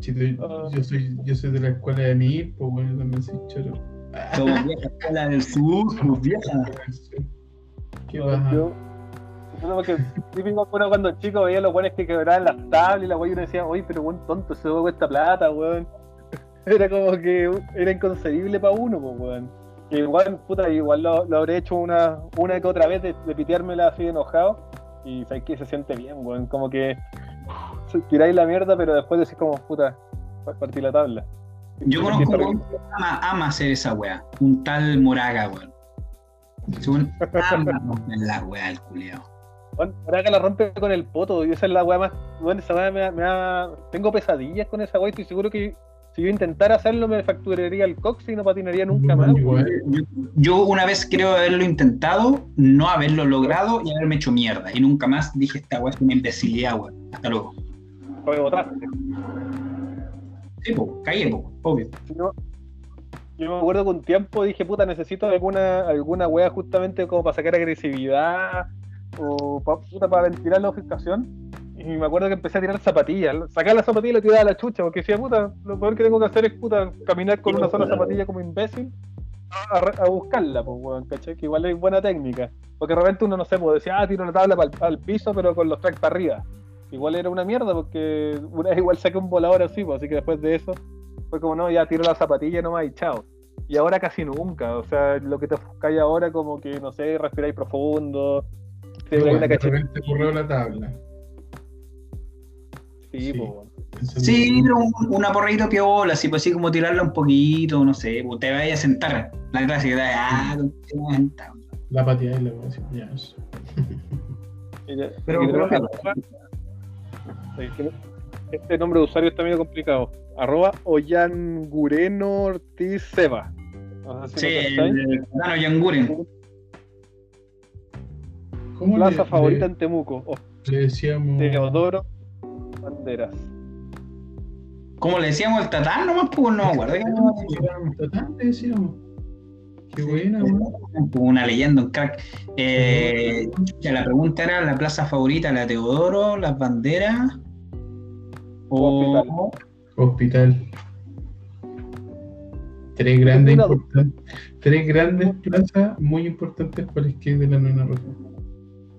Si tú- Ah. yo, soy, yo soy de la escuela de Mir, pues bueno, también soy choro. Como vieja escuela del sur, como vieja. [LAUGHS] ¿Qué porque típico uno cuando chico veía los weones que quebraban las tablas y la weá y uno decía, oye, pero weón tonto, ese weón cuesta plata, weón. [LAUGHS] Era como que era inconcebible para uno, pues weón. Igual, puta, igual lo, lo habré hecho una, una que otra vez de, de piteármela así enojado. Y sabes que se siente bien, weón. Como que tiráis la mierda, pero después decís como, puta, partí la tabla. Yo Se conozco un weón que ama, ama hacer esa weá, un tal Moraga, weón. Ese weón [LAUGHS] ama la weá, el culiao. Bueno, ahora que la rompe con el poto, y esa es la weá más. Bueno, esa weá me, da- Tengo pesadillas con esa weá, estoy seguro que si yo intentara hacerlo me fracturaría el cox y no patinaría nunca más. Yo, una vez creo haberlo intentado, no haberlo logrado y haberme hecho mierda. Y nunca más dije esta weá es una imbecilidad, weón. Hasta luego. Porque botaste. Sí, po, caí, po, obvio. Yo, yo me acuerdo que un tiempo dije, puta, necesito alguna, alguna weá justamente como para sacar agresividad o pa- puta, para ventilar la ofuscación. Y me acuerdo que empecé a tirar zapatillas. Sacar la zapatilla y la tiraba a la chucha, porque decía, puta, lo peor que tengo que hacer es puta, caminar con una sola zapatilla como imbécil a, a buscarla, pues, weón, ¿cachai? Que igual es buena técnica. Porque de repente uno, no sé, pues decía, ah, tiro la tabla pa'l- al piso, pero con los tracks para arriba. Igual era una mierda, porque una vez [LAUGHS] igual saqué un volador así, pues, así que después de eso fue como, no, ya tiro la zapatilla nomás y chao. Y ahora casi nunca, o sea, lo que te ofuscáis ahora como que, no sé, respiráis profundo, te repente corrió la tabla. Sí, Sí. Sí, pero un- una porrita piola, así, pues así como tirarla un poquito, no sé, pues, te vayas a sentar. La clásica, de, ah, te vas a sentar. La pateada y la ya eso. [LAUGHS] Pero- pero- que- Este nombre de usuario está medio complicado. Arroba Ollangureno Ortiz Seba. No sé si Sí, el Yanguren. ¿Cómo Plaza le, favorita le- en Temuco. O le decíamos? Teodoro Banderas. ¿Cómo le decíamos el tatán nomás? Pues no me acuerdo. Tatán le decíamos. Qué buena, weón. Una leyenda, un crack. Eh, la pregunta era la plaza favorita, la Teodoro, las banderas o Hospital. Tres grandes, tres grandes plazas muy importantes para el skate de la Nona Roja.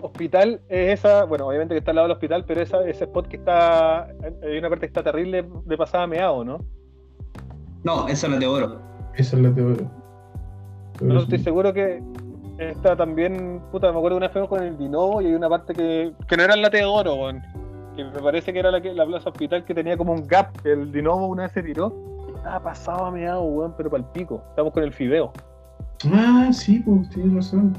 Hospital es esa, bueno, obviamente que está al lado del hospital, pero esa, ese spot que está, hay una parte que está terrible de pasada meado, ¿no? no, esa es la Teodoro. Esa es la Teodoro. Pero No estoy seguro que esta también, puta, me acuerdo que una vez fuimos con el Dinovo y hay una parte que, que no era la Teodoro, weón. Que me parece que era la, que, la plaza hospital que tenía como un gap, que el Dinovo una vez se tiró y estaba pasado a meado, weón, pero para el pico. Estamos con el fideo. Ah, sí, pues tienes razón.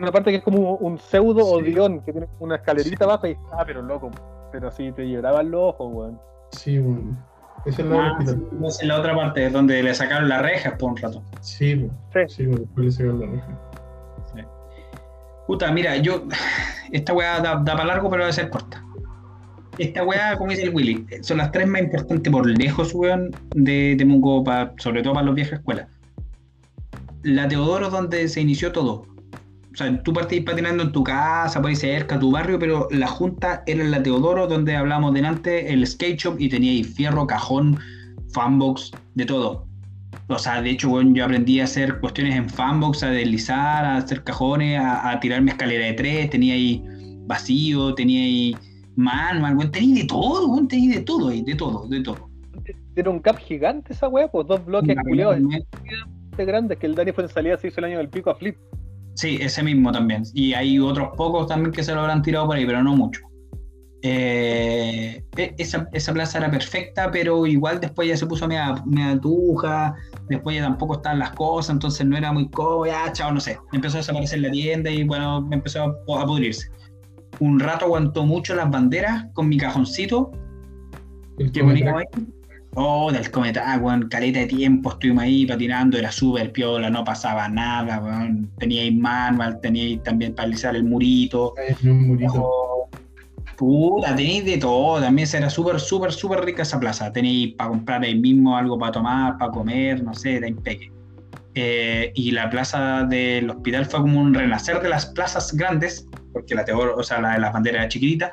Una parte que es como un pseudo Sí. odión, que tiene una escalerita abajo y está, pero loco. Pero sí, te lloraban los ojos, weón. Sí, bueno. Esa es la Ah, sí, es la otra parte, donde le sacaron las rejas por un rato. Sí, pues. Sí. Sí, después le sacaron la reja. Puta, mira, yo. Esta weá da, da para largo, pero va a ser corta. Esta weá, como dice el Willy, son las tres más importantes por lejos, weón, de Temuco, pa- sobre todo para los viajes escuelas. La Teodoro, donde se inició todo. O sea, tú partís patinando en tu casa, por ahí cerca, tu barrio, pero la junta era en la Teodoro, donde hablamos delante, el skate shop, y tenía ahí fierro, cajón, fanbox, de todo. O sea, de hecho, weón, yo aprendí a hacer cuestiones en fanbox, a deslizar, a hacer cajones, a, a tirarme escalera de tres, tenía ahí vacío, tenía ahí manual, weón, tenía de todo, weón, tenía de todo ahí, de todo, de todo. Era un cap gigante esa weá, pues dos bloques culiados grandes que el Dani fue en salida se hizo el año del pico a flip. Sí, ese mismo también. Y hay otros pocos también que se lo habrán tirado por ahí, pero no mucho. Eh, e- esa, esa plaza era perfecta, pero igual después ya se puso media, media tuja, después ya tampoco estaban las cosas, entonces no era muy cómodo, ya, chao, no sé. Empezó a desaparecer la tienda y bueno, empezó a, a pudrirse. Un rato aguantó mucho las banderas con mi cajoncito, que poníamos ahí. Oh, del cometa, weón, caleta de tiempo, estuvimos ahí patinando, era súper piola, no pasaba nada, weón. Tenía ahí manual, tenía ahí también para alisar el murito. No, un murito. Oh, puta, tenéis de todo, también era súper, súper, súper rica esa plaza. Tenéis para comprar ahí mismo algo para tomar, para comer, no sé, era impeque. Eh, y la plaza del hospital fue como un renacer de las plazas grandes, porque la teor, o sea, la de las banderas era chiquitita.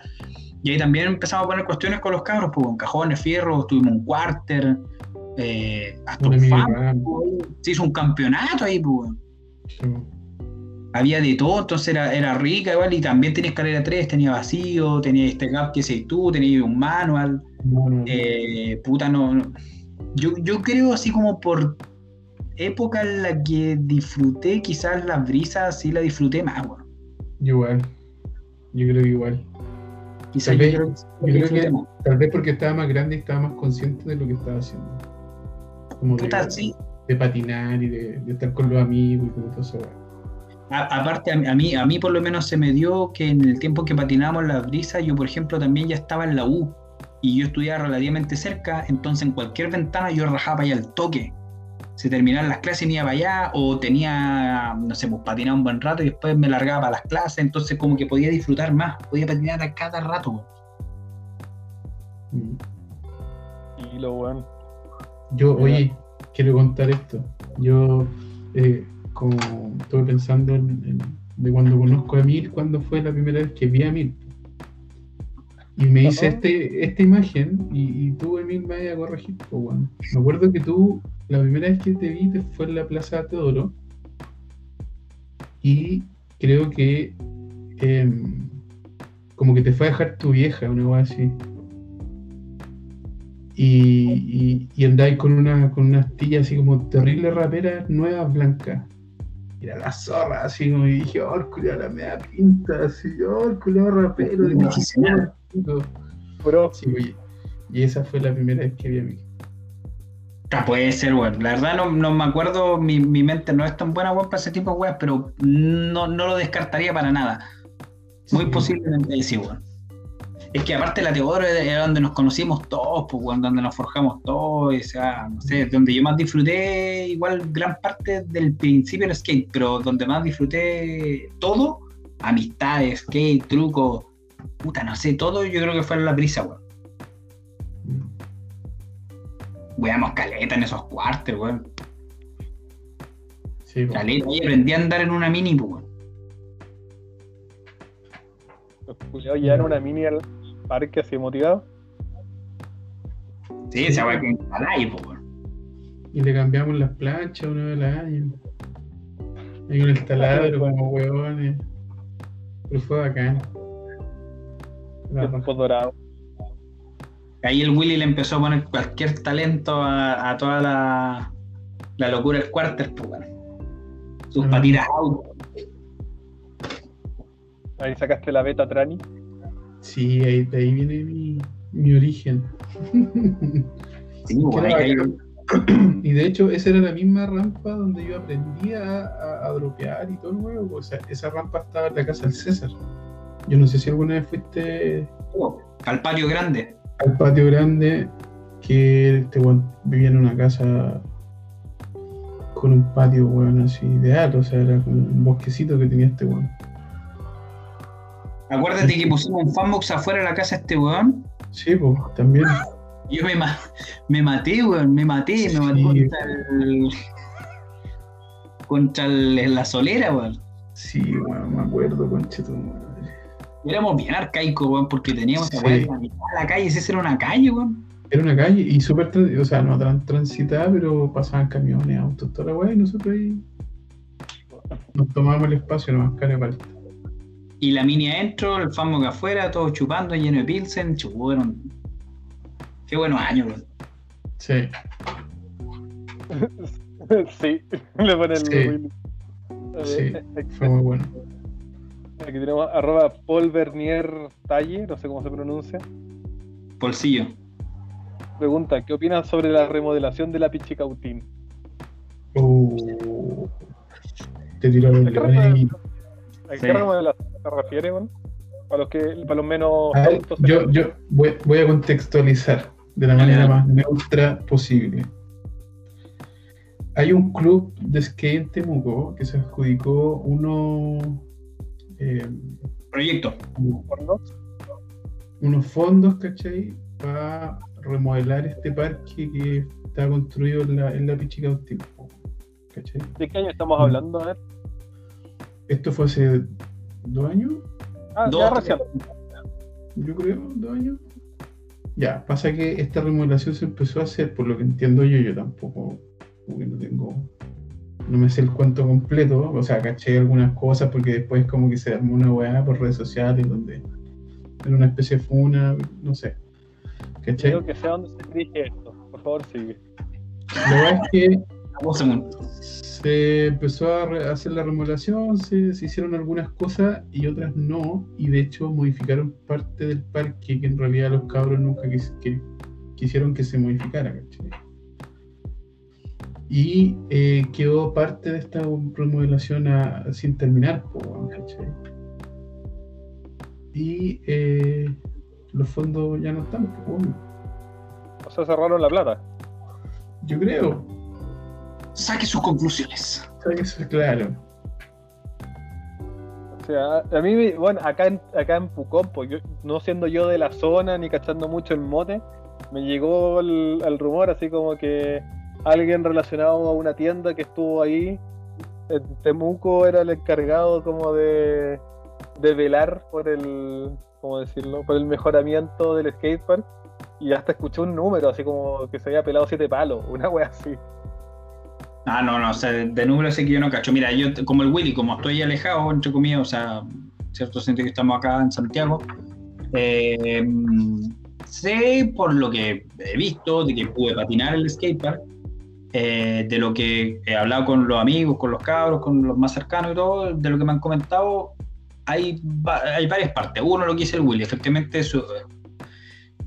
Y ahí también empezamos a poner cuestiones con los cabros, pues, con cajones, fierros, tuvimos un cuarter, eh, hasta un fan, pues, se hizo un campeonato ahí, pues. Sí. Había de todo, entonces era, era rica igual, y también tenía escalera 3, tenía vacío, tenía este gap que sei tú, tenía un manual, No, no, no. eh, puta, no. Yo, yo creo así como por época en la que disfruté, quizás las brisas sí la disfruté más, weón. Igual. Yo creo que igual. Quizás yo creo la creo que-. Tal vez porque estaba más grande y estaba más consciente de lo que estaba haciendo. Como de, Puta, sí. de patinar y de, de estar con los amigos y como todo eso. A- aparte, a, a mí, a mí por lo menos se me dio que en el tiempo que patinamos las brisas, yo por ejemplo también ya estaba en la U y yo estudiaba relativamente cerca, entonces en cualquier ventana yo rajaba allá al toque. Se terminaban las clases y me iba para allá, o tenía, no sé, pues patinaba un buen rato y después me largaba para las clases, entonces como que podía disfrutar más, podía patinar a cada rato. Mm. Y lo weón. Yo, Mira. oye, quiero contar esto. Yo, eh, como estuve pensando en, en- de cuando conozco a Emil, cuando fue la primera vez que vi a Emil. Y me hice este, esta imagen, y, y tú, Emil, me vaya a corregir. po, weón. Me acuerdo que tú, la primera vez que te vi, te fue en la Plaza Teodoro. Y creo que, em, como que te fue a dejar tu vieja, una cosa así y, y, y andáis con una con unas tillas así como terrible raperas nuevas blancas. Era la zorra, así como y dije, oh, el culiao la media pinta, así, oh, el culiao rapero. El aficionado. Bro, Sí, oye. Y esa fue la primera vez que vi a mí. Ah, puede ser, weón. La verdad no, no me acuerdo, mi, mi mente no es tan buena, weón, para ese tipo de weas, pero no, no lo descartaría para nada. Muy Sí. posiblemente sí, weón. Es que aparte la Teodoro era donde nos conocimos todos, pues, weón, donde nos forjamos todos, o sea, no sé, donde yo más disfruté igual gran parte del principio del skate, pero donde más disfruté todo, amistades, skate, truco, puta, no sé, todo yo creo que fue en la brisa, weón. Weamos caleta en esos cuartos, weón. Sí, po. Caleta, y aprendí a andar en una mini, pues, weón. los culiados llevaron una mini al parque así motivado. Sí, esa weá que encaláis, pues, weón. Y le cambiamos las planchas una vez al año. Hay un taladro [LAUGHS] como huevones. Pero fue bacán. Tiempos dorados. Ahí el Willy le empezó a poner cualquier talento a, a toda la, la locura del quarter, pues, weón. Sus Ah. patitas out. Ahí sacaste la beta Trani. Sí, ahí, de ahí viene mi, mi origen. [LAUGHS] Sí, y de hecho, esa era la misma rampa donde yo aprendí a, a, a dropear y todo el huevo. O sea, esa rampa estaba en la casa del César. Yo no sé si alguna vez fuiste al patio grande. al patio grande que este weón vivía en una casa con un patio weón así ideal, o sea, era como un bosquecito que tenía este weón. Acuérdate que pusimos un fanbox afuera de la casa este weón. Sí, pues, también. [LAUGHS] Yo me, ma- me maté, weón, me maté, me maté contra el. contra el- la solera, weón. Sí, weón, me acuerdo, tu madre. Éramos bien arcaicos, weón, porque teníamos Sí. esa weá en la la calle, esa era una calle, weón. Era una calle y súper, o sea, no tan transitada, pero pasaban camiones, autos, toda la weá, y nosotros ahí nos tomábamos el espacio, nomás cara paleta. Y la mini adentro, el fanbox afuera, todos chupando, lleno de pilsen, chuparon. Qué buenos años, weón. Sí, [LAUGHS] sí, [LAUGHS] le ponen Sí. el Sí. Eh, eh, fue muy bueno. Aquí tenemos arroba Paul Bernier Talle, no sé cómo se pronuncia. Bolsillo. Pregunta, ¿qué opinas sobre la remodelación de la Pichicautín? Uh, te ¿A el qué, a Sí. qué remodelación se refiere, weón? Para los, que, para los menos A ver, adultos. yo, yo voy, voy a contextualizar de la manera más neutra posible. Hay un club de skate en Temuco que se adjudicó uno, eh, Proyecto. ¿no? unos fondos, ¿cachai? Para remodelar este parque que está construido en la, en la Pichicautín, ¿cachai? ¿De qué año estamos hablando? A ver. Esto fue hace dos años, Ah, Dos, ya recién. yo creo, dos años. Ya, pasa que esta remodelación se empezó a hacer, por lo que entiendo yo, yo tampoco, como que no tengo, no me sé el cuento completo, o sea, caché algunas cosas porque después como que se armó una weá por redes sociales donde era una especie de funa, no sé. ¿Cachai? Quiero que sea donde se dirige esto. Por favor, sigue. La verdad es que se empezó a hacer la remodelación, se, se hicieron algunas cosas y otras no, y de hecho modificaron parte del parque que en realidad los cabros nunca quis- que- quisieron que se modificara, ¿cachai? Y eh, quedó parte de esta remodelación a- sin terminar. Y eh, los fondos ya no están. O sea, cerraron la plata. yo creo. Saque sus conclusiones. O sea, que eso es claro. O sea, a mí, me- bueno, acá en, acá en Pucón, pues, yo, no siendo yo de la zona ni cachando mucho el mote, me llegó el, el rumor así como que alguien relacionado a una tienda que estuvo ahí en Temuco era el encargado como de, de velar por el, ¿cómo decirlo? Por el mejoramiento del skatepark y hasta escuché un número así como que se había pelado siete palos, una wea así. Ah, no, no, o sea, de, números sé que yo no cacho. Mira, yo como el Willy, como estoy alejado, entre comillas, o sea, cierto sentido que estamos acá en Santiago, eh, sé por lo que he visto, de que pude patinar el skatepark, eh, de lo que he hablado con los amigos, con los cabros, con los más cercanos y todo, de lo que me han comentado, hay, hay varias partes. Uno, lo que dice el Willy, efectivamente, su,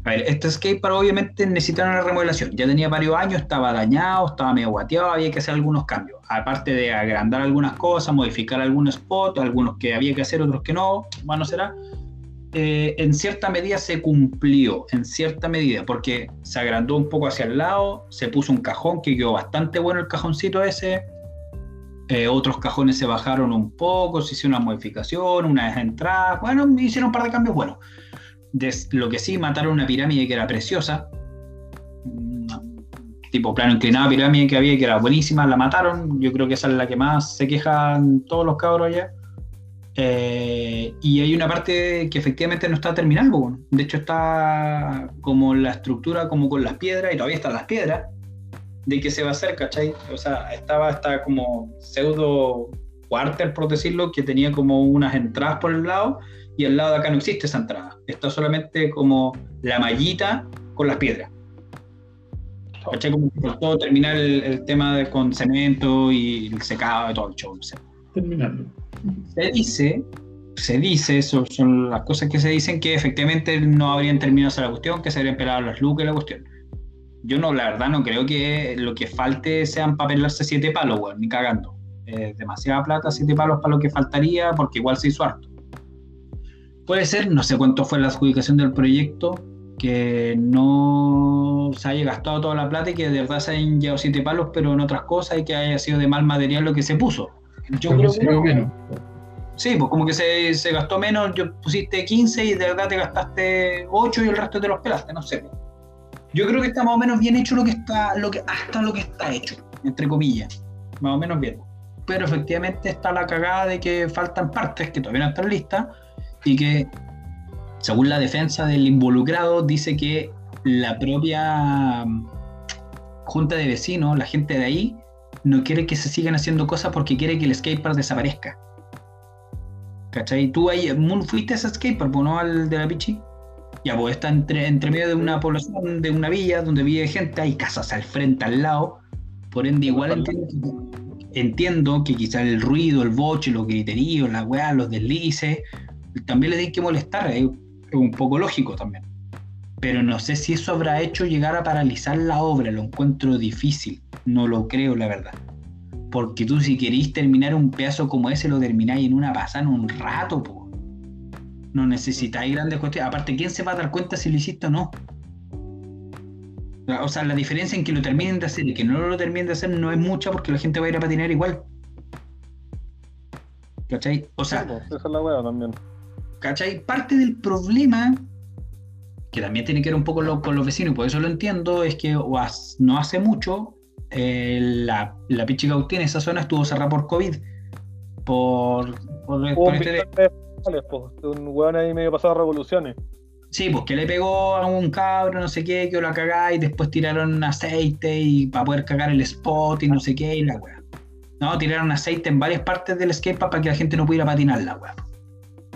a ver, este skatepark obviamente necesitaba una remodelación. Ya tenía varios años, estaba dañado, estaba medio guateado, había que hacer algunos cambios. Aparte de agrandar algunas cosas, modificar algunos spots, algunos que había que hacer, otros que no, bueno, será. Eh, en cierta medida se cumplió, en cierta medida, porque se agrandó un poco hacia el lado, se puso un cajón que quedó bastante bueno el cajoncito ese. eh, otros cajones se bajaron un poco, se hizo una modificación, unas entradas, bueno, hicieron un par de cambios buenos. Des- lo que sí, mataron una pirámide que era preciosa. Mm, Tipo plano inclinado pirámide que había que era buenísima, la mataron. Yo creo que esa es la que más se quejan todos los cabros allá. Eh, y hay una parte que efectivamente no está terminada. De hecho, está como la estructura, como con las piedras, y todavía están las piedras. De que se va a hacer, ¿cachai? O sea, estaba hasta como pseudo cuartel, por decirlo, que tenía como unas entradas por el lado, y al lado de acá no existe esa entrada. Está solamente como la mallita con las piedras. ¿Cachai? Como que faltó terminar el, el tema de, con cemento y el secado y todo el show. no sé. Terminarlo. Se dice, se dice, son las cosas que se dicen, que efectivamente no habrían terminado esa la cuestión, que se habrían pelado las lucas la cuestión. Yo no, la verdad, no creo que lo que falte sean para pelarse siete palos, weón, ni cagando. Eh, demasiada plata, siete palos para lo que faltaría, porque igual se hizo harto. Puede ser, no sé cuánto fue la adjudicación del proyecto, que no se haya gastado toda la plata y que de verdad se hayan llevado siete palos, pero en otras cosas y que haya sido de mal material lo que se puso. Yo creo se que menos. Sí, pues como que se, se, gastó menos, yo pusiste 15 y de verdad te gastaste 8 y el resto te los pelaste, no sé. Yo creo que está más o menos bien hecho lo que está, lo que, hasta lo que está hecho, entre comillas. Más o menos bien. Pero efectivamente está la cagada de que faltan partes que todavía no están listas y que, según la defensa del involucrado, dice que la propia mm, junta de vecinos, la gente de ahí, no quiere que se sigan haciendo cosas porque quiere que el skatepark desaparezca. ¿Cachai? Tú ahí, fuiste a ese skatepark, ¿no? Al de la Pichi. Ya, pues está entre, entre medio de una población, de una villa donde vive gente, hay casas al frente, al lado. Por ende, igual entiendo, entiendo que quizás el ruido, el boche, los griteríos, las weas, los deslices, también le tienen que molestar, es un poco lógico también. Pero no sé si eso habrá hecho llegar a paralizar la obra, lo encuentro difícil, no lo creo la verdad. Porque tú si queréis terminar un pedazo como ese, lo termináis en una pasada en un rato, po. No necesitáis grandes cuestiones. Aparte, ¿quién se va a dar cuenta si lo hiciste o no? O sea, la diferencia en que lo terminen de hacer y que no lo terminen de hacer no es mucha porque la gente va a ir a patinar igual. ¿Cachai? O sea, esa es la hueá también. ¿cachai? Parte del problema, que también tiene que ver un poco con los vecinos, y por eso lo entiendo, es que no hace mucho eh, la, la Pichigautín, esa zona estuvo cerrada por COVID. Por, por, por este... un hueón ahí medio pasado revoluciones. Sí, pues que le pegó a un cabro, no sé qué, que lo cagá y después tiraron aceite y para poder cagar el spot y no sé qué, y la weá. No, tiraron aceite en varias partes del skatepark para que la gente no pudiera patinar la weá.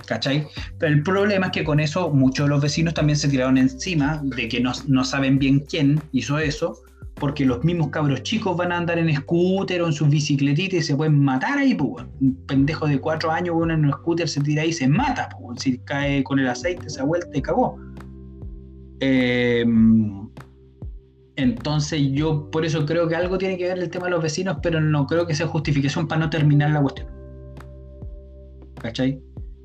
¿Cachai? Pero el problema es que con eso muchos de los vecinos también se tiraron encima de que no, no saben bien quién hizo eso, porque los mismos cabros chicos van a andar en scooter o en sus bicicletitas y se pueden matar ahí, pues. Un pendejo de cuatro años, uno en un scooter se tira ahí y se mata, pues. Si cae con el aceite, se ha vuelto y cagó. Em, entonces yo por eso creo que algo tiene que ver el tema de los vecinos, pero no creo que sea justificación para no terminar la cuestión. ¿Cachai?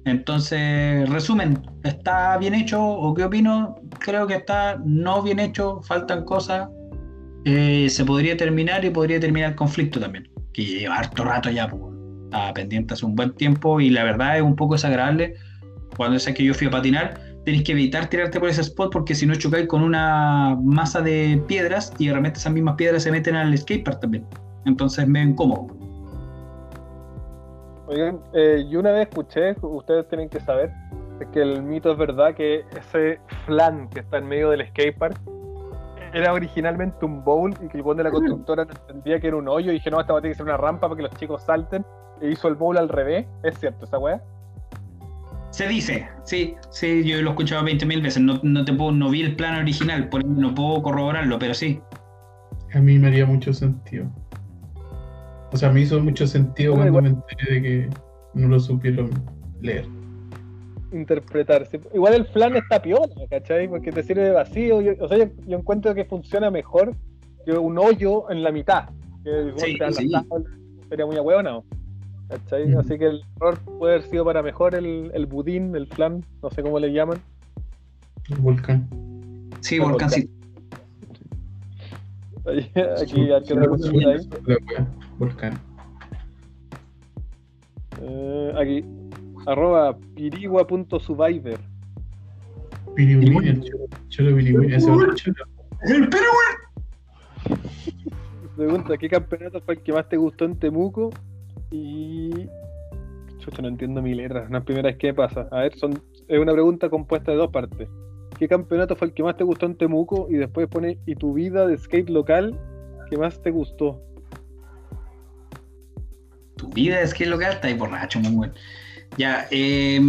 Entonces, resumen, ¿está bien hecho o qué opino? Creo que está no bien hecho, faltan cosas, eh, se podría terminar y podría terminar el conflicto también, que lleva harto rato ya, pues, estaba pendiente hace un buen tiempo y la verdad es un poco desagradable. Cuando es que yo fui a patinar, tenés que evitar tirarte por ese spot porque si no chocáis con una masa de piedras y realmente esas mismas piedras se meten al skatepark también. Entonces me incómodo. Oigan, eh, yo una vez escuché, ustedes tienen que saber, que el mito es verdad que ese flan que está en medio del skatepark era originalmente un bowl y que el buen de la constructora no entendía que era un hoyo y dije, no, esta va a tener que ser una rampa para que los chicos salten e hizo el bowl al revés. ¿Es cierto esa weá? Se dice, sí, sí, yo lo he escuchado 20.000 veces, no, no, te puedo, no vi el plan original, por eso no puedo corroborarlo, pero sí. A mí me haría mucho sentido. O sea, me hizo mucho sentido cuando me enteré de que no lo supieron leer interpretarse. Igual el flan está piola, ¿cachai? Porque te sirve de vacío. o sea, yo, encuentro que funciona mejor que un hoyo en la mitad. Que sí, sería muy ahueonado. ¿cachai? Mm. Así que el error puede haber sido para mejor el, el budín, el flan, no sé cómo le llaman. El volcán. Sí, volcán, sí. Aquí, aquí, aquí, ahí. Volcán. Eh, aquí, arroba pirigua.survivor. Pirigüín, el cholo pirigüín, ese otro cholo. ¡El pirigüín! Pregunta, ¿qué campeonato fue el que más te gustó en Temuco? Y... Chucha, no entiendo mi letra, no es primera vez que pasa. A ver, son... es una pregunta compuesta de dos partes. ¿Qué campeonato fue el que más te gustó en Temuco? Y después pone, ¿y tu vida de skate local? ¿Qué más te gustó? Tu vida de skate local está ahí borracho, muy bueno. Ya, eh,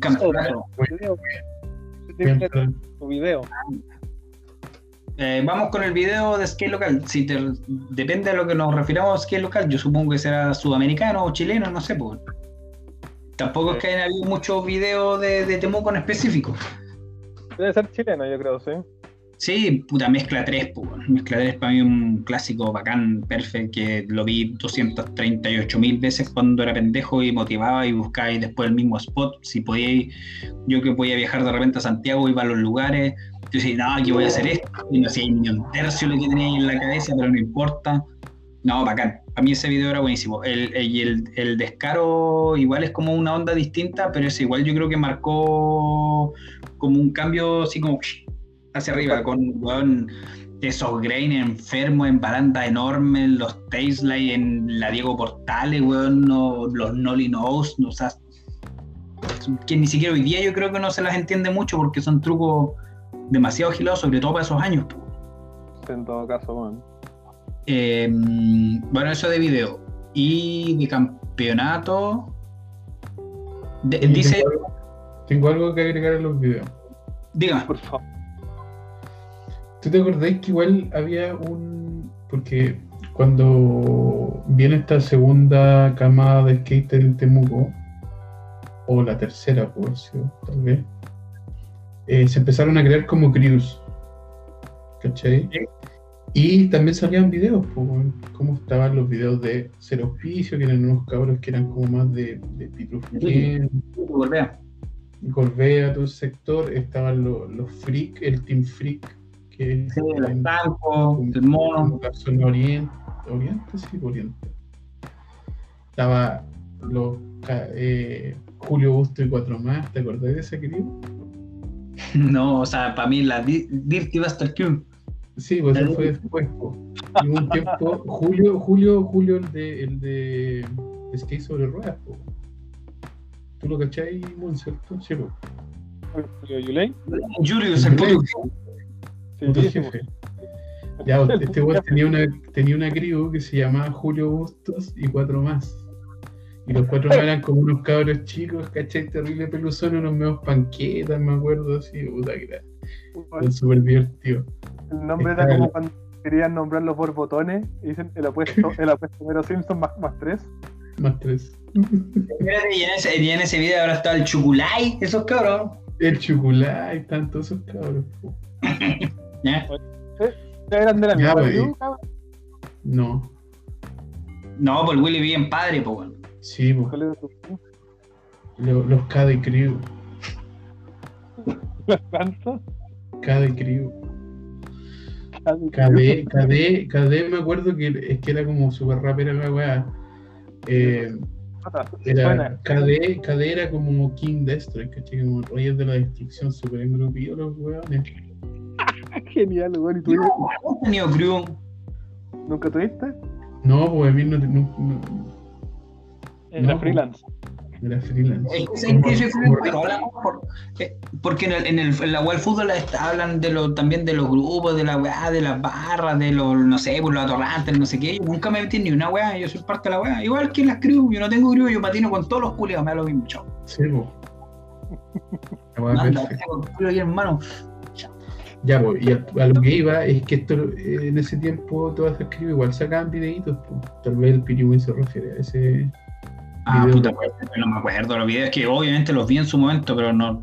campeonato. Tu video. Eh, vamos con el video de skate local. Si te, depende de lo que nos refiramos a skate local, yo supongo que será sudamericano o chileno, no sé. Pues. Tampoco es que haya habido muchos videos de, de Temuco en específico. Debe ser chileno, yo creo, sí. Sí, puta, mezcla 3, mezcla 3 para mí un clásico bacán, perfecto, que lo vi 238 mil veces cuando era pendejo y motivaba y buscaba y después el mismo spot, si podía, yo que podía viajar de repente a Santiago, iba a los lugares, yo decía, no, aquí voy a hacer esto, no sé, ni un tercio lo que tenía en la cabeza, pero no importa, No, bacán. A mí ese video era buenísimo. El, el, el descaro igual es como una onda distinta, pero es igual yo creo que marcó como un cambio así como hacia arriba, con weón, esos grain enfermos en baranda enormes, los Taisley en la Diego Portales, weón, no, los Nolly Nose, no, o sea, que ni siquiera hoy día yo creo que no se las entiende mucho porque son trucos demasiado gilados, sobre todo para esos años. En todo caso, weón. Eh, bueno, eso de video. Y de campeonato. de- dice, Tengo algo, tengo algo que agregar a los videos. diga, Por favor. ¿Tú te acordáis que igual había un. Porque cuando viene esta segunda camada de skater en Temuco, o la tercera, por ser, tal vez, eh, se empezaron a crear como crews. ¿Cachai? Sí. Y también salían videos, weón, como estaban los videos de Cero Auspicio, que eran unos cabros que eran como más de, de volvea. Golbea, todo ese sector, estaban los, los Freak, el Team Freak, que Sí, los tancos, el mono. la zona oriente, oriente, sí, oriente. Estaba los eh, Julio Busto y cuatro más, ¿te acordás de ese querido? [LAUGHS] No, o sea, para mí la Di- Dirty Bastard Crew. Sí, pues eso fue después. Y un tiempo, Julio, Julio, Julio, el de, el de skate sobre ruedas. po. ¿Tú lo cachai, Mon, cierto? Sí. Julio Yulei. Julius, [LAUGHS] Ya, este weón tenía una, tenía una crew que se llamaba Julio Bustos y cuatro más. Y los cuatro más eran como unos cabros chicos, ¿cachai? Terrible peluzón, unos medios panquetas, me acuerdo, así, puta que era. Era súper divertido. El nombre era como cuando querían nombrarlo por botones y dicen el apuesto, [LAUGHS] el apuesto número Simpson más, más 3. Más tres. Y en ese, y en ese video ahora está el Chuculay, esos cabros. El están todos esos cabros. [LAUGHS] po. ¿Ya? Eran de la misma pues. No, No, pues Willy bien padre, pues bueno. sí, po. ¿Cuál era tu crew? Lo- los KD Crew. [LAUGHS] ¿Los cantos? KD Crew. KD, KD, KD me acuerdo que es que era como súper rápida la weá. Eh, Era. KD, KD era como King Destroy, ¿cachai? Como Reyes de la Destrucción, súper engrupidos los weones. [LAUGHS] Genial, weón. ¿Y no he tenido crew. nunca tuviste? No, pues a mí no, no, no- Era No. freelance. era freelance. Es que yo creo que hablamos por- eh, porque en, el, en, el, en la web fútbol hablan de lo, también de los grupos, de la weá, de las barras, de los, no sé, por los atorrantes, no sé qué. Yo nunca me metí ni una weá, yo soy parte de la weá. Igual que en las crew, yo no tengo crew, yo patino con todos los culiados, me da lo mismo, chao. Sí, pues. [LAUGHS] Manda, tengo ahí, hermano. Ya, pues, y a, a lo que iba es que esto, eh, en ese tiempo todas esas crew igual sacaban videitos, pues. Tal vez el Piriwin se refiere a ese. Ah, Video puta, pues, no me acuerdo los videos, que obviamente los vi en su momento, pero no.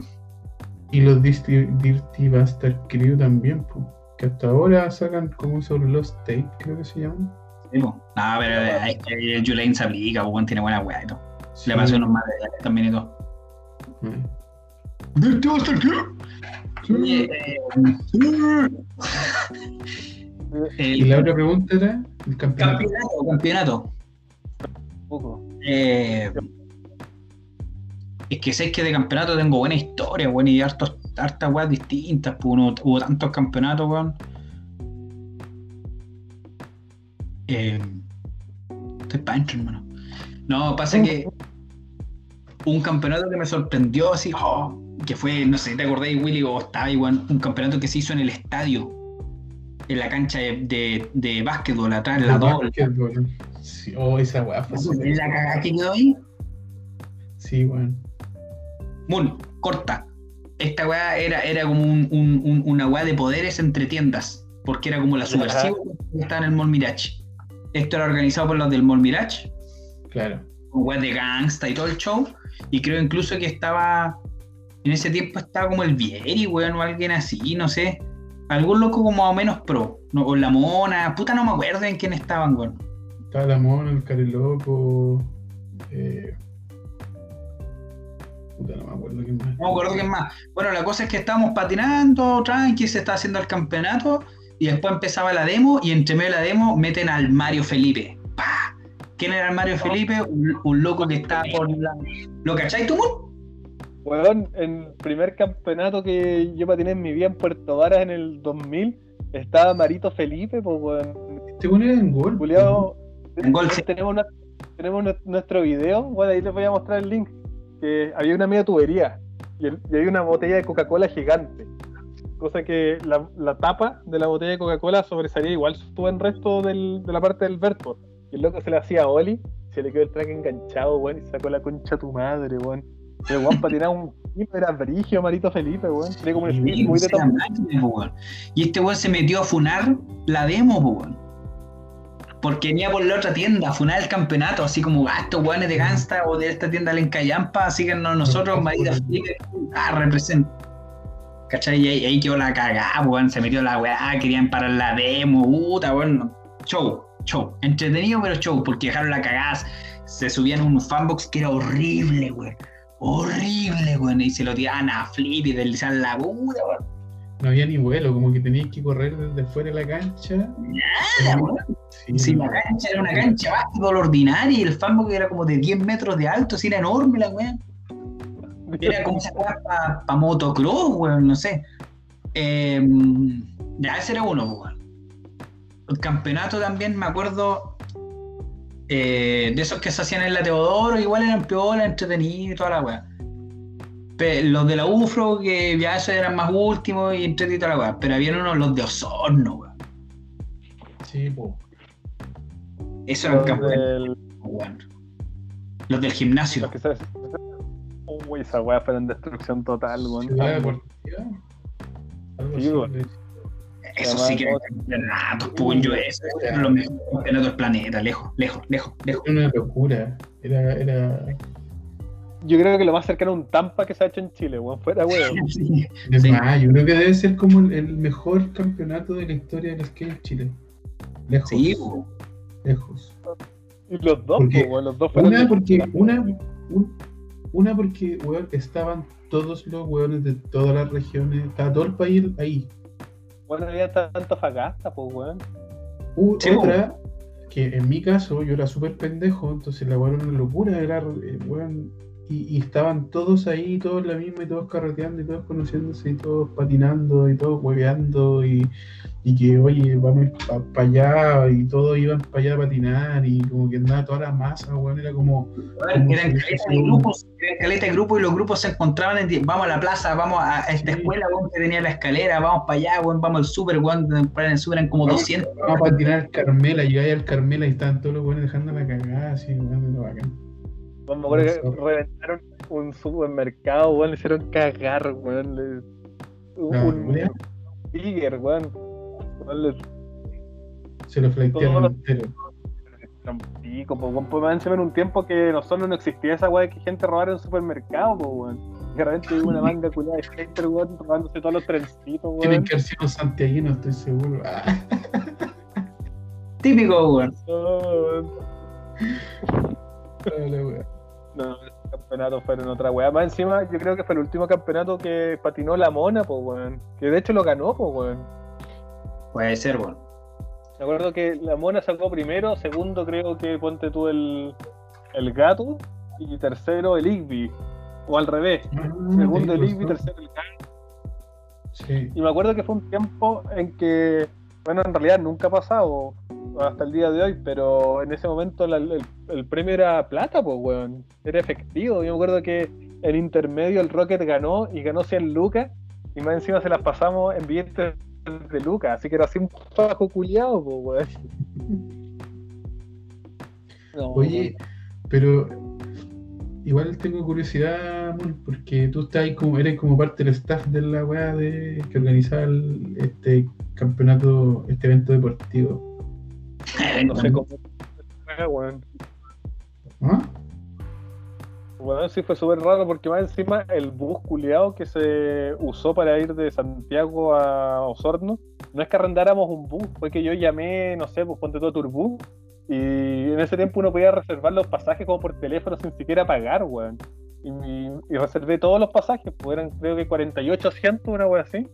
Y los Dirty, Dirty Bastard Crew también, pues. Que hasta ahora sacan como esos Lost Tape, creo que se llaman. sí, po. No, pero eh, eh, el Julain se aplica, pues, tiene buena weá y todo. Sí. Le pasó unos materiales también y todo. Ah. Dirty Bastard Crew. Eh, Y el la otra pregunta era el campeonato. campeonato, campeonato. Poco. Eh, es que sé que de campeonato tengo buena historia, weón, y hartos, hartas weas distintas, pues, uno- hubo tantos campeonatos, weón. Eh, estoy pancho, hermano. No, pasa que un campeonato que me sorprendió así, oh, que fue, no sé te acordáis, Willy, o estaba igual, un campeonato que se hizo en el estadio, en la cancha de, de, de básquetbol, atrás, en la doble. Sí, oh, esa weá fue La cagada que quedó ahí. Sí, weón. Moon, corta. Esta weá era, era como un- un- un- una weá de poderes entre tiendas, porque era como la subversiva que estaba en el Mall Mirage. Esto era organizado por los del Mall Mirage, Claro. con weá de gangsta y todo el show, y creo incluso que estaba, en ese tiempo estaba como el Vieri, weón, o alguien así, no sé. Algún loco como más o menos pro, no, o la mona, puta no me acuerdo en quién estaban, weón. Estaba la mona, el cariloco. Eh... Puta, no me acuerdo quién más. No me acuerdo quién más. Bueno, la cosa es que estábamos patinando, tranqui, se está haciendo el campeonato y después empezaba la demo y entre medio de la demo meten al Mario Felipe. ¡Pah! ¿Quién era el Mario Felipe? Un, un loco que estaba por la... ¿Lo cachai tú? Weón, en el primer campeonato que yo patiné en mi vida en Puerto Varas en el 2000, estaba Marito Felipe, pues weón. Este bueno era en gol. Juliado, En gol, sí. tenemos, una- tenemos nue- nuestro video, bueno, ahí les voy a mostrar el link, que había una media tubería y, el- y había una botella de Coca-Cola gigante. Cosa que la, la tapa de la botella de Coca-Cola sobresalía igual su buen resto del- de la parte del verbo. Y el loco se le hacía a Oli, se le quedó el traje enganchado, weón, y sacó la concha a tu madre, weón. El weón patinaba un tipo, era brigio, Marito Felipe, weón. Tenía como un Sí, muy de máquina. Y este weón se metió a funar la demo, weón. Porque venía por la otra tienda a funar el campeonato, así como, ah, estos weones de Gangsta o de esta tienda de Encallampa, así que no, nosotros, Marita Felipe, ah, representa. ¿Cachai? Y ahí, ahí quedó la cagada, weón, se metió la weá, querían parar la demo, puta, weón. Show, show. Entretenido, pero show, porque dejaron la cagada. Se subían un fanbox que era horrible, weón. Horrible, weón. Y se lo tiraban a flip y deslizaban la puta, weón. No había ni vuelo, como que tenías que correr desde fuera de la cancha. Nada, weón. Sí, Si la cancha era una cancha básquetbol ordinaria y el fanbox era como de 10 metros de alto, así era enorme la weón. Era como esa para pa motocross, weón, no sé. Eh, ya, ese era uno, weón. El campeonato también, me acuerdo, eh, de esos que se hacían en la Teodoro, igual eran piola, entretenidos y toda la weá. Los de la UFRO, que ya esos eran más últimos y entretenidos y toda la weá. Pero habían unos, los de Osorno, weón. Sí, po. Eso campeonatos, del- weón. Los del gimnasio. los que Uy, esa weá fue en destrucción total, weón. Sí, le- Eso sí que eran campeonatos, pum, yo eso. Eran los mejores campeonatos del planeta, lejos, lejos, lejos, lejos. Era una locura. Era, era. Yo creo que lo más cercano a un Tampa que se ha hecho en Chile, weón. Fuera, weón. [LAUGHS] Sí. Es Sí. más, yo creo que debe ser como el, mejor campeonato de la historia del skate en Chile. Lejos. Sí, lejos. Y los dos, Porque- po, weón. Los dos fueron. Una porque, una, un- una porque weón, estaban todos los weones de todas las regiones, estaba todo el país ahí. Bueno, había tanto fagasta, pues, weón. U- Sí, otra, que en mi caso yo era súper pendejo, entonces la weón era una locura, era eh, weón, y, y estaban todos ahí, todos la misma, y todos carreteando, y todos conociéndose, y todos patinando, y todos hueveando, y, y que, oye, vamos para allá, y todos iban para allá a patinar, y como que andaba toda la masa, weón, era como, Eran Como eran si caleta de grupos, eran caleta de grupos y los grupos se encontraban en vamos a la plaza, vamos a a esta Sí. escuela, weón, que tenía la escalera, vamos para allá, weón, vamos al super, weón, en el super eran como Vamos- 200. vamos a patinar al Carmela, ahí al Carmela, y estaban todos los weones dejando la cagada, así, weón, era bacán. Me acuerdo que reventaron un supermercado, weón. Le hicieron cagar, weón. le- La Un. Tiger, weón. Weón, le Se lo fleitearon entero. pico. Pues más encima en un tiempo que no solo no existía esa weá de que gente robara en un supermercado, po, weón. Que de repente hubo una manga culiada de gente, weón, robándose todos los trencitos, Tienen weón. que haber sido santiaguinos, estoy seguro. Ah, [LAUGHS] Típico, weón. No, weón. No, esos campeonatos fueron otra weá. Más encima, yo creo que fue el último campeonato que patinó la mona, pues, weón. Que de hecho lo ganó, pues, weón. Puede ser, weón. Me acuerdo que la mona sacó primero, segundo creo que ponte tú el, el gato y tercero el Igby. O al revés. Ah, Segundo el Igby, tercero el gato. Sí. Y me acuerdo que fue un tiempo en que, bueno, en realidad nunca ha pasado hasta el día de hoy, pero en ese momento la- el, el premio era plata, pues, weón. Era efectivo. Yo me acuerdo que en intermedio el Rocket ganó y ganó 100 lucas y más encima se las pasamos en billetes de lucas, así que era así un fajo culiado, pues, weón. [LAUGHS] No, Oye, pero igual tengo curiosidad, porque tú estás ahí como, eres como parte del staff de la weá de que organizaba el- este campeonato, este evento deportivo. no sé cómo. Weón. ¿Ah? Bueno, sí fue súper raro porque más encima el bus culiado que se usó para ir de Santiago a Osorno, no es que arrendáramos un bus, fue que yo llamé, no sé, pues ponte todo Turbus y en ese tiempo uno podía reservar los pasajes como por teléfono sin siquiera pagar, weón. Y, y reservé todos los pasajes, pues eran creo que 48 asientos, una wea así.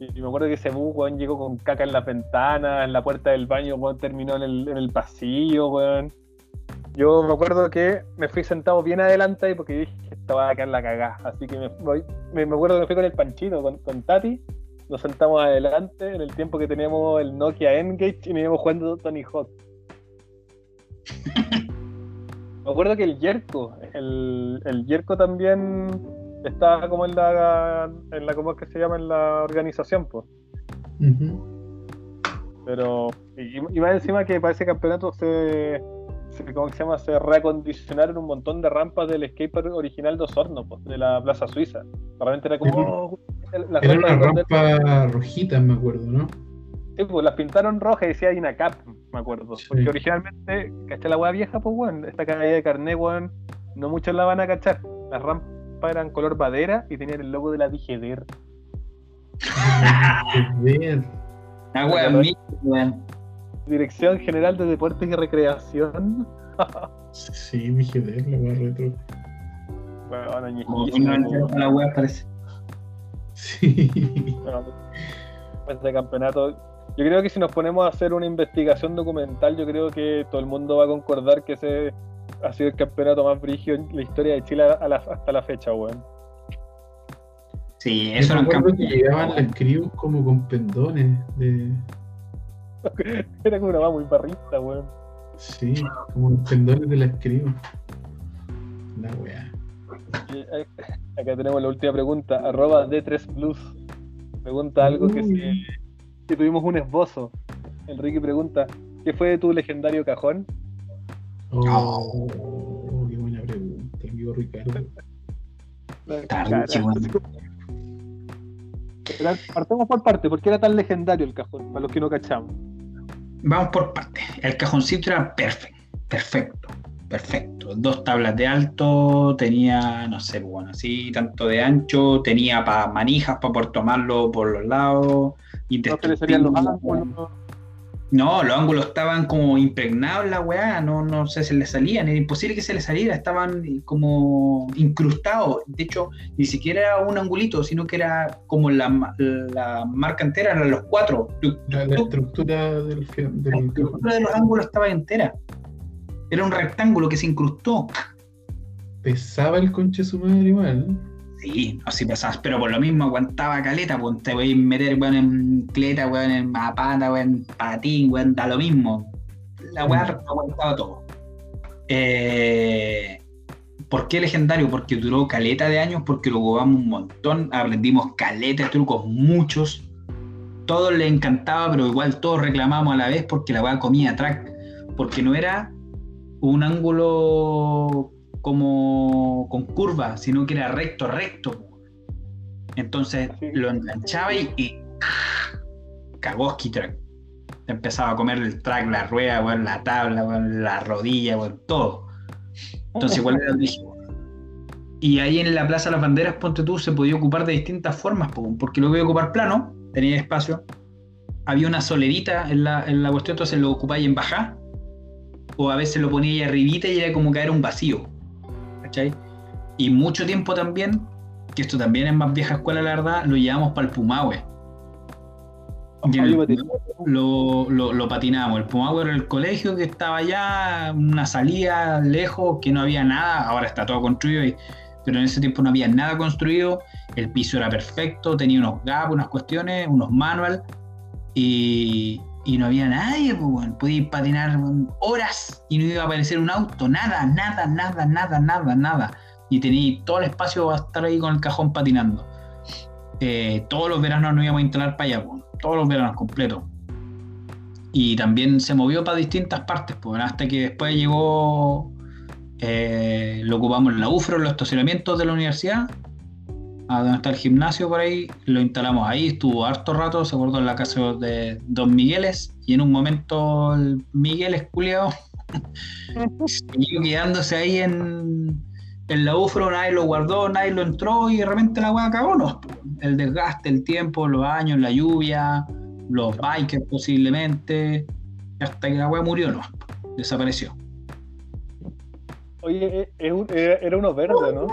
Y me acuerdo que ese bus, weón, llegó con caca en las ventanas, en la puerta del baño, weón, terminó en el, en el pasillo, weón. Yo me acuerdo que me fui sentado bien adelante ahí porque dije que estaba a quedar la cagada. Así que me, me, me acuerdo que me fui con el Panchito, con, con Tati. Nos sentamos adelante en el tiempo que teníamos el Nokia Engage y me íbamos jugando Tony Hawk. [LAUGHS] me acuerdo que el Yerko, el, el Yerko también estaba como en la, en la, ¿cómo es que se llama? En la organización, pues. Pero, y, y más encima que para ese campeonato se, se- ¿cómo se llama? Se reacondicionaron un montón de rampas del skatepark original de Osorno, pues, de la Plaza Suiza. Realmente era como, oh, las Era una rampa rojita, me acuerdo, ¿no? Sí, pues las pintaron rojas y decía INACAP, me acuerdo. Sí. Porque originalmente, ¿cachai la hueá vieja? Pues, weón, esta calle de carné, weón, no muchos la van a cachar. Las rampas eran color madera y tenían el logo de la Digeder. Wea mía, weón. Dirección General de Deportes y Recreación. Sí, dije ver, la wea retro. Bueno, Como ñejísimo, no la wea parece. Sí. Bueno, este campeonato. Yo creo que si nos ponemos a hacer una investigación documental, yo creo que todo el mundo va a concordar que ese ha sido el campeonato más brígido en la historia de Chile a la- hasta la fecha, weón. Sí, eso era un acuerdo que campeonato. llegaban las crews como con pendones de. [LAUGHS] Era como una va muy barrista, weón. Sí, como pendones de las. La wea. Y, eh, Acá tenemos la última pregunta. Arroba D3 Blues. Pregunta algo que, se- que tuvimos un esbozo. Enrique pregunta: ¿Qué fue de tu legendario cajón? Oh, qué buena pregunta, amigo Ricardo. Era- Partamos por parte, ¿por qué era tan legendario el cajón? Para los que no cachamos. Vamos por partes. El cajoncito era perfecto, perfecto, perfecto. Dos tablas de alto, tenía, no sé, bueno, así, tanto de ancho, tenía para manijas para poder tomarlo por los lados. No se le salían los ángulos. No, los ángulos estaban como impregnados en la weá, no, no sé, se les salían, era imposible que se les saliera, estaban como incrustados. De hecho, ni siquiera era un angulito, sino que era como la, la marca entera, eran los cuatro. La, estructura del, la estructura de los ángulos estaba entera. Era un rectángulo que se incrustó. Pesaba el conche su madre igual. Sí, así pesabas, pero por lo mismo aguantaba caleta, pues te voy a meter weón, en cleta, weón, en a pata, weón, en patín, weón, da lo mismo. La weá aguantaba todo. Eh, ¿Por qué legendario? Porque duró caleta de años, porque lo jugamos un montón, aprendimos caleta de trucos, muchos. Todos le encantaba, pero igual todos reclamamos a la vez porque la weá comía track. Porque no era un ángulo como con curva, sino que era recto, recto. Entonces Sí. lo enganchaba y, y Kagoski track. Empezaba a comer el track, la rueda, weón, la tabla, weón, la rodilla, weón, todo. Entonces igual era. Y ahí en la Plaza de las Banderas, ponte tú, se podía ocupar de distintas formas, po, porque lo a ocupar plano, tenía espacio. Había una solerita en la, en la cuestión, entonces lo ocupáis en bajar. O a veces lo ponía ahí arribita y era como caer un vacío. ¿Cachai? Y mucho tiempo también, que esto también es más vieja escuela, la verdad, lo llevamos para el Pumahue. Y en Oye, el- Mateo, lo, lo, lo patinamos. El Pumagüe era el colegio que estaba allá, una salida lejos, que no había nada, ahora está todo construido, y- pero en ese tiempo no había nada construido, el piso era perfecto, tenía unos gaps, unas cuestiones, unos manual, y, y no había nadie, pues, weón. podía patinar horas y no iba a aparecer un auto, nada, nada, nada, nada, nada, nada. Y tenía todo el espacio para estar ahí con el cajón patinando. Eh, todos los veranos nos íbamos a instalar para allá, weón. todos los veranos completos y también se movió para distintas partes, pues, hasta que después llegó, eh, lo ocupamos en la UFRO, en los estacionamientos de la universidad, a donde está el gimnasio por ahí, lo instalamos ahí, estuvo harto rato, se acordó en la casa de Don Migueles, y en un momento el Miguel esculeado [LAUGHS] siguió quedándose ahí en, en la UFRO, nadie lo guardó, nadie lo entró y de repente la weá acabó, ¿no? El desgaste, el tiempo, los años, la lluvia, los bikers posiblemente, hasta que la weá murió, ¿no? Desapareció. Oye, eh, era era uno verde, ¿no?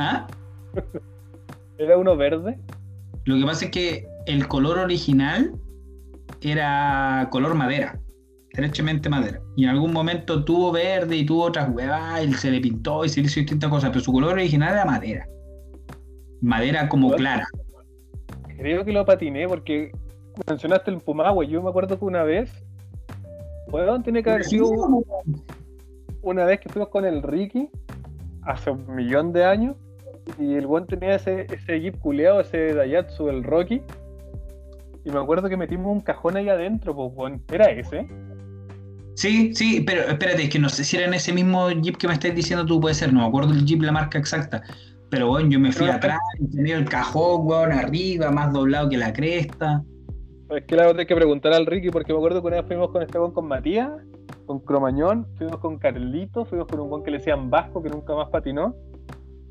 ¿Ah? [LAUGHS] Era uno verde. Lo que pasa es que el color original era color madera, derechamente madera. Y en algún momento tuvo verde y tuvo otras huevas y se le pintó y se le hizo distintas cosas, pero su color original era madera. Madera como clara. Creo que lo patiné porque mencionaste el Pumagua. Yo me acuerdo que una vez, weón, tiene que haber sido una vez que fuimos con el Ricky hace un millón de años y el weón tenía ese, ese jeep culeado, ese Daihatsu, el Rocky. Y me acuerdo que metimos un cajón ahí adentro, pues weón. ¿Era ese? Sí, sí, pero espérate, es que no sé si era en ese mismo Jeep que me estás diciendo tú, puede ser, no me acuerdo el Jeep, la marca exacta. Pero bueno, yo me fui atrás, y tenía el cajón, weón, arriba, más doblado que la cresta. Es que la verdad hay que preguntar al Ricky porque me acuerdo que una vez fuimos con este weón con Matías, con Cromañón, fuimos con Carlito, fuimos con un weón que le decían Vasco que nunca más patinó.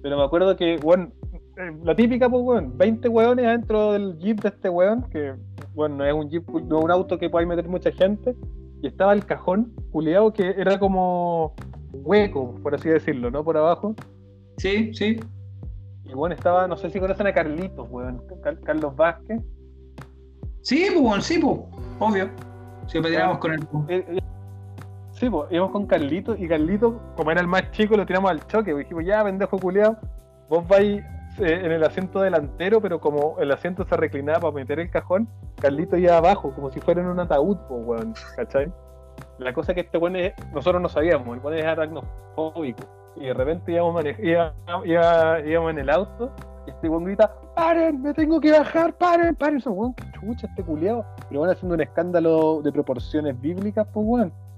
Pero me acuerdo que, weón, eh, la típica, pues weón, 20 weones adentro del jeep de este weón, que bueno, no es un jeep, no es un auto que pueda meter mucha gente. Y estaba el cajón culeado que era como hueco, por así decirlo, ¿no? Por abajo. Sí, sí. Y bueno, estaba, no sé si conocen a Carlitos, weón, Car- Carlos Vázquez. Sí, pues, bueno, sí, pues, obvio. Si patinamos con el. Sí, pues íbamos con Carlito y Carlito, como era el más chico, lo tiramos al choque. pues, Dijimos, ya, pendejo culiao, vos vais eh, en el asiento delantero, pero como el asiento se reclinaba para meter el cajón, Carlito iba abajo, como si fuera en un ataúd, pues, weón, ¿cachai? La cosa que este weón es, nosotros no sabíamos, el weón es aracnofóbico. Y de repente íbamos, íbamos en el auto y este weón grita, ¡paren! ¡Me tengo que bajar! ¡paren! ¡paren! Eso, weón, chucha este culiao. Pero van haciendo un escándalo de proporciones bíblicas, pues, weón.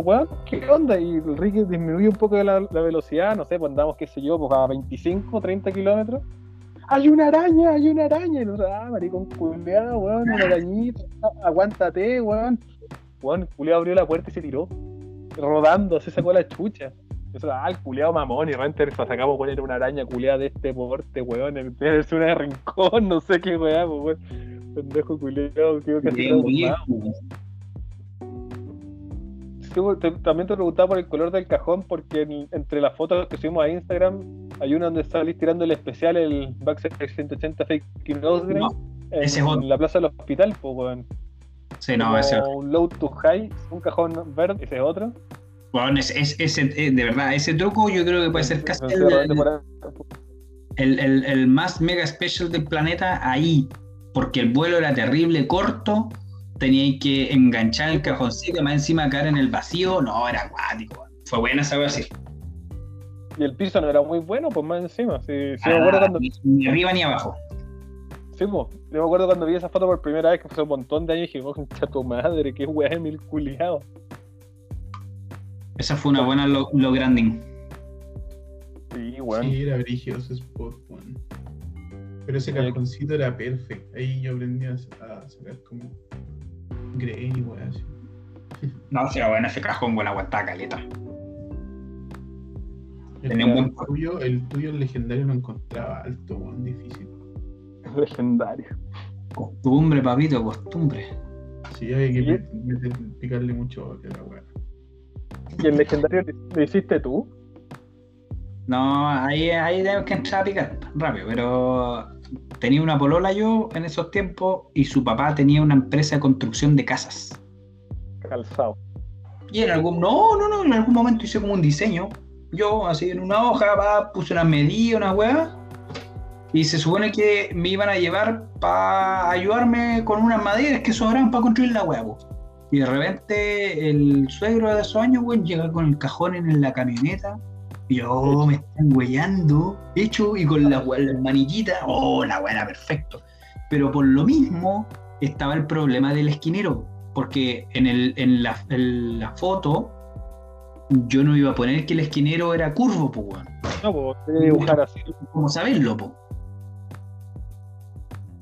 Weón, ¿qué onda? Y el Ricky disminuye un poco la, la velocidad, no sé, pues andamos, qué sé yo, pues a 25, 30 kilómetros. ¡Hay una araña! ¡Hay una araña! Y nosotros, ah, maricón culeado, weón, una arañita, aguántate, weón. Weón, el culeado abrió la puerta y se tiró, rodando, se sacó la chucha. Nosotros, ah, el culeado mamón, y realmente nos sacamos poner una araña culeada de este porte, weón, en vez de una de rincón, no sé qué weá, pues, weón. Pendejo culeado, creo que Bien, te- también te preguntaba por el color del cajón, porque en- entre las fotos que subimos a Instagram hay una donde salís tirando el especial, el Backside 180 Fake Nose No, en, ese es otro. la plaza del hospital, pues, weón. Sí, no, Como ese. un low to high, un cajón verde, ese es otro. Bueno, es, es- de verdad, ese truco yo creo que puede ser casi el- el- el más mega special del planeta ahí, porque el vuelo era terrible, corto, teníais que enganchar el cajoncito, más encima caer en el vacío, no, era acuático. Fue buena esa así. Y el piso no era muy bueno, pues más encima. Sí, sí Ah, me acuerdo cuando, ni, arriba ni abajo. sí, pues, yo me acuerdo cuando vi esa foto por primera vez, que fue hace un montón de años, y dije, concha tu madre, qué weá de mil culiado. Esa fue una buena lo, lo granding. Sí, weón. Sí, era brígido ese spot, weón. Pero ese cajoncito era perfecto. Ahí yo aprendí a, a sacar como Grey, weón. así. No, sí, era bueno ese cajón, buena aguantaba caleta. El, un buen- tuyo, el tuyo, el legendario, lo encontraba alto, weón, difícil. [LAUGHS] Legendario. Costumbre, papito, costumbre. Sí, había que picarle mucho a la weá. ¿Y el legendario lo- lo hiciste tú? No, ahí, ahí tenemos que entrar a picar rápido, pero tenía una polola yo en esos tiempos y su papá tenía una empresa de construcción de casas. Calzado. Y en algún, no, no, no, en algún momento hice como un diseño. Yo, así en una hoja, va, puse unas medidas, unas huevas. Y se supone que me iban a llevar para ayudarme con unas maderas que sobraban para construir la hueá. Y de repente el suegro de esos años, weón, llega con el cajón en la camioneta. Yo, me están huellando, hecho, y con la, manillitas, oh, la era perfecto. Pero por lo mismo estaba el problema del esquinero, porque en, el, en, la, en la foto yo no iba a poner que el esquinero era curvo, pues, weón. No, pues, dibujar así. Como saberlo, po.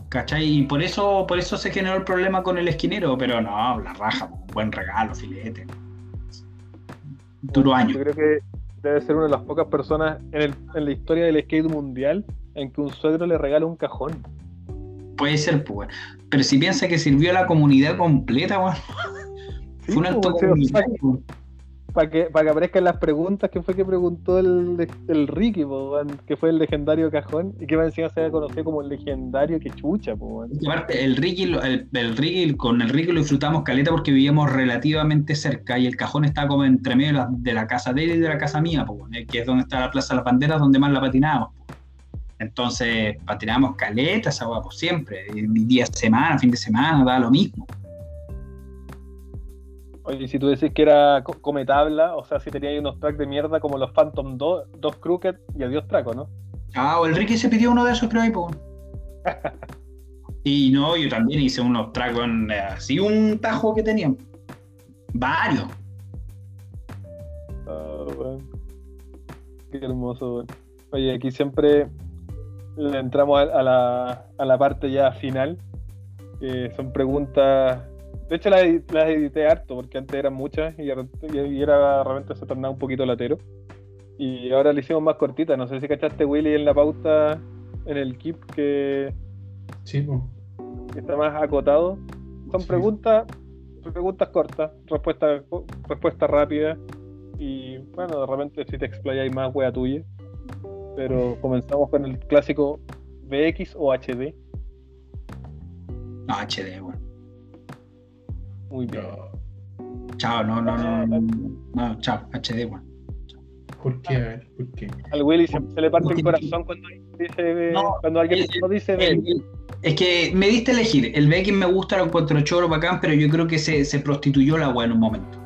¿Cachai? Y por eso, por eso se generó el problema con el esquinero, pero no, la raja, po, buen regalo, filete. Duro año. Yo creo que debe ser una de las pocas personas en, el- en la historia del skate mundial en que un suegro le regala un cajón. Puede ser, pues. Pero si piensa que sirvió a la comunidad completa, weón. Sí, Fue un acto pues, sí, o sea, comunitario. Para que, para que aparezcan las preguntas que fue que preguntó el, el Ricky, po, que fue el legendario cajón, y que encima se conocido como el legendario que chucha, po, aparte, el Ricky, el, el Ricky, con el Ricky lo disfrutamos caleta porque vivíamos relativamente cerca y el cajón estaba como entre medio de la, de la casa de él y de la casa mía, po, que es donde está la Plaza de las Banderas, donde más la patinábamos. Entonces, patinábamos caleta esa pues siempre, día de semana, fin de semana, daba lo mismo. Oye, y si tú decís que era co- come tabla, o sea, si tenía ahí unos tracks de mierda como los Phantom 2, dos Crooked y adiós traco, ¿no? Ah, o el Ricky se pidió uno de esos, creo ahí, po. [LAUGHS] Y no, yo también hice unos tragos en, eh, así un tajo que tenían. Varios. Ah, weón. Qué hermoso, weón. Oye, aquí siempre le entramos a, a la, a la parte ya final, son preguntas. De hecho, las, edi- las edité harto, porque antes eran muchas y, de repente- y era realmente se tornaba un poquito latero. Y ahora le hicimos más cortita. No sé si cachaste, Willy, en la pauta, en el keep, que, Sí, pues. que está más acotado. Son Sí. preguntas preguntas cortas, respuesta, respuesta rápida. Y bueno, de repente si te explayáis más, wea tuya. Pero comenzamos con el clásico VX o HD. No, HD, weón. Muy bien. Chao, no, no, no, no, no, chao, HD, weón. ¿Por qué? A ver, ¿por qué? Al Willy se, se le parte el corazón cuando dice No, cuando alguien el- no dice El- el- es que me diste a elegir. El BX me gusta, lo encuentro choro, bacán, pero yo creo que se, se prostituyó la weá en un momento.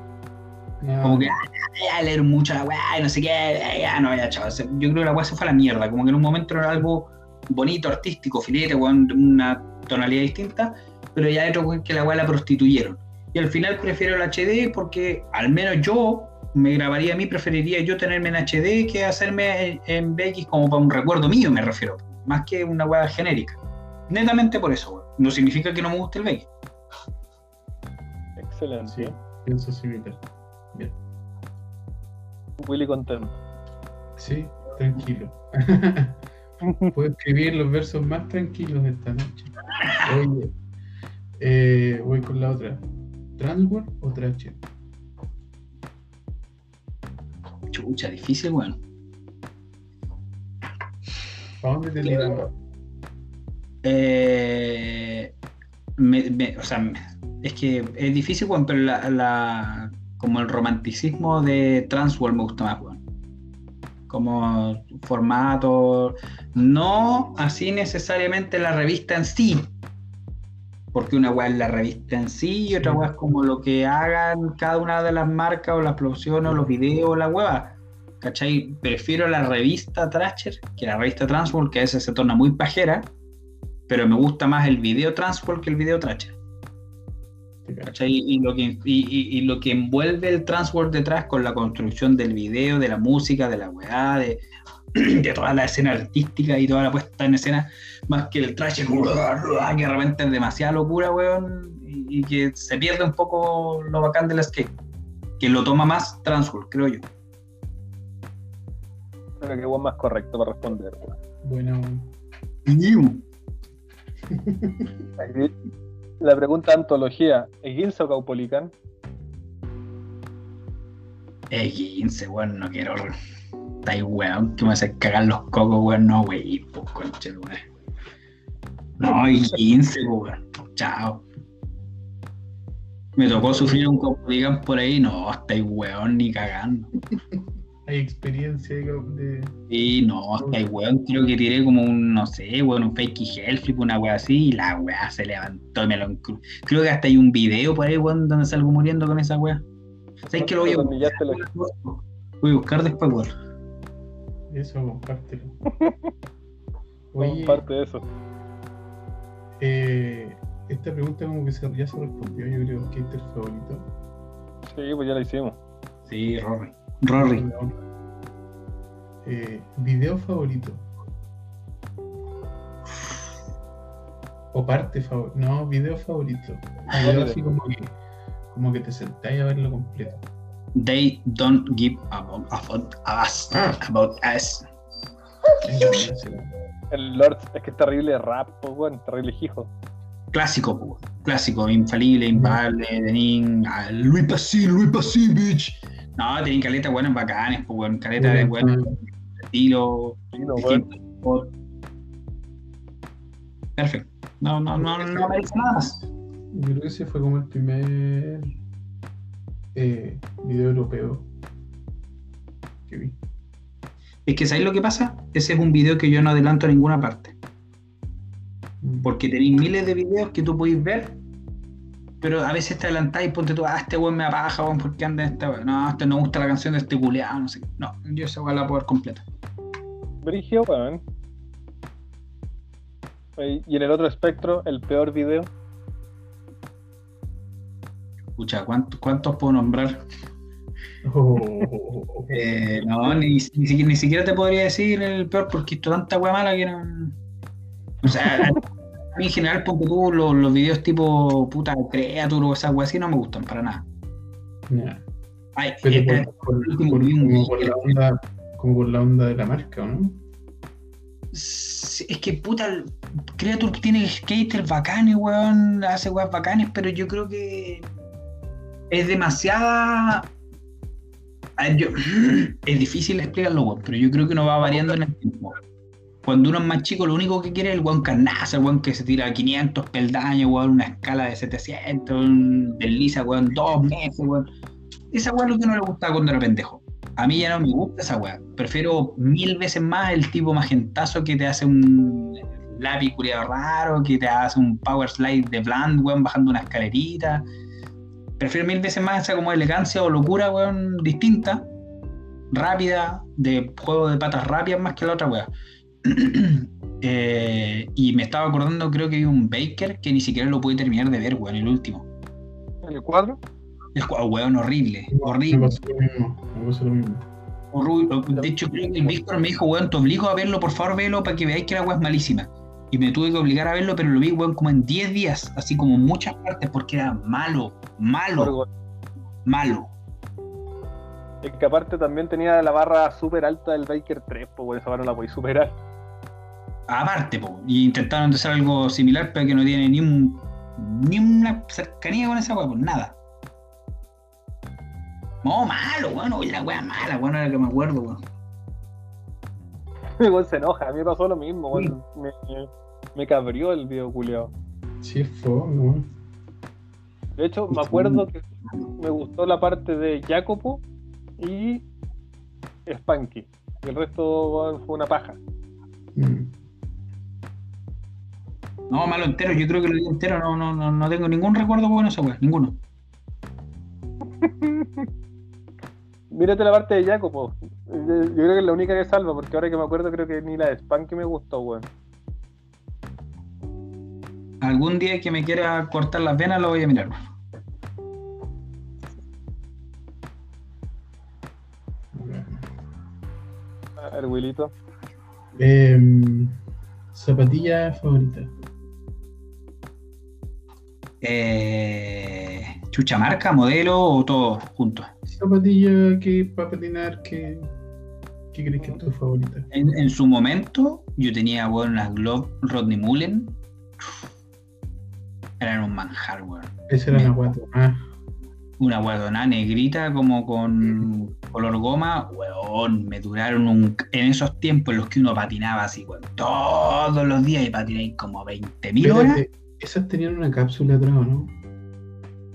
Como que, ah, leer mucho la weá y no sé qué, ah, ya, no, ya, chao. Yo creo que la weá se fue a la mierda. Como que en un momento era algo bonito, artístico, filete, weón, de una tonalidad distinta, pero ya hay otro que la weá la prostituyeron. Y al final prefiero el HD porque al menos yo me grabaría a mí, preferiría yo tenerme en HD que hacerme en, en BX como para un recuerdo mío, me refiero. Más que una weá genérica. Netamente por eso. No significa que no me guste el BX. Excelente. Sí, pienso similar. Bien. Willy contento. Sí, tranquilo. [LAUGHS] Puedo escribir los versos más tranquilos esta noche. Oye, eh, voy con la otra. ¿Transworld o Thrasher? Chucha, difícil, weón. ¿Para dónde te tiramos? Eh, me- me- o sea, me- es que es difícil, weón, pero la, la- como el romanticismo de Transworld me gusta más, weón. Como formato, no así necesariamente la revista en sí, porque una weá es la revista en sí y otra weá es como lo que hagan cada una de las marcas o las producciones o los videos o la weá. ¿Cachai? Prefiero la revista Thrasher que la revista Transworld, que a veces se torna muy pajera, pero me gusta más el video Transworld que el video Thrasher. Y lo, que, y, y- y lo que envuelve el Transworld detrás con la construcción del video, de la música, de la weá, de, [CLEARS THROAT] de toda la escena artística y toda la puesta en escena, más que el Thrasher, que de repente es demasiada locura, weón, y, y que se pierde un poco lo bacán del skate, que lo toma más Transworld, creo yo. Creo que vos más correcto para responder. weón. Aquí, La pregunta antología, ¿es Gilsa o Caupolicán? 15, weón, no quiero. Está ahí, weón, que me hace cagar los cocos, weón, no, wey, pues, concha, weón. No, y 15, weón. Chao. Me tocó sufrir un digan por ahí, no, está ahí, weón, ni cagando. [LAUGHS] Hay experiencia de. Y no, está ahí, weón, creo que tiré como un, no sé, weón, un fake hell flip, una weá así, y la weá se levantó y me lo encru- Creo que hasta hay un video por ahí, weón, donde salgo muriendo con esa weá. ¿Sabes que lo voy a la- Voy a buscar después, weón. Eso, compártelo. [LAUGHS] Oye, parte de eso. eh, esta pregunta como que se- ya se respondió, yo creo, skater favorito. Sí, pues ya la hicimos. Sí, Rory. Rory. Eh, video favorito. O parte favorito. No, video favorito. Video así como que, como que te sentáis a verlo completo. They don't give about, about us. About us. Bueno ese, weón. El Lord es que es terrible rap, pues bueno, terrible hijo. Clásico, po, clásico, infalible, Nin, ah, Louis Passy, Louis Passy, bitch. No, tienen caleta buenas bacanes, pues, weón. Caleta de buen estilo. No. Perfecto. No, no, no, no me dice nada más. Yo creo que ese fue como el primer eh, video europeo que vi. Es que ¿sabéis lo que pasa? Ese es un video que yo no adelanto a ninguna parte. Mm. Porque tenéis miles de videos que tú podéis ver, pero a veces te adelantáis y ponte tú, ah, este weón me apaga, weón, ¿por qué anda en esta weón? No, este no gusta la canción de este culeado, no sé qué. No, yo esa weón la puedo ver completa. Brigio, weón. Y en el otro espectro, el peor video. Escucha, ¿cuántos, cuántos puedo nombrar? Oh. Eh, no, ni, ni, siquiera, ni siquiera te podría decir el peor porque esto tanta wea mala que no. O sea, a mí en general, porque tú los, los videos tipo puta creature o esas weas así no me gustan para nada. Ay, Pero este- por, por- por- como, por la onda, como por la onda de la marca, ¿o ¿no? Es que puta, Creature tiene skaters bacanes, weón, hace weas bacanes, pero yo creo que es demasiada. [CLEARS THROAT] Es difícil explicarlo, pero yo creo que uno va variando en el tiempo. Cuando uno es más chico, lo único que quiere es el weón carnaza, el weón que se tira 500 peldaños, weón, una escala de 700, un desliza, weón, dos meses, weón. Esa weón es lo que no le gustaba cuando era pendejo. A mí ya no me gusta esa weá. Prefiero mil veces más el tipo magentazo que te hace un lápiz culiado raro, que te hace un power slide de bland, weón, bajando una escalerita. Prefiero mil veces más esa como elegancia o locura, weón, distinta, rápida, de juego de patas rápidas más que la otra weá. [CLEARS THROAT] Eh, y me estaba acordando, creo que vi un Baker que ni siquiera lo pude terminar de ver, weón, el último. ¿El cuadro? Es oh, weón horrible, Me horrible. pasó lo mismo. Me pasó lo mismo. De hecho, creo que el Víctor me dijo, weón, te obligo a verlo, por favor, velo para que veáis que la weá es malísima. Y me tuve que obligar a verlo, pero lo vi, weón, como en 10 días, así como en muchas partes, porque era malo, malo, malo. Es que aparte también tenía la barra súper alta del Baker 3, pues bueno, esa barra no la podéis superar. Aparte, po, y intentaron hacer algo similar, pero que no tiene ni un ni una cercanía con esa weá, pues nada. No, malo, weón, oye, la weá mala, weón, era que me acuerdo, weón. [LAUGHS] Igual se enoja, a mí me pasó lo mismo, weón. Me, me, me cabrió el video culiao. Sí, es fome, weón. De hecho, me acuerdo que me gustó la parte de Jacopo y Spanky. Y el resto fue una paja. Mm. No, malo entero, yo creo que lo vi entero, no, no, no, no tengo ningún recuerdo bueno esa weá, ninguno. [LAUGHS] Mírate la parte de Jacopo. Yo, yo creo que es la única que salva, porque ahora que me acuerdo creo que ni la de Spanky me gustó, weón. Algún día que me quiera cortar las venas lo voy a mirar. A ver, Wilito. Em, zapatilla favorita. Eh, chucha marca, modelo o todo junto. Zapatilla que para patinar, que, ¿qué crees que es tu favorita? En, en su momento yo tenía bueno, unas Globe Rodney Mullen. Eran un manjar, weón. Esa era la guata. Ah, Una guadona negrita como con color goma, weón, me duraron un... En esos tiempos en los que uno patinaba así, weón, todos los días y patináis como 20.000 horas. esas tenían una cápsula atrás, ¿o ¿no?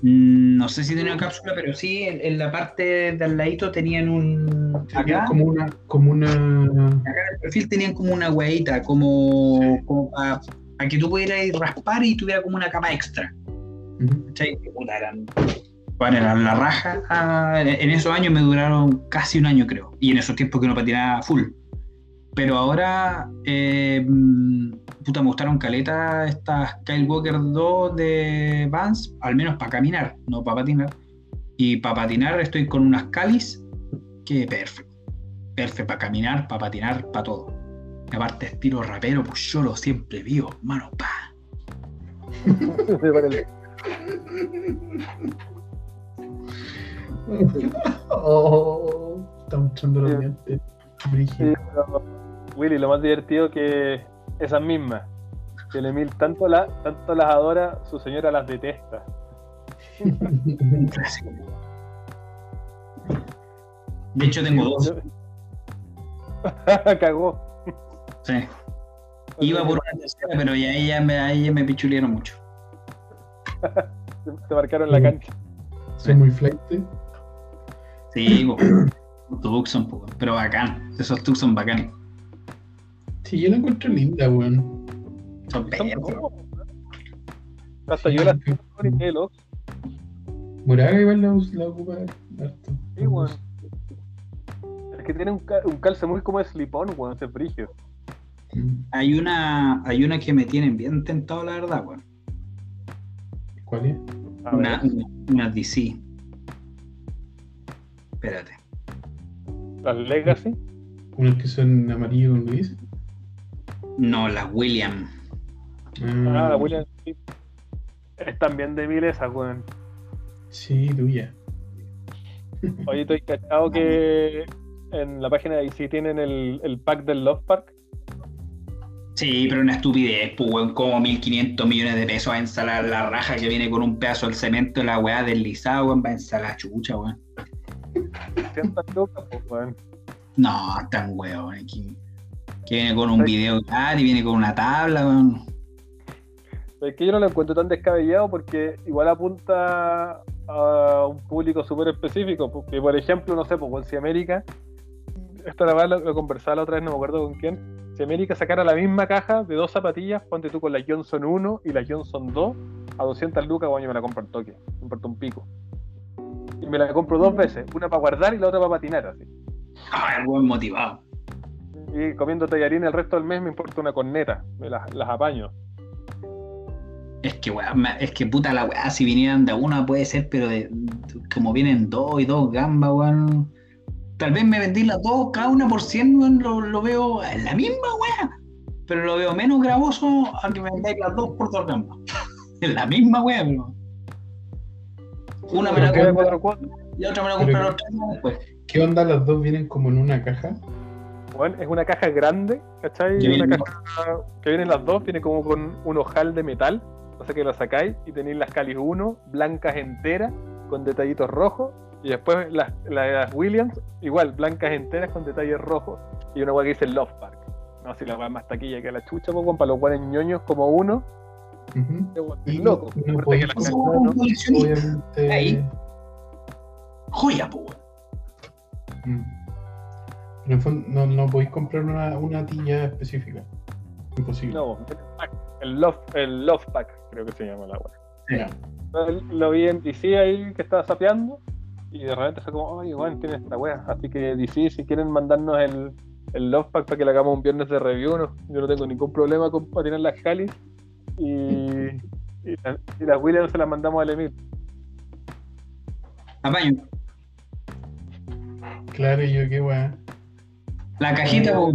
Mm, No sé si tenía una cápsula, pero sí, en, en la parte de al ladito tenían un... Tenían Acá, como una, como una. acá en el perfil tenían como una hueita, como, como para que tú pudieras ir raspar y tuviera como una capa extra. ¿cachai? Puta, eran, bueno, eran la raja. ah, en esos años me duraron casi un año, creo. Y en esos tiempos que no patinaba full. Pero ahora, eh, mm, puta, me gustaron caleta estas Kyle Walker 2 de Vans, al menos para caminar, no para patinar. Y para patinar estoy con unas Calis que perfecto. Perfecto para caminar, para patinar, para todo. Y aparte, estilo rapero, pues yo lo siempre vivo, mano, pa. [LAUGHS] Oh, estamos echando los dientes. Sí, Willy, lo más divertido que esas mismas. Que el Emil tanto, la, tanto las adora, su señora las detesta. De hecho, tengo dos. [LAUGHS] Cagó. Sí. Iba por una tercera, pero ya ella me, ahí ya me pichulearon mucho. [LAUGHS] Te marcaron la cancha. Son muy flight. Sí. Tucson, pero bacán. Esos Tucson bacán. Sí, yo la encuentro linda, weón. Son Son perros. cómodos, ¿no? Hasta yo las tengo. Moraga igual la, la ocupa harto. Sí, weón. Es que tiene un, ca- un calce muy como de slip-on, weón, ese brigio. Hay una, hay una que me tienen bien tentado, la verdad, weón. ¿Cuál es? Una, ver, una, una DC. Espérate. las Legacy. Unas que son amarillo con gris. No, las William. Ah, la William Smith. Es también de mil esas, weón. Sí, tuya. Oye, estoy cachado que en la página de IC tienen el, el pack del Love Park. Sí, pero una estupidez, pues, weón, como 1500 millones de pesos a instalar la raja que viene con un pedazo del cemento, la weá deslizada, weón, va a instalar chucha, weón. 300 lucas, pues, weón. No, tan weón, aquí. Que viene con un video y viene con una tabla, weón. Es que yo no lo encuentro tan descabellado porque igual apunta a un público súper específico. Porque, por ejemplo, no sé, pues si América, esto la verdad lo, lo conversaba la otra vez, no me acuerdo con quién. Si América sacara la misma caja de dos zapatillas, ponte tú con la Johnson 1 y la Johnson 2 a 200 lucas, bueno, yo me la compro al toque, me importa un pico. Y me la compro dos veces, una para guardar y la otra para patinar, así. Ah, weón motivado. Y comiendo tallarín el resto del mes me importa una corneta, me las, las apaño. Es que, me- es que puta la weá, si vinieran de una puede ser, pero de, como vienen dos y dos gambas, weón. Tal vez me vendí las dos, cada una por 100, weón, lo, lo veo en la misma weá. Pero lo veo menos gravoso a que me vendáis las dos por dos gambas. [LAUGHS] En la misma weá, pero. Una me la compré, la otra me la compré los tres después. ¿Qué onda? Las dos vienen como en una caja. Bueno, es una caja grande, ¿cachai? Una caja que vienen las dos, viene como con un ojal de metal, o sea que lo sacáis y tenéis las Calis 1, blancas enteras, con detallitos rojos, y después las, las Williams, igual, blancas enteras con detalles rojos, y una hueá que dice Love Park. No, si la hueá más taquilla que la chucha, pues, para los guanes ñoños como uno, Y loco. no que ¿no? coleccionista. Obviamente. Ahí. Joya, po, weón. Mm. En el fondo, no, no podéis comprar una, una tilla específica. Imposible. No, el Love, el Love Pack, creo que se llama la hueá. Ya. Lo vi en DC ahí que estaba sapeando y de repente fue como, oye, bueno, tiene esta wea. Así que DC, si quieren mandarnos el, el Love Pack para que le hagamos un viernes de review, no, yo no tengo ningún problema con patinar las Calis y, y, la- y las Williams se las mandamos al Emil. Apaño. Claro, y yo qué weá. La cajita, po.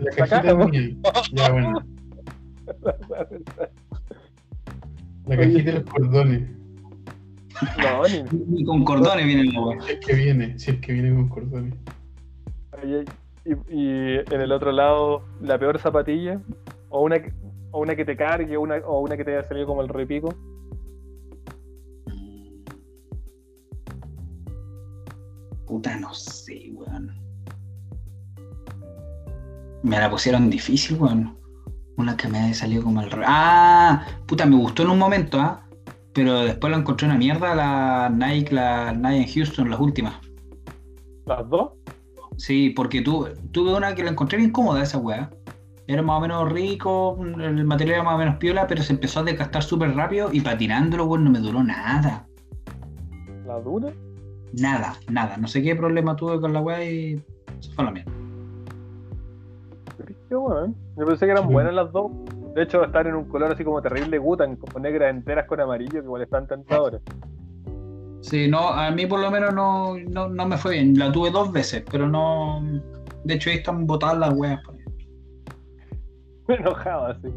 La cajita mía. Ya, bueno. [LAUGHS] La cajita y los cordones. No, [LAUGHS] ni, Y con cordones viene la weá. Si es que viene, si es que viene con cordones. y, y- y en el otro lado, la peor zapatilla, o una, que- o una que te cargue, o una, o una que te haya salido como el repico. Puta, no sé, weón. Me la pusieron difícil, weón. Una que me haya salido como el... re- Ah, puta, me gustó en un momento, ¿ah? Pero después la encontré una mierda, la Nike, la Nike en Houston, las últimas. Las dos, Sí, porque tuve, tuve una que la encontré bien cómoda esa weá. Era más o menos rico, el material era más o menos piola, pero se empezó a desgastar súper rápido y patinándolo, weón, no me duró nada. las duras. Nada, nada. No sé qué problema tuve con la weá y se fue a la mierda. Qué bueno, Yo pensé que eran Sí. buenas las dos. De hecho, están en un color así como terrible gutan, como negras enteras con amarillo, que igual están tentadoras. Sí, no, a mí por lo menos no, no, no me fue bien. La tuve dos veces, pero no. De hecho, ahí están botadas las weas. Me [LAUGHS] enojaba así.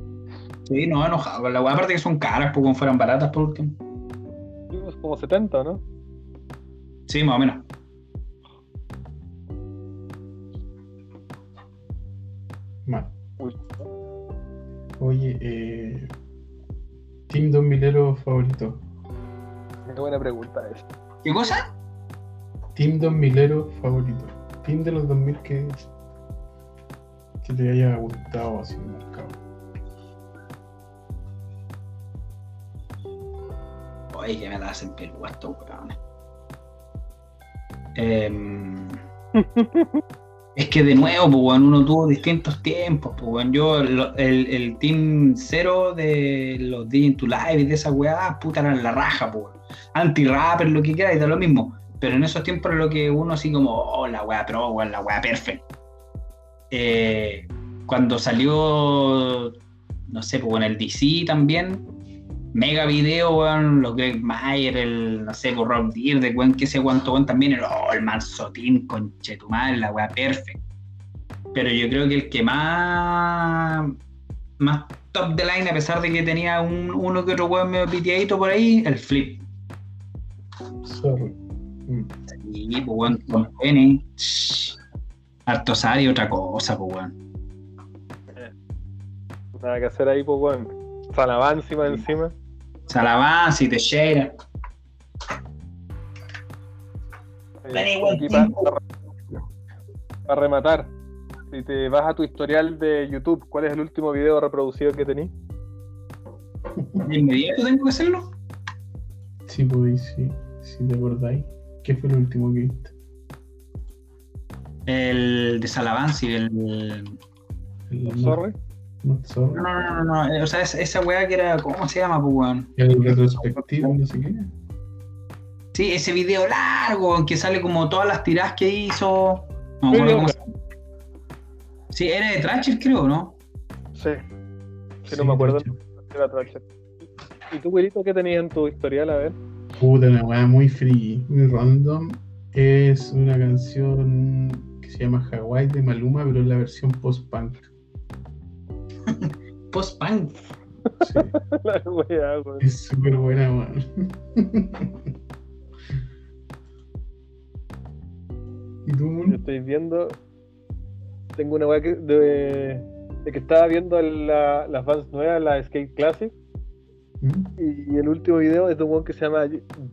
Sí, no, enojado con la wea. Aparte que son caras, pues como fueran baratas por último. Como 70, ¿no? Sí, más o menos. Mal. Uy. Oye, eh. Team Don Milero favorito. Qué buena pregunta esa. ¿Qué cosa? Team 2000ero favorito. Team de los 2000 que, que te haya gustado así marcado. Oye, que me la hacen pelúa estos weones. Em, [LAUGHS] es que de nuevo, pues, weón, uno tuvo distintos tiempos. Pues, weón. Yo, el, el Team Cero de los DJ to Live y de esa weá, puta, eran la raja, pues. Anti-rapper, lo que quieras, y da lo mismo. Pero en esos tiempos lo que uno así como, oh, la weá pro, weón, la weá perfect. Eh, cuando salió, no sé, pues en el DC también, mega video, weón, los Greg Mayer, el, no sé, pues Rob Deere, de weón, que sé cuánto, weón, también era, oh, el mansotín, conchetumal, la weá perfect. Pero yo creo que el que más, más top de line, a pesar de que tenía un, uno que otro weón medio piteadito por ahí, el flip. Sorry. Mm. Y, pues, weón, con pene. Harto y otra cosa, pues, weón. Nada que hacer ahí, pues, weón. Salaván encima encima. Salavanza y Teixeira. Aquí para, rematar, si te vas a tu historial de YouTube, ¿cuál es el último video reproducido que tenés? ¿De inmediato tengo que hacerlo? Sí, podéis, sí. Si te acordáis. ¿Qué fue lo último que viste? El de Salavanza y el. El Sorry. No, no, no, no, no. O sea, es- esa weá que era. ¿Cómo se llama, pues, weón? El retrospectivo, no sé qué. Sí, ese video largo en que sale como todas las tiradas que hizo. No me acuerdo cómo se llama. Sí, era de Thrasher, creo, ¿no? Sí. Sí, no me acuerdo. Era. ¿Y tú, Wilito, qué tenías en tu historial? A ver. Puta, una weá muy free, muy random. Es una canción que se llama Hawaii de Maluma, pero es la versión post-punk. Post-punk. Sí, [LAUGHS] La wea, weón. es súper buena, weón. [LAUGHS] ¿Y tú, Yo Moon? estoy viendo. Tengo una weá que, de, de que estaba viendo la- las bands nuevas, la Skate Classic. ¿Mm? Y el último video es de un weón que se llama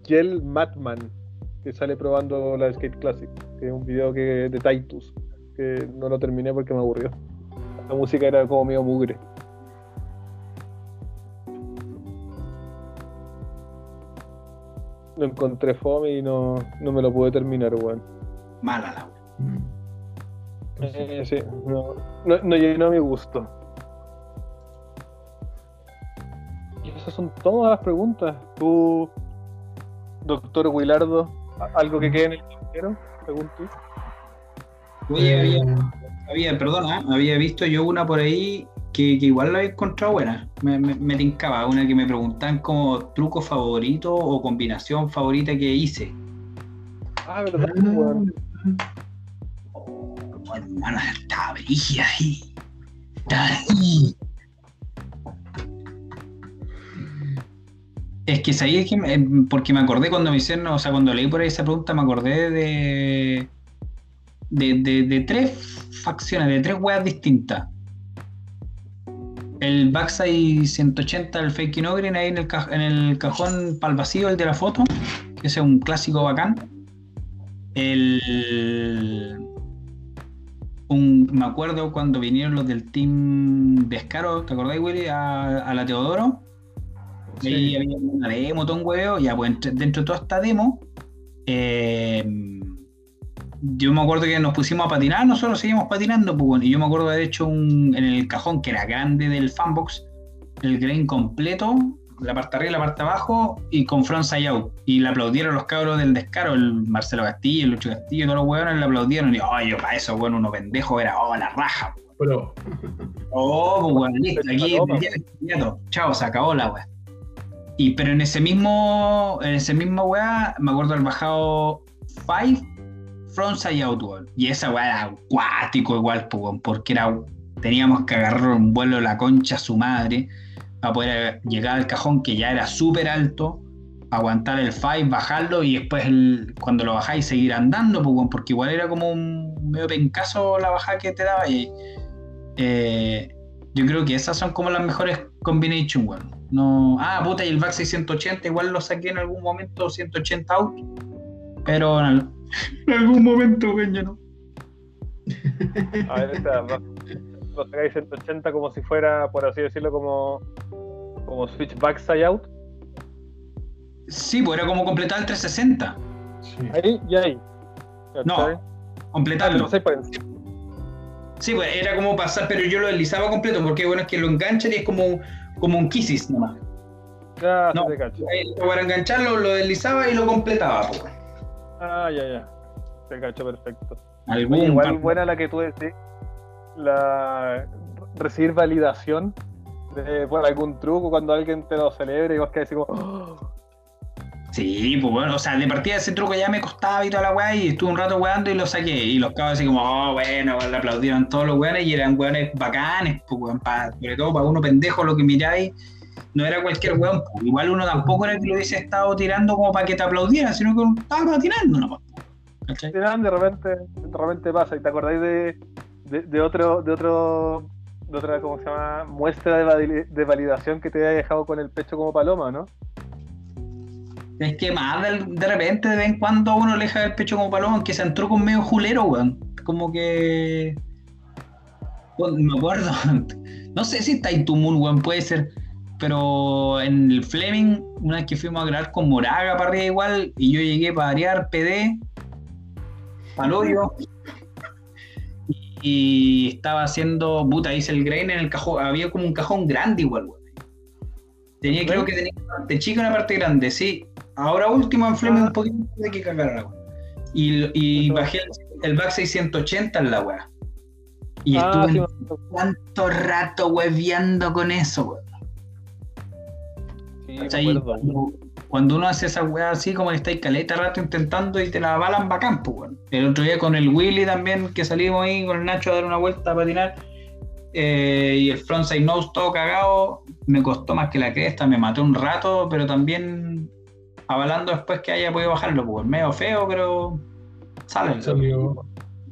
Gel Matman, que sale probando la Skate Classic, que es un video que, de Titus, que no lo terminé porque me aburrió. La música era como medio mugre. Lo encontré fome y no, no me lo pude terminar, weón. Mala la. Mm. Sí. Eh, sí, no, no, no llenó a mi gusto. Y esas son todas las preguntas. Tú, doctor Wilardo, ¿a- ¿algo que quede en el tintero? Según tú. Oye, había, Eh, había, perdona, había visto yo una por ahí que, que igual la había encontrado buena. Me, me, me tincaba, una que me preguntaban como truco favorito o combinación favorita que hice. Ah, verdad, ah, weón. Oh, hermano, estaba brígida ahí. Estaba ahí. Es que sabía que me- eh, porque me acordé cuando me hicieron, o sea, cuando leí por ahí esa pregunta, me acordé de de, de, de tres facciones, de tres weas distintas. El backside 180 del fake no green ahí en el, ca- en el cajón para el vacío, el de la foto, que ese es un clásico bacán. El un, me acuerdo cuando vinieron los del team Descaro, ¿te acordás, Willy? A, a la Teodoro. Sí. Ahí había una demo, todo un huevo. Ya, pues dentro de toda esta demo, eh, yo me acuerdo que nos pusimos a patinar, nosotros seguimos patinando, pues, bueno, y yo me acuerdo de haber hecho un, en el cajón que era grande del fanbox, el grain completo, la parte arriba y la parte abajo, y con frontside out. Y le aplaudieron los cabros del descaro, el Marcelo Castillo, el Lucho Castillo, todos los huevones le aplaudieron, y ay, yo para eso, bueno, uno pendejo era, oh, la raja, Pero, Oh, pues bueno, listo, aquí ya. Chao, se acabó la weá. Y pero en ese mismo, en ese mismo weá, me acuerdo haber bajado Five Frontside Out, weón. Y esa weá era acuático igual, porque era, teníamos que agarrar un vuelo la concha a su madre para poder llegar al cajón que ya era súper alto, aguantar el Five, bajarlo y después cuando lo bajáis seguir andando, porque igual era como un medio pencazo la bajada que te daba y eh, yo creo que esas son como las mejores combination, weón. No, ah, puta, y el back 680 igual lo saqué en algún momento, 180 out. Pero en, algún momento, weón, ya no. A ver, esta, lo, lo sacáis 180 como si fuera, por así decirlo, como, como switch backside out. Sí, pues era como completar el 360. Sí. Ahí y ahí. No. Ah, completarlo. por encima. Sí, pues era como pasar, pero yo lo deslizaba completo, porque bueno, es que lo enganchan y es como, como un kisses nomás. Ya, No, se te cacho. ahí, para engancharlo lo deslizaba y lo completaba. pues. Ah, ya, ya. Te cacho, perfecto. Algún igual buena la que tú decís, la recibir validación de por algún truco cuando alguien te lo celebra y vos quedas así como, "Oh". Sí, pues bueno, o sea, de partida ese truco ya me costaba y toda la weá, y estuve un rato weando y lo saqué. Y los cabros así como, oh, bueno, le aplaudieron todos los weones y eran weones bacanes, pues weón, sobre todo para uno pendejo lo que miráis, no era cualquier weón, igual uno tampoco era que lo hubiese estado tirando como para que te aplaudieran, sino que estaba patinando nomás. de repente, de repente pasa y te acordáis de, de, de otro, de otro, de otra, ¿cómo se llama? Muestra de, vali- de validación que te haya dejado con el pecho como paloma, ¿no? Es que más de, de repente, de vez en cuando uno le deja el pecho como paloma, aunque sean trucos medio juleros, weón. Como que. Bueno, me acuerdo. [LAUGHS] No sé si está en Tumul, weón, puede ser. Pero en el Fleming, una vez que fuimos a grabar con Moraga para arriba igual, y yo llegué para variar PD, al hoyo, y estaba haciendo, puta, hice el grain en el cajón, había como un cajón grande igual, weón. Tenía, creo que tenía una parte chica y una parte grande, sí. Ahora último en Fleming un poquito de que cagar la weá. Y, y bajé el, el back 680 en la weá. Y Ah, estuve sí, tanto rato hueveando con eso, weón. Cuando, cuando uno hace esa weá así, como que estáis caleta rato intentando y te la avalan bacán, pues, weón. El otro día con el Willy también, que salimos ahí con el Nacho a dar una vuelta a patinar, eh, y el frontside nose todo cagado, me costó más que la cresta, me maté un rato, pero también avalando después que haya podido bajarlo, pues, medio feo, pero sale. Salió.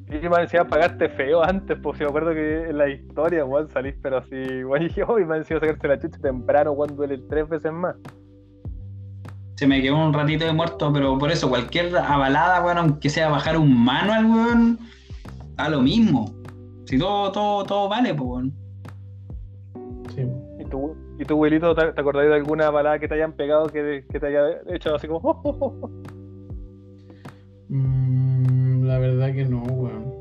Y me decía pagaste feo antes, pues si me acuerdo que en la historia, weón, salís, pero así, weón, [LAUGHS] y yo, y me decía sacarse la chucha temprano, weón, duele tres veces más. Se me quedó un ratito de muerto, pero por eso, cualquier avalada, weón, aunque sea bajar un manual, weón, da lo mismo. Si todo, todo, todo vale, pues, weón. Sí. ¿Y tú, y tu abuelito, te, te acordás de alguna balada que te hayan pegado que, que te haya hecho así como, "Oh, oh, oh"? Mm, la verdad que no, weón.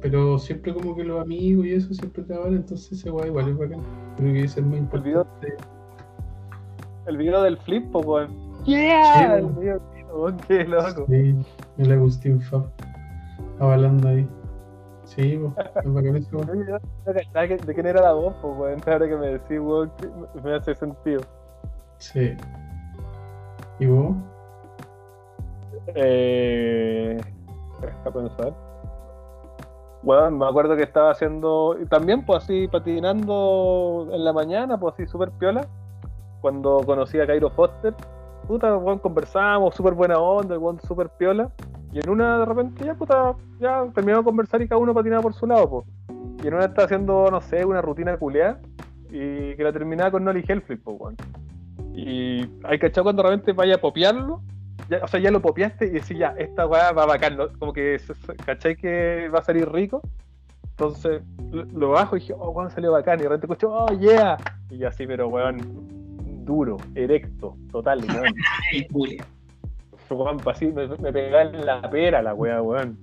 Pero siempre como que los amigos y eso siempre te vale, entonces ese weón igual es bacán. Creo que ese es muy importante. el video del flip, weón. Sí, Yeah, el weón. video, weón, qué loco. Sí, el Agustín Fab. Avalando ahí. Sí, pues, [LAUGHS] ¿De quién era la voz, pues, weón? Ahora que me decís, weón, me hace sentido. Sí. ¿Y vos? Eh, pensar. Bueno, me acuerdo que estaba haciendo, también pues así patinando en la mañana, pues así súper piola, cuando conocí a Cairo Foster, puta, weón, conversábamos, súper buena onda, weón súper piola, y en una de repente ya puta, ya terminamos de conversar y cada uno patinaba por su lado, pues. Y en una estaba haciendo, no sé, una rutina culeada, y que la terminaba con Nolly Hellflip, pues, weón. Y hay cachado cuando realmente vaya a popearlo, ya, o sea, ya lo popeaste y decís, ya, esta weá va bacán, ¿no? como que, ¿cachai que va a salir rico? Entonces, lo, lo bajo y dije, oh, weón, salió bacán, y de repente escucho, oh, yeah, y así, pero weón, duro, erecto, total, [LAUGHS] weón. Así me, me pegaba en la pera la weá, weón.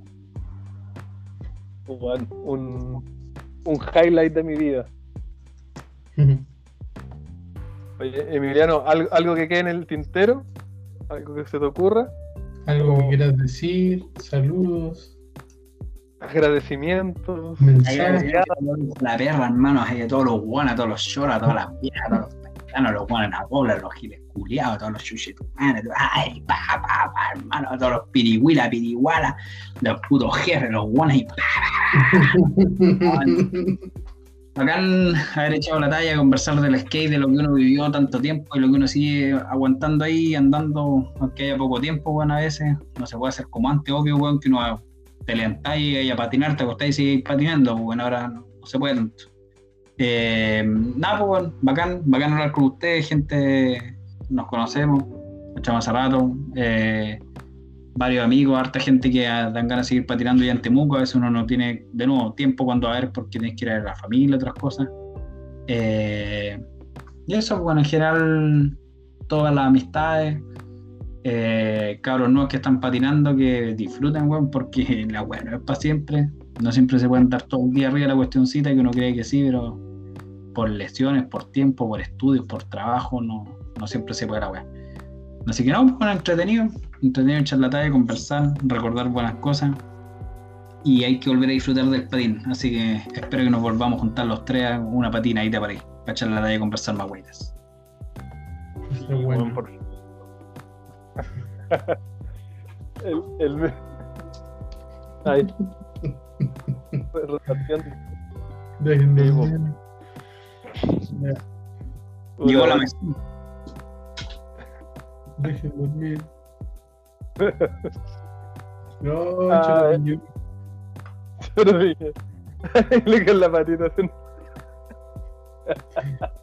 Weón, un, un highlight de mi vida. Oye, Emiliano, ¿algo, algo que quede en el tintero? ¿Algo que se te ocurra? Algo que quieras decir, saludos, Agradecimientos. Mensajes. La perra, hermano, ahí de todos los guanas, todos los lloras, todas las viejas, todos los pescanos, los guanas, la bola, los giles culiados, todos los chuchetumanes, ay, pa, pa, pa, hermano, todos los pirihuila, piriguala, los putos jefes, los guanas y pa, Bacán haber echado la talla, conversar del skate, de lo que uno vivió tanto tiempo y lo que uno sigue aguantando ahí, andando, aunque haya poco tiempo, bueno, a veces. No se puede hacer como antes, obvio, weón, que uno te levantáis y a patinar, te acostáis y seguís patinando, pues, bueno, ahora no, se puede tanto. Eh, nada, pues, bueno, bacán, bacán hablar con ustedes, gente, nos conocemos, echamos hace rato. Eh, varios amigos, harta gente que dan ganas de seguir patinando ya en Temuco. A veces uno no tiene, de nuevo, tiempo cuando a ver porque tienes que ir a la familia, otras cosas. Eh, y eso, bueno, en general, todas las amistades, eh, cabros nuevos que están patinando, que disfruten, weón, porque [LAUGHS] la weón no es para siempre. No siempre se pueden dar todo el día arriba la cuestioncita que uno cree que sí, pero por lesiones, por tiempo, por estudios, por trabajo, no, no siempre se puede la weón. Así que no, pues, bueno, entretenido, entretenido echar la talla, conversar, recordar buenas cosas. Y hay que volver a disfrutar del patín. Así que espero que nos volvamos a juntar los tres a una patina ahí para ahí, para echar la talla y conversar más güeyes. Está bueno. por- [LAUGHS] el, el... Sí, po. Ya, Llegó la mesa. dejen dormir. [LAUGHS] No, Ah, lo dije. [LAUGHS] Le con la patita así.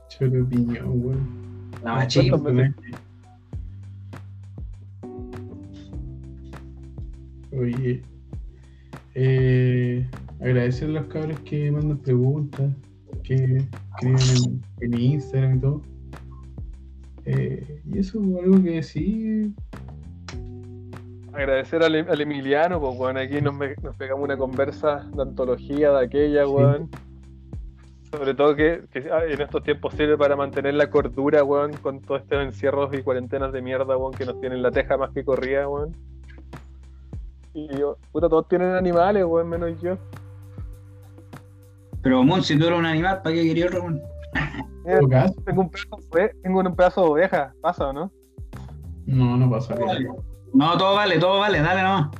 Chalapiñón, weón. La. ¿Cuántos meses? Oye, eh, agradecer a los cabros que mandan preguntas, que escriben en, en Instagram y todo. Eh, y eso, algo que decir. Agradecer al, al Emiliano, pues, weón. Aquí nos, me- nos pegamos una conversa de antología de aquella, Sí. weón. Sobre todo que, que ah, en estos tiempos sirve para mantener la cordura, weón, con todos estos encierros y cuarentenas de mierda, weón, que nos tienen la teja más que corría, weón. Y yo, puta, todos tienen animales, weón, menos yo. Pero Mon, si tú eres un animal, ¿para qué querías otro? weón? [LAUGHS] Tengo un pedazo, tengo un pedazo de oveja, pasa, ¿o ¿no? No, no pasa nada. No, todo vale, todo vale, dale nomás.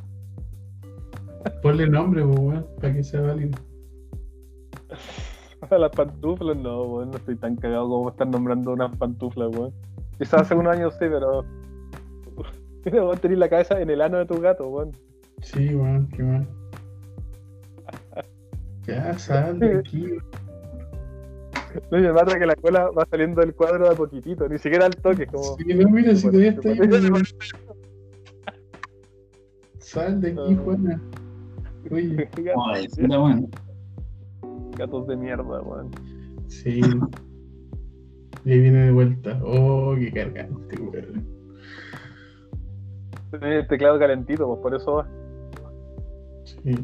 Ponle nombre, weón, para que sea válido. [LAUGHS] A las pantuflas, no, weón, no estoy tan cagado como estar nombrando unas pantuflas, weón. Quizás hace unos años sí, pero. [LAUGHS] Mira, weón, tenés la cabeza en el ano de tu gato, weón. Sí, weón, qué mal. [LAUGHS] Ya, sal de aquí. No, y me mata que la cola va saliendo del cuadro de a poquitito, ni siquiera al toque, como. Sí, no, mira, si todavía está ahí. Sal de aquí, Ah. Juana. Oye, Ay, puta, bueno. Gatos de mierda, weón. sí. Y ahí viene de vuelta. Oh, qué cargante, weón. Tiene el teclado calentito, pues por eso va. Sí.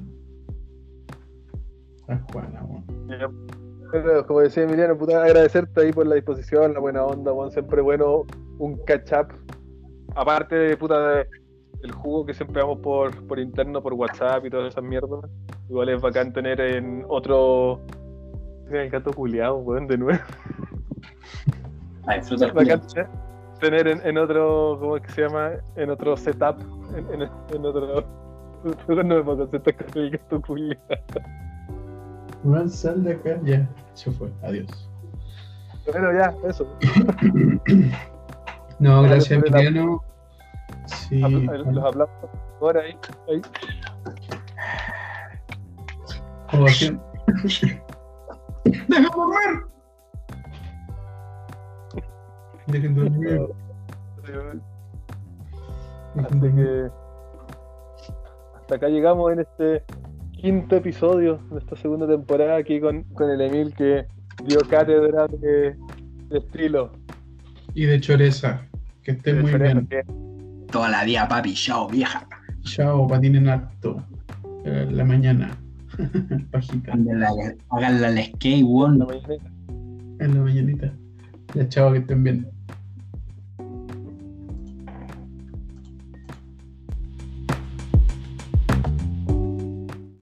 A Juana, weón. Pero, como decía Emiliano, puta, agradecerte ahí por la disposición, la buena onda, weón. Siempre bueno un catch up. Aparte de puta de, el jugo que siempre damos por, por interno, por WhatsApp y todas esas mierdas. Igual es bacán tener en otro. Mira, el gato culiado, weón, de nuevo. [LAUGHS] Disfruta el bacán tener- tener en, en otro, ¿cómo es que se llama? En otro setup, en, en, en otro. [LAUGHS] No me puedo concentrar con el gato culiado. Juan, sal de acá. Ya, se fue. Adiós. Pero ya, eso. [COUGHS] No, Ah, gracias, Emiliano. Sí. Los hablamos ahora ahí. ahí. como siempre. ¡Deja dormir! Dejen dormir. Así que hasta acá llegamos en este quinto episodio de esta segunda temporada aquí con, con el Emil que dio cátedra de, de estilo. Y de choreza. Que estén De muy bien. que- Toda la vida, papi, chao, vieja. Chao, patinen harto. Eh, la mañana. [LAUGHS] Pajita. Háganla al skate, weón. la. En la mañanita. Ya, chao, que estén bien.